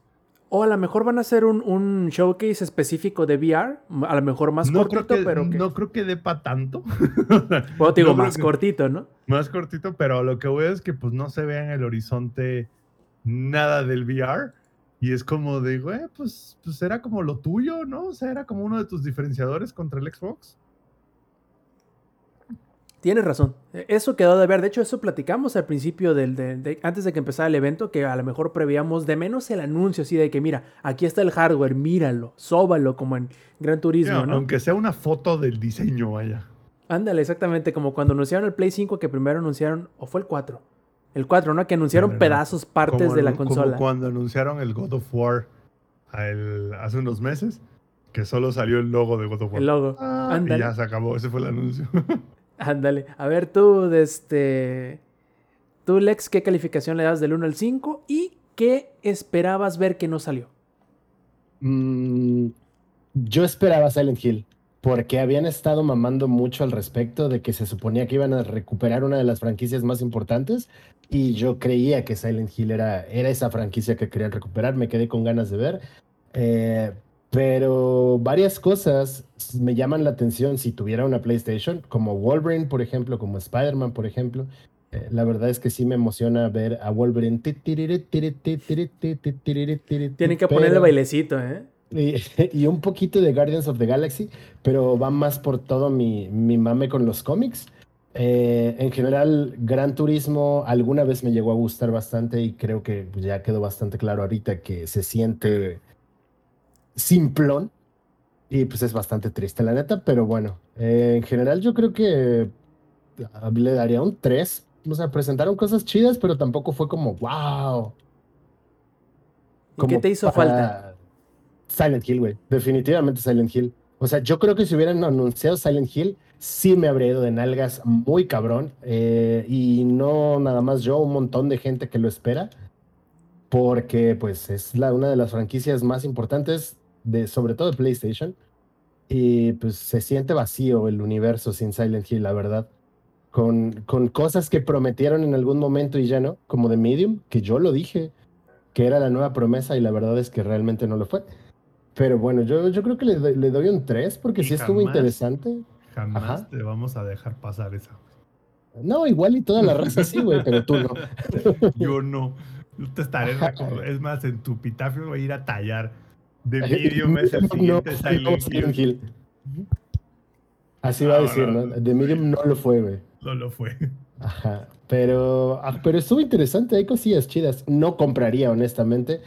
O a lo mejor van a hacer un, un showcase específico de VR, a lo mejor más no, cortito, creo que, pero que... no creo que dé para tanto. Bueno, te digo, no más cortito, ¿no? Más cortito, pero lo que voy es que pues no se vea en el horizonte nada del VR. Y es como de, güey, pues, pues era como lo tuyo, ¿no? O sea, era como uno de tus diferenciadores contra el Xbox. Tienes razón. E- Eso quedó de ver. De hecho, eso platicamos al principio del, de- de- antes de que empezara el evento, que a lo mejor prevíamos de menos el anuncio, así de que, mira, aquí está el hardware, míralo, sóbalo, como en Gran Turismo, ¿no? Aunque sea una foto del diseño, vaya. Ándale, exactamente, como cuando anunciaron el Play 5, que primero anunciaron, o fue el 4. El 4, ¿no? Que anunciaron pedazos, partes Como de la el- como consola. cuando anunciaron el God of War a el- hace unos meses, que solo salió el logo de God of War. El logo. Ah, y ya se acabó, ese fue el anuncio. Ándale. A ver, tú, de este. Tú, Lex, ¿qué calificación le das del 1 al 5? ¿Y qué esperabas ver que no salió? Mm, yo esperaba Silent Hill, porque habían estado mamando mucho al respecto de que se suponía que iban a recuperar una de las franquicias más importantes y yo creía que Silent Hill era, era esa franquicia que querían recuperar, me quedé con ganas de ver. Eh, pero varias cosas me llaman la atención si tuviera una PlayStation, como Wolverine, por ejemplo, como Spider-Man, por ejemplo. Eh, la verdad es que sí me emociona ver a Wolverine. Tienen que ponerle bailecito, ¿eh? y, y un poquito de Guardians of the Galaxy, pero va más por todo mi, mi mame con los cómics. Eh, en general, Gran Turismo alguna vez me llegó a gustar bastante y creo que ya quedó bastante claro ahorita que se siente simplón y pues es bastante triste la neta, pero bueno, eh, en general yo creo que le daría un 3. O sea, presentaron cosas chidas, pero tampoco fue como wow. ¿Y qué te hizo falta? Silent Hill, güey. Definitivamente Silent Hill. O sea, yo creo que si hubieran anunciado Silent Hill, sí me habría ido de nalgas muy cabrón. eh, y no nada más yo, un montón de gente que lo espera. Porque, pues, es la, una de las franquicias más importantes, de, sobre todo de PlayStation. Y, pues, se siente vacío el universo sin Silent Hill, la verdad. Con, con cosas que prometieron en algún momento y ya no, como de Medium, que yo lo dije, que era la nueva promesa y la verdad es que realmente no lo fue. Pero bueno, yo, yo creo que le, doy- le doy un 3 porque Y sí estuvo jamás- interesante. Jamás Ajá. te vamos a dejar pasar esa. No, igual y toda la raza sí, güey, pero tú no. Yo no. Yo te estaré. Es más, en tu epitafio voy a ir a tallar. De Medium es el No, siguiente no, Silent Silent Hill. Hill. Así va a decir, no, ¿no? The Medium no lo fue, güey. No lo fue. Ajá. Pero, ah, pero estuvo interesante, hay cosillas chidas. No compraría, honestamente.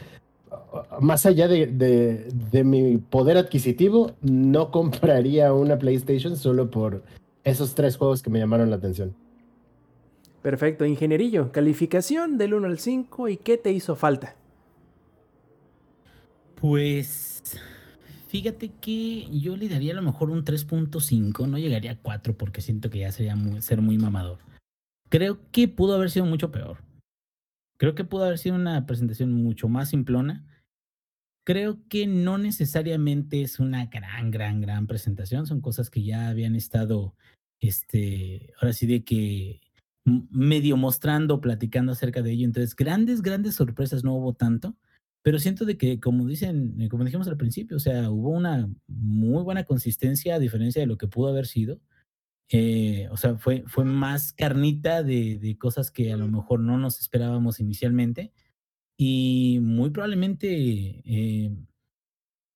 Más allá de, de- de mi poder adquisitivo, no compraría una PlayStation solo por esos tres juegos que me llamaron la atención. Perfecto, ingenierillo. Calificación del 1 al 5 y qué te hizo falta. Pues fíjate que yo le daría a lo mejor un 3.5, no llegaría a 4 porque siento que ya sería muy- ser muy mamador. Creo que pudo haber sido mucho peor. Creo que pudo haber sido una presentación mucho más simplona. Creo que no necesariamente es una gran, gran, gran presentación. Son cosas que ya habían estado, este, ahora sí de que medio mostrando, platicando acerca de ello. Entonces, grandes, grandes sorpresas no hubo tanto. Pero siento de que, como dicen, eh, como dijimos al principio, o sea, hubo una muy buena consistencia a diferencia de lo que pudo haber sido. Eh, o sea, fue, fue más carnita de, de cosas que a lo mejor no nos esperábamos inicialmente. Y muy probablemente, eh,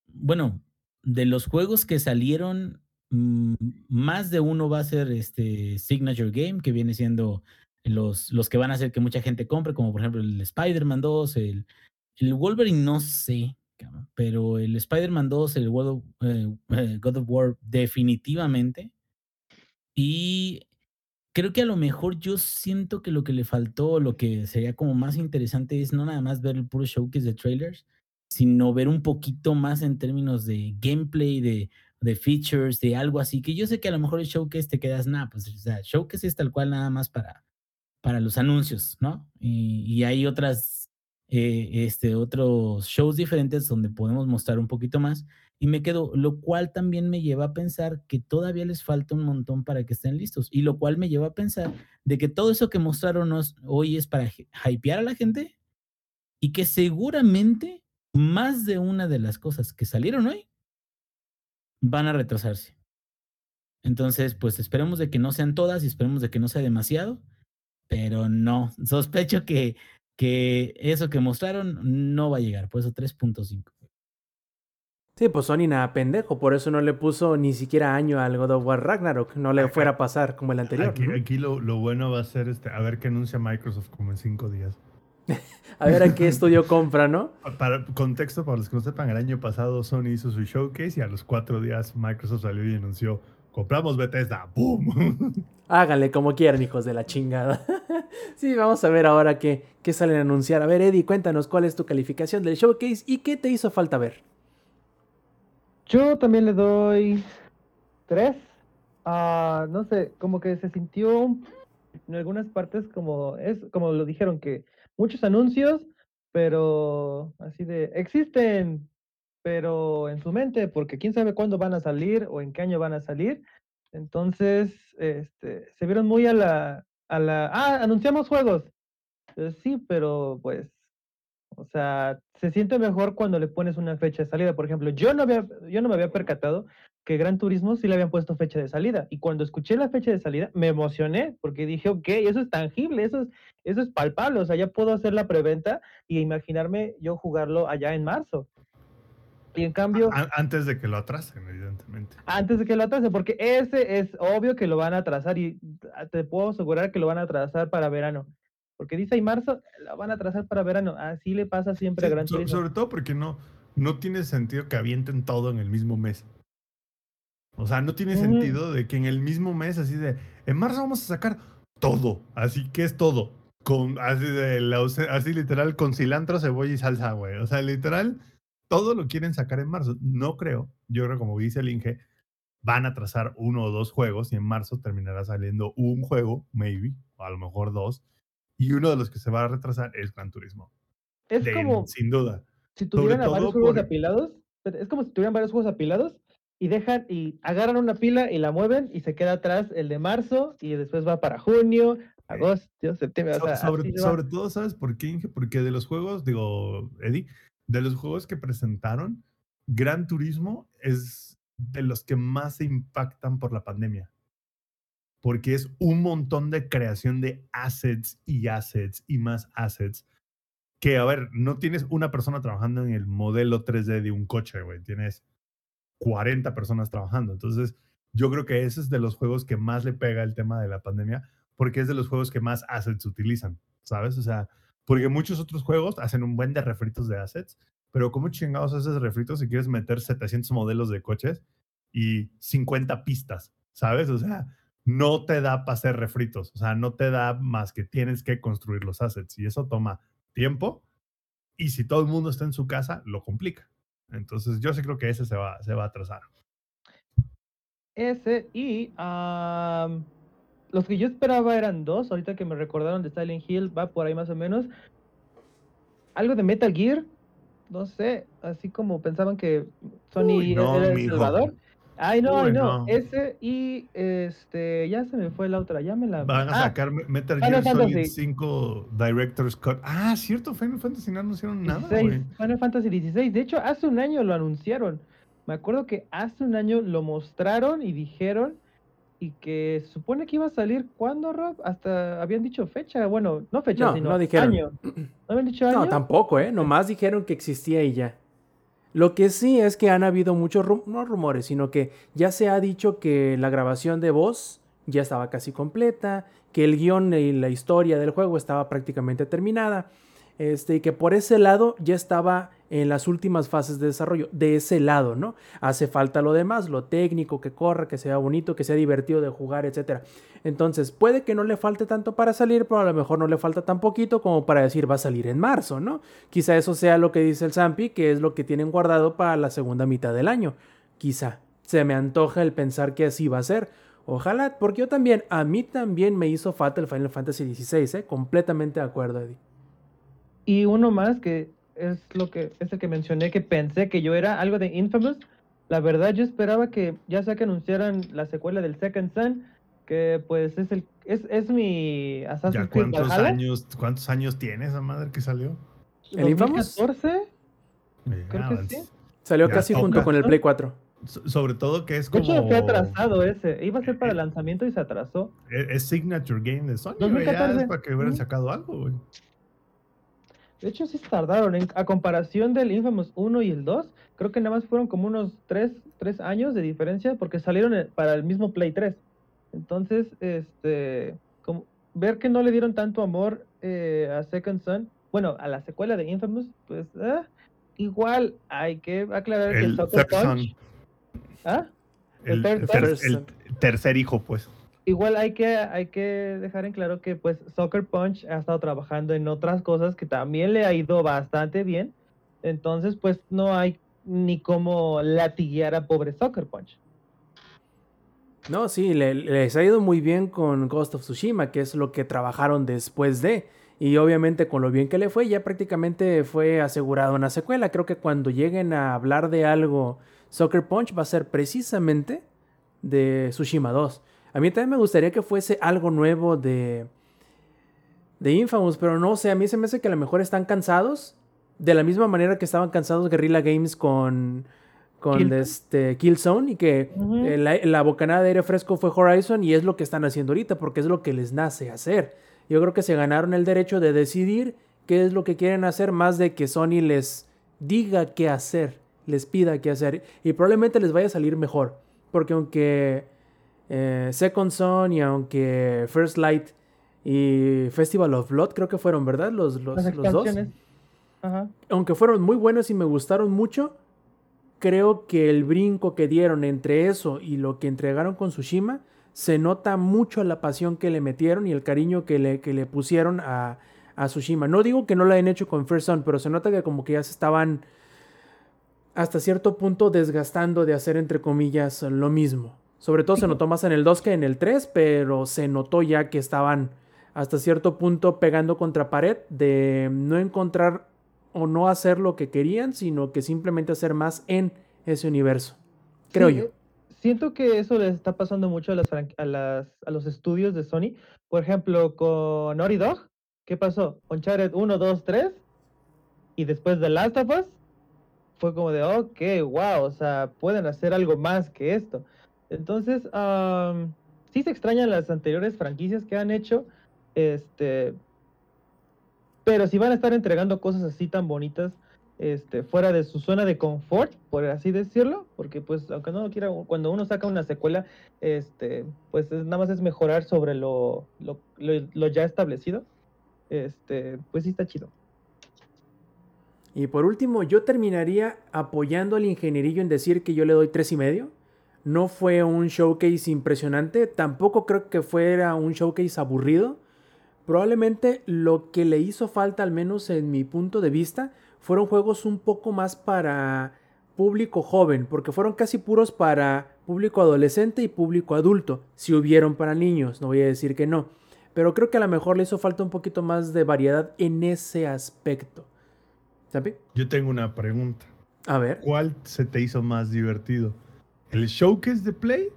bueno, de los juegos que salieron, mm, más de uno va a ser este Signature Game, que viene siendo los, los que van a hacer que mucha gente compre, como por ejemplo el Spider-Man 2, el, el Wolverine, no sé, pero el Spider-Man 2, el God of, eh, eh, God of War, definitivamente. Y creo que a lo mejor yo siento que lo que le faltó, lo que sería como más interesante es no nada más ver el puro showcase de trailers, sino ver un poquito más en términos de gameplay, de, features, de algo así, que yo sé que a lo mejor el showcase te quedas, nada, pues o showcase es tal cual nada más para, para los anuncios, ¿no? Y hay otras, eh, este, otros shows diferentes donde podemos mostrar un poquito más. Y me quedo, lo cual también me lleva a pensar que todavía les falta un montón para que estén listos. Y lo cual me lleva a pensar de que todo eso que mostraron hoy es para hy- hypear a la gente y que seguramente más de una de las cosas que salieron hoy van a retrasarse. Entonces, pues esperemos de que no sean todas y esperemos de que no sea demasiado, pero no, sospecho que, que eso que mostraron no va a llegar, por eso 3.5. Sí, pues Sony nada pendejo, por eso no le puso ni siquiera año al God of War Ragnarok, no le fuera a pasar como el anterior. Aquí, ¿no? aquí lo, lo bueno va a ser este, a ver qué anuncia Microsoft como en cinco días. A ver a qué estudio compra, ¿no? Para contexto, para los que no sepan, el año pasado Sony hizo su showcase y a los cuatro días Microsoft salió y anunció, compramos Bethesda, ¡boom! Háganle como quieran, hijos de la chingada. sí, vamos a ver ahora qué, qué salen a anunciar. A ver, Eddie, cuéntanos cuál es tu calificación del showcase y qué te hizo falta ver. Yo también le doy tres. Ah, no sé, como que se sintió en algunas partes como es como lo dijeron que muchos anuncios, pero así de existen, pero en su mente, porque quién sabe cuándo van a salir o en qué año van a salir. Entonces, este, se vieron muy a la a la ah, anunciamos juegos. Eh, sí, pero pues o sea, se siente mejor cuando le pones una fecha de salida. Por ejemplo, yo no, había, yo no me había percatado que Gran Turismo sí le habían puesto fecha de salida. Y cuando escuché la fecha de salida, me emocioné porque dije, ok, eso es tangible, eso es, eso es palpable. O sea, ya puedo hacer la preventa y imaginarme yo jugarlo allá en marzo. Y en cambio, An- Antes de que lo atrasen, evidentemente. antes de que lo atrase, porque ese es obvio que lo van a atrasar y te puedo asegurar que lo van a atrasar para verano. Porque dice ahí marzo, lo van a atrasar para verano. Así le pasa siempre Sí, a Gran so- Turismo. sobre todo porque no, no tiene sentido que avienten todo en el mismo mes. O sea, no tiene sentido de que en el mismo mes, así de, en marzo vamos a sacar todo. Así que es todo. Con, así, de, la así literal, con cilantro, cebolla y salsa, güey. O sea, literal, todo lo quieren sacar en marzo. No creo. Yo creo, como dice el Inge, van a trazar uno o dos juegos y en marzo terminará saliendo un juego, maybe, o a lo mejor dos. Y uno de los que se va a retrasar es Gran Turismo. Es De- como sin duda. si tuvieran varios juegos por- apilados. Es como si tuvieran varios juegos apilados y dejan y agarran una pila y la mueven y se queda atrás el de marzo y después va para junio, agosto, septiembre. O sea, sobre, sobre todo, ¿sabes por qué, Inge? Porque de los juegos, digo, Eddie, de los juegos que presentaron, Gran Turismo es de los que más se impactan por la pandemia. Porque es un montón de creación de assets y assets y más assets. Que, a ver, no tienes una persona trabajando en el modelo 3D de un coche, güey. Tienes 40 personas trabajando. Entonces, yo creo que ese es de los juegos que más le pega el tema de la pandemia, porque es de los juegos que más assets utilizan, ¿sabes? O sea, porque muchos otros juegos hacen un buen de refritos de assets, pero ¿cómo chingados haces refritos si quieres meter 700 modelos de coches y 50 pistas, ¿sabes? O sea, no te da para hacer refritos, o sea, no te da más que tienes que construir los assets y eso toma tiempo y si todo el mundo está en su casa, lo complica. Entonces yo sí creo que ese se va, se va a atrasar. Ese y am, los que yo esperaba eran dos, ahorita que me recordaron de Silent Hill, va por ahí más o menos. Algo de Metal Gear, no sé, así como pensaban que Sony Uy, no, era el. Salvador. Ay, no, ay, no. no. Ese y este, ya se me fue la otra, ya me la. Van a Ah, sacar Me- Metal Gear Solid Fantasy. 5 Director's Cut. Ah, cierto, Final Fantasy no anunciaron nada, 16, güey. Final Fantasy XVI. De hecho, hace un año lo anunciaron. Me acuerdo que hace un año lo mostraron y dijeron y que se supone que iba a salir cuando, Rob, hasta habían dicho fecha. Bueno, no fecha, No, sino no dijeron. año. ¿No habían dicho año? No, tampoco, ¿eh? Nomás dijeron que existía y ya. Lo que sí es que han habido muchos, ru- no rumores, sino que ya se ha dicho que la grabación de voz ya estaba casi completa, que el guion y la historia del juego estaba prácticamente terminada, este, y que por ese lado ya estaba en las últimas fases de desarrollo, de ese lado, ¿no? Hace falta lo demás, lo técnico, que corra, que sea bonito, que sea divertido de jugar, etc. Entonces, puede que no le falte tanto para salir, pero a lo mejor no le falta tan poquito como para decir va a salir en marzo, ¿no? Quizá eso sea lo que dice el Zampi, que es lo que tienen guardado para la segunda mitad del año. Quizá. Se me antoja el pensar que así va a ser. Ojalá, porque yo también, a mí también me hizo falta el Final Fantasy XVI, ¿eh? Completamente de acuerdo, Eddie. Y uno más que es lo que es el que mencioné que pensé que yo era algo de Infamous. La verdad yo esperaba que ya sea que anunciaran la secuela del Second Son, que pues es el es, es mi Assassin's ¿Ya Creed cuántos Valhalla. años, cuántos años tiene esa madre que salió? ¿El Infamous? 2014. Creo que sí. Salió Ya casi toca. junto con el Play 4. so- Sobre todo que es De como... hecho fue atrasado ese. Iba a ser para el lanzamiento y se atrasó. Es, es Signature Game de Sony, ya 2014. es para que hubieran sacado algo, güey. De hecho sí se tardaron. En- a comparación del Infamous 1 y el 2, creo que nada más fueron como unos 3, años de diferencia porque salieron eh, para el mismo Play 3. Entonces, este, como, ver que no le dieron tanto amor eh, a Second Son, bueno, a la secuela de Infamous, pues ah, igual hay que aclarar que El Sucker Punch, ¿ah? el, El third ter- son. el tercer hijo, pues. Igual hay que, hay que dejar en claro que pues Soccer Punch ha estado trabajando en otras cosas que también le ha ido bastante bien. Entonces, pues no hay ni cómo latiguear a pobre Soccer Punch. No, sí, le- les ha ido muy bien con Ghost of Tsushima, que es lo que trabajaron después de. Y obviamente con lo bien que le fue, ya prácticamente fue asegurado una secuela. Creo que cuando lleguen a hablar de algo, Soccer Punch va a ser precisamente de Tsushima 2. A mí también me gustaría que fuese algo nuevo de, de Infamous, pero no sé, a mí se me hace que a lo mejor están cansados. De la misma manera que estaban cansados Guerrilla Games con, con Killzone. este, Killzone y que eh, la, la bocanada de aire fresco fue Horizon y es lo que están haciendo ahorita porque es lo que les nace hacer. Yo creo que se ganaron el derecho de decidir qué es lo que quieren hacer más de que Sony les diga qué hacer, les pida qué hacer y probablemente les vaya a salir mejor. Porque aunque eh, Second Son y aunque First Light y Festival of Blood creo que fueron, ¿verdad? Los, los, dos. Ajá. aunque fueron muy buenos y me gustaron mucho, creo que el brinco que dieron entre eso y lo que entregaron con Tsushima, se nota mucho la pasión que le metieron y el cariño que le, que le pusieron a, a Tsushima. No digo que no lo hayan hecho con First Son, pero se nota que como que ya se estaban hasta cierto punto desgastando de hacer entre comillas lo mismo. Sobre todo se notó más en el 2 que en el 3, pero se notó ya que estaban hasta cierto punto pegando contra pared de no encontrar o no hacer lo que querían, sino que simplemente hacer más en ese universo. Creo Sí, yo. Siento que eso les está pasando mucho a, las, a, las, a los estudios de Sony. Por ejemplo, con Naughty Dog, ¿qué pasó? Uncharted 1, 2, 3. Y después de Last of Us, fue como de, ok, wow, o sea, pueden hacer algo más que esto. Entonces, sí se extrañan las anteriores franquicias que han hecho, este, pero si van a estar entregando cosas así tan bonitas, este, fuera de su zona de confort, por así decirlo, porque pues aunque no lo quiera, cuando uno saca una secuela, este, pues es- nada más es mejorar sobre lo, lo, lo- lo ya establecido, este, pues sí está chido. Y por último, yo terminaría apoyando al ingenierillo en decir que yo le doy tres y medio. No fue un showcase impresionante, tampoco creo que fuera un showcase aburrido. Probablemente lo que le hizo falta, al menos en mi punto de vista, fueron juegos un poco más para público joven, porque fueron casi puros para público adolescente y público adulto. Si hubieron para niños, no voy a decir que no. Pero creo que a lo mejor le hizo falta un poquito más de variedad en ese aspecto. ¿Zampi? Yo tengo una pregunta. A ver. ¿Cuál se te hizo más divertido? ¿El showcase de Play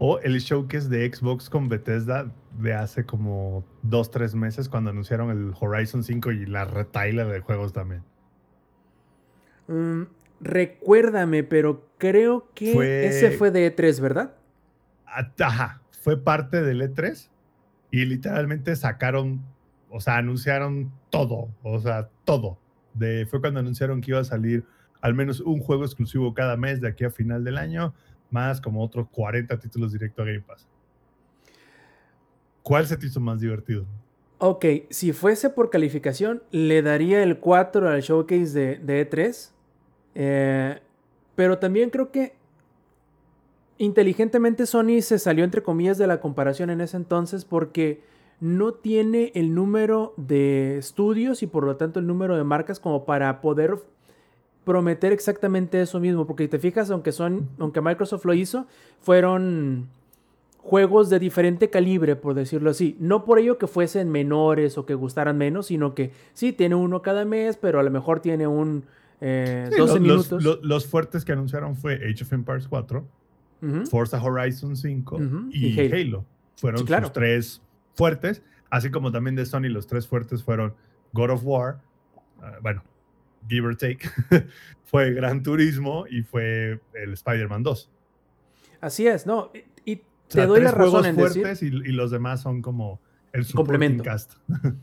o el showcase de Xbox con Bethesda de hace como dos, tres meses cuando anunciaron el Horizon 5 y la retaila de juegos también? Mm, recuérdame, pero creo que Fue- ese fue de E3, ¿verdad? Ajá, fue parte del E3 y literalmente sacaron, o sea, anunciaron todo, o sea, todo. De, fue cuando anunciaron que iba a salir al menos un juego exclusivo cada mes de aquí a final del año, más como otros 40 títulos directo a Game Pass. ¿Cuál se te hizo más divertido? Ok, si fuese por calificación, le daría el 4 al showcase de, de E3. Eh, pero también creo que inteligentemente Sony se salió entre comillas de la comparación en ese entonces porque no tiene el número de estudios y por lo tanto el número de marcas como para poder prometer exactamente eso mismo. Porque si te fijas, aunque, son, aunque Microsoft lo hizo, fueron juegos de diferente calibre, por decirlo así. No por ello que fuesen menores o que gustaran menos, sino que sí, tiene uno cada mes, pero a lo mejor tiene un eh, Sí, 12 los, minutos. los- los- fuertes que anunciaron fue Age of Empires 4, Ujú. Forza Horizon 5 Ujú, y, y Halo. Halo. Fueron Sí, claro. sus tres fuertes, así como también de Sony los tres fuertes fueron God of War, ah, bueno, give or take, fue Gran Turismo y fue el Spider-Man 2. Así es, ¿no? Y, y O sea, te doy la tres razón en decir... fuertes y, y los demás son como el Complemento. cast.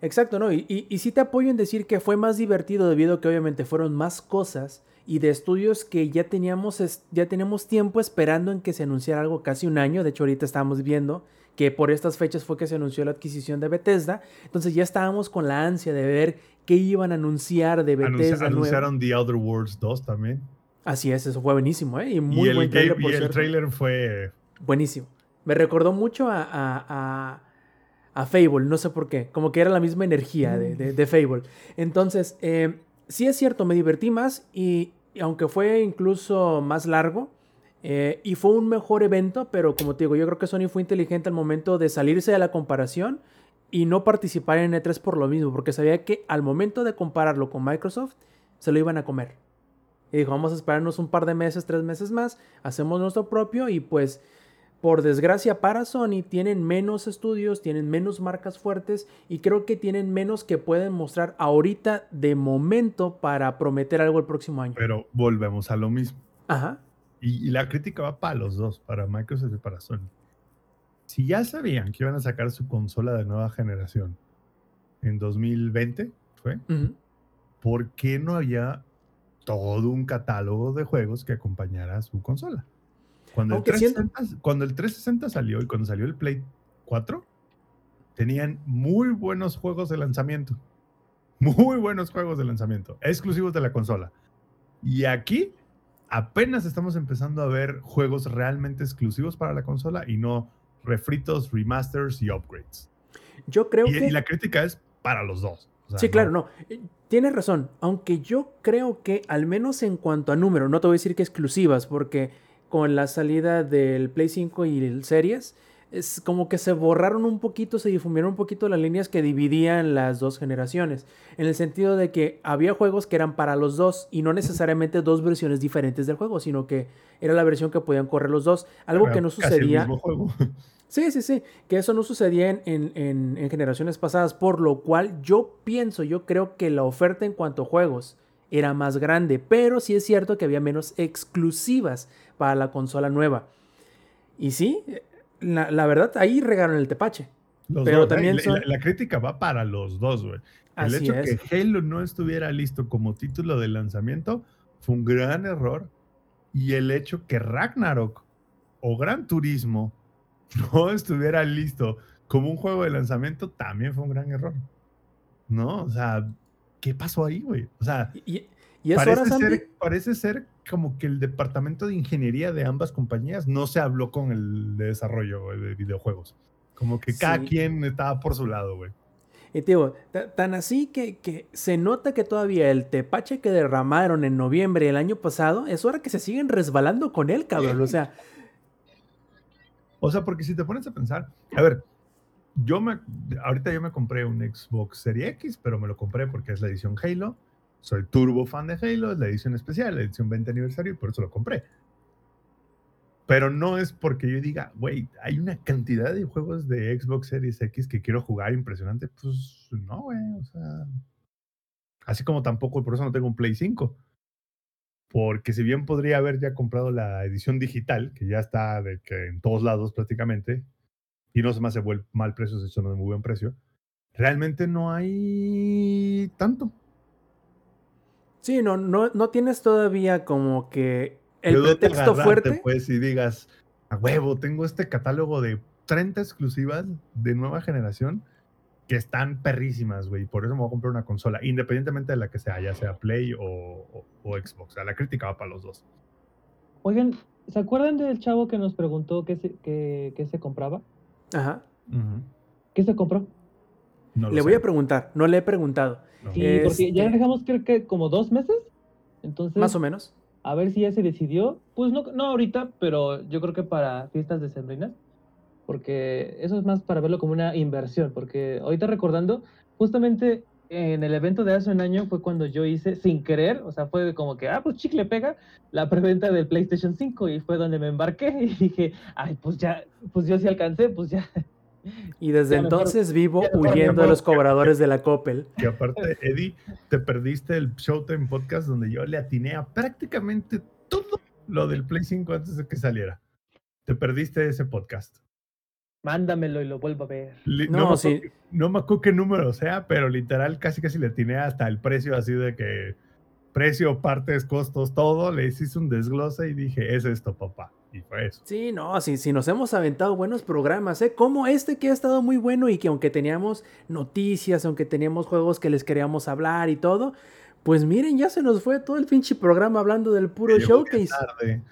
Exacto, ¿no? Y, y, y sí te apoyo en decir que fue más divertido debido a que obviamente fueron más cosas y de estudios que ya teníamos, es- ya teníamos tiempo esperando en que se anunciara algo casi un año. De hecho, ahorita estábamos viendo que por estas fechas fue que se anunció la adquisición de Bethesda. Entonces ya estábamos con la ansia de ver qué iban a anunciar de Bethesda. nuevo. anunciaron The Outer Worlds 2 también. Así es, eso fue buenísimo, ¿eh? Y muy y el, buen trailer, game- por y el cierto. trailer fue Buenísimo. Me recordó mucho a, a, a- a Fable, no sé por qué. Como que era la misma energía de, de- de Fable. Entonces, eh, sí es cierto, me divertí más y, y aunque fue incluso más largo eh, y fue un mejor evento, pero como te digo, yo creo que Sony fue inteligente al momento de salirse de la comparación y no participar en E3 por lo mismo, porque sabía que al momento de compararlo con Microsoft, se lo iban a comer. Y dijo, vamos a esperarnos un par de meses, tres meses más, hacemos nuestro propio y pues por desgracia para Sony tienen menos estudios, tienen menos marcas fuertes y creo que tienen menos que pueden mostrar ahorita de momento para prometer algo el próximo año. pero volvemos a lo mismo. Ajá. Y, y la crítica va para los dos, para Microsoft y para Sony. Si ya sabían que iban a sacar su consola de nueva generación en 2020, ¿fue? ujú. ¿Por qué no había todo un catálogo de juegos que acompañara a su consola? Cuando el, Aunque siento- 360, cuando el 360 salió y cuando salió el Play 4, tenían muy buenos juegos de lanzamiento. Muy buenos juegos de lanzamiento, exclusivos de la consola. Y aquí apenas estamos empezando a ver juegos realmente exclusivos para la consola y no refritos, remasters y upgrades. Yo creo Y, que... y la crítica es para los dos. O sea, Sí, claro, no. Tienes razón. Aunque yo creo que, al menos en cuanto a número, no te voy a decir que exclusivas, porque con la salida del Play 5 y el Series, es como que se borraron un poquito, se difundieron un poquito las líneas que dividían las dos generaciones. En el sentido de que había juegos que eran para los dos y no necesariamente dos versiones diferentes del juego, sino que era la versión que podían correr los dos. Algo era que no el sucedía. mismo juego. Sí, sí, sí, que eso no sucedía en, en- en- en generaciones pasadas, por lo cual yo pienso, yo creo que la oferta en cuanto a juegos era más grande, pero sí es cierto que había menos exclusivas para la consola nueva. Y sí, la, la verdad, ahí regaron el tepache. Los Pero dos, ¿eh? también la, son- la- la crítica va para los dos, güey. El Así hecho es. que Halo no estuviera listo como título de lanzamiento fue un gran error. Y el hecho que Ragnarok o Gran Turismo no estuviera listo como un juego de lanzamiento también fue un gran error. ¿No? O sea, ¿qué pasó ahí, güey? O sea, Y, y es hora, parece Santi. ser, parece ser como que el departamento de ingeniería de ambas compañías no se habló con el de desarrollo güey, de videojuegos. Como que cada Sí. quien estaba por su lado, güey. Y digo, ta- tan así que, que se nota que todavía el tepache que derramaron en noviembre del año pasado, es hora que se siguen resbalando con él, cabrón. O sea, O sea, porque si te pones a pensar, a ver, yo me, ahorita yo me compré un Xbox Series X, pero me lo compré porque es la edición Halo. Soy turbo fan de Halo, es la edición especial, la edición 20 aniversario, y por eso lo compré. Pero no es porque yo diga, güey, hay una cantidad de juegos de Xbox Series X que quiero jugar impresionante. Pues no, güey, o sea. Así como tampoco, por eso no tengo un Play 5. Porque si bien podría haber ya comprado la edición digital, que ya está de que en todos lados prácticamente, y no se me hace mal precio, se no de muy buen precio, realmente no hay tanto. Sí, no, no, no tienes todavía como que el ¿De dónde pretexto agarrarte, fuerte. Pues y digas, a huevo, tengo este catálogo de 30 exclusivas de nueva generación que están perrísimas, güey. Por eso me voy a comprar una consola, independientemente de la que sea, ya sea Play o, o- o Xbox. O sea, la crítica va para los dos. Oigan, ¿se acuerdan del chavo que nos preguntó qué se, qué, qué se compraba? Ajá. ¿Qué se compró? No Le voy sé. a preguntar, no le he preguntado. No. Sí, porque ya Este- dejamos creo que como dos meses. Entonces, Más o menos. a ver si ya se decidió. Pues no, no ahorita, pero yo creo que para fiestas decembrinas. Porque eso es más para verlo como una inversión. Porque ahorita recordando, justamente en el evento de hace un año fue cuando yo hice, sin querer, o sea, fue como que, ah, pues chicle pega, la preventa del PlayStation 5 y fue donde me embarqué y dije, ay, pues ya, pues yo sí alcancé, pues ya. Y desde entonces vivo huyendo de los cobradores de la Coppel. Y aparte, Eddie, te perdiste el Showtime Podcast donde yo le atiné a prácticamente todo lo del Play 5 antes de que saliera. Te perdiste ese podcast. Mándamelo y lo vuelvo a ver. No, me sí. acuerdo, no me acuerdo qué número sea, pero literal casi casi le atiné hasta el precio así de que precio, partes, costos, todo. Le hice un desglose y dije, es esto, papá. Y fue eso. Sí, no, sí, sí, nos hemos aventado buenos programas, ¿eh? Como este que ha estado muy bueno y que aunque teníamos noticias, aunque teníamos juegos que les queríamos hablar y todo, pues miren, ya se nos fue todo el pinche programa hablando del puro showcase. tarde.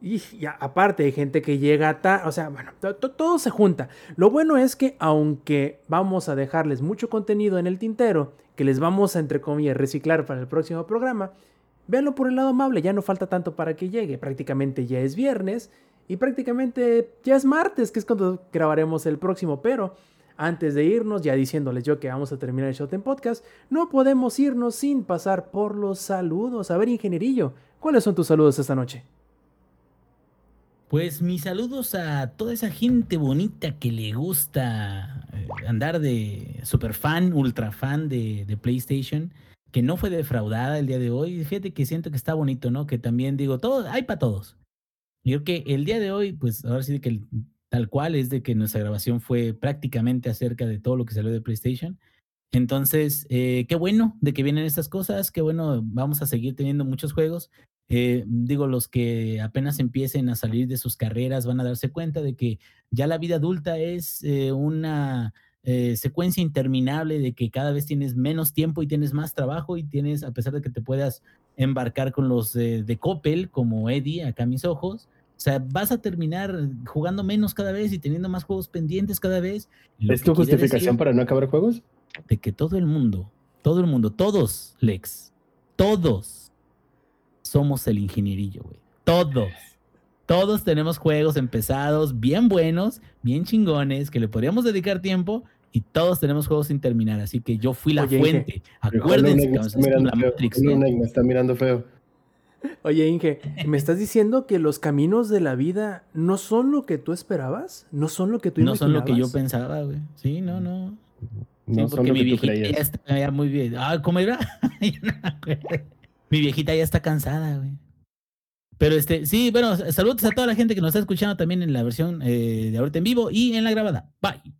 Y ya, aparte hay gente que llega tarde, o sea, bueno, to- to- todo se junta. Lo bueno es que aunque vamos a dejarles mucho contenido en el tintero, que les vamos a, entre comillas, reciclar para el próximo programa, véanlo por el lado amable, ya no falta tanto para que llegue, prácticamente ya es viernes y prácticamente ya es martes, que es cuando grabaremos el próximo, pero antes de irnos, ya diciéndoles yo que vamos a terminar el Showtime Podcast, no podemos irnos sin pasar por los saludos. A ver, ingenierillo, ¿cuáles son tus saludos esta noche? Pues mis saludos a toda esa gente bonita que le gusta eh, andar de super fan, ultra fan de PlayStation, que no fue defraudada el día de hoy. Fíjate que siento que está bonito, ¿no? Que también digo, todo, hay para todos. Yo creo que el día de hoy, pues ahora sí que tal cual es de que nuestra grabación fue prácticamente acerca de todo lo que salió de PlayStation. Entonces, eh, qué bueno de que vienen estas cosas, qué bueno, vamos a seguir teniendo muchos juegos. Eh, digo, los que apenas empiecen a salir de sus carreras van a darse cuenta de que ya la vida adulta es eh, una eh, secuencia interminable de que cada vez tienes menos tiempo y tienes más trabajo y tienes, a pesar de que te puedas embarcar con los eh, de Coppel, como Eddie, acá a mis ojos, o sea, vas a terminar jugando menos cada vez y teniendo más juegos pendientes cada vez. Lo ¿Es tu justificación para no acabar juegos? de que todo el mundo, todo el mundo, todos, Lex, todos somos el ingenierillo, güey. Todos. Todos tenemos juegos empezados, bien buenos, bien chingones, que le podríamos dedicar tiempo y todos tenemos juegos sin terminar. Así que yo fui la Oye, fuente. Hollow Acuérdense, cabrón, está mirando la feo. Matrix, ¿eh? Me está mirando feo. Oye, Inge, ¿me estás diciendo que los caminos de la vida no son lo que tú esperabas? ¿No son lo que tú No son lo que yo imaginabas? pensaba, güey. Sí, no, no. No sí, son porque lo mi que viejita ya está ya muy bien. Ah, ¿cómo era? No mi viejita ya está cansada, güey. Pero este, sí, bueno, saludos a toda la gente que nos está escuchando también en la versión eh, de ahorita en vivo y en la grabada. Bye.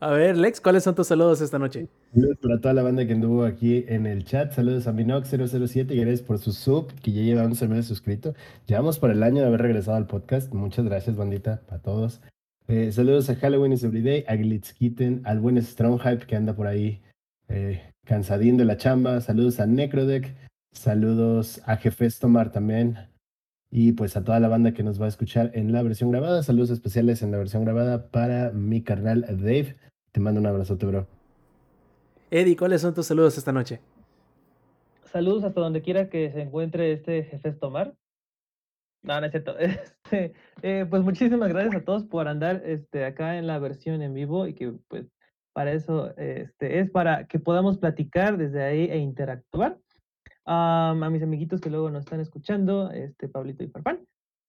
A ver, Lex, ¿cuáles son tus saludos esta noche? Saludos para toda la banda que anduvo aquí en el chat. Saludos a Minox007 y gracias por su sub, que ya lleva 11 meses suscrito. Llevamos por el año de haber regresado al podcast. Muchas gracias, bandita, para todos. Eh, saludos a Halloween is Everyday, a Glitzkitten, al buen Strong Hype que anda por ahí eh, cansadín de la chamba. Saludos a Necrodeck. Saludos a Jefes Tomar también. Y pues a toda la banda que nos va a escuchar en la versión grabada. Saludos especiales en la versión grabada para mi carnal Dave. Te mando un abrazote, bro. Eddie, ¿cuáles son tus saludos esta noche? Saludos hasta donde quiera que se encuentre este jefe Tomar. No, no es cierto. Este, eh, pues muchísimas gracias a todos por andar este, acá en la versión en vivo y que pues para eso este, es para que podamos platicar desde ahí e interactuar. A mis amiguitos que luego nos están escuchando, este Pablito y Farfán.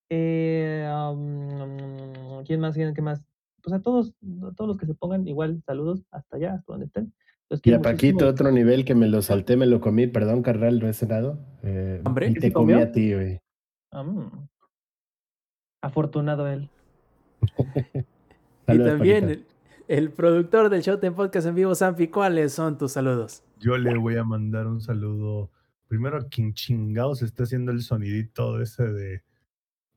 Eh, am, ¿Quién más? ¿Quién qué más? Pues a todos, a todos los que se pongan igual, saludos hasta allá, hasta donde estén. Los Y a Paquito, muchísimo. otro nivel que me lo salté, me lo comí. Perdón, carnal, no he cenado. Eh, ¿Hombre? y ¿Que te comí a ti, güey. Mm. Afortunado él. y también el productor del Showtime Podcast en vivo, Sanfi, ¿cuáles son tus saludos? Yo le voy a mandar un saludo primero a quien chingados está haciendo el sonidito ese de,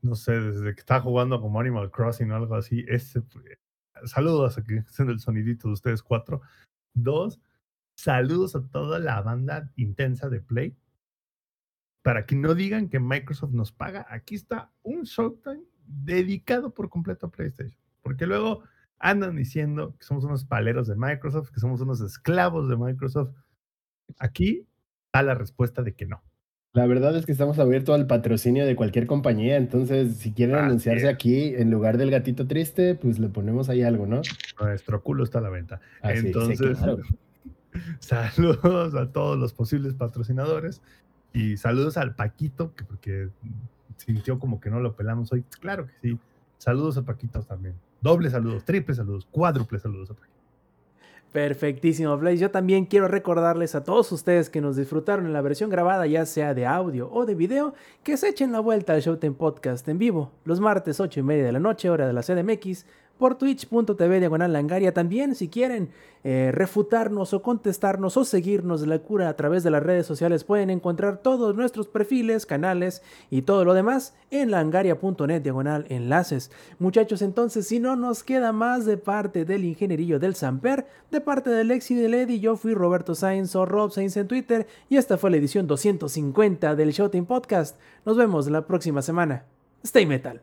no sé, desde que está jugando como Animal Crossing o algo así. Ese, saludos a haciendo el sonidito de ustedes cuatro. Dos, saludos a toda la banda intensa de Play. Para que no digan que Microsoft nos paga, aquí está un Showtime dedicado por completo a PlayStation. Porque luego andan diciendo que somos unos paleros de Microsoft, que somos unos esclavos de Microsoft. Aquí está la respuesta de que no. La verdad es que estamos abiertos al patrocinio de cualquier compañía. Entonces, si quieren Así anunciarse es. aquí en lugar del gatito triste, pues le ponemos ahí algo, ¿no? Nuestro culo está a la venta. Así, sí, Entonces, claro. saludos a todos los posibles patrocinadores y saludos al Paquito, que porque sintió como que no lo pelamos hoy. Claro que sí. Saludos a Paquito también. Doble saludos, triple saludos, cuádruple saludos a Paquito. Perfectísimo, Blaze. Yo también quiero recordarles a todos ustedes que nos disfrutaron en la versión grabada, ya sea de audio o de video, que se echen la vuelta al Showtime Podcast en vivo, los martes 8 y media de la noche, hora de la CDMX, por twitch.tv diagonal langaria. También, si quieren eh, refutarnos o contestarnos o seguirnos de la cura a través de las redes sociales, pueden encontrar todos nuestros perfiles, canales y todo lo demás en langaria.net diagonal enlaces. Muchachos, entonces, si no nos queda más de parte del ingenierillo del Samper, de parte del Lexi y del Eddie, yo fui Roberto Sainz o Rob Sainz en Twitter y esta fue la edición 250 del Showtime Podcast. Nos vemos la próxima semana. Stay metal.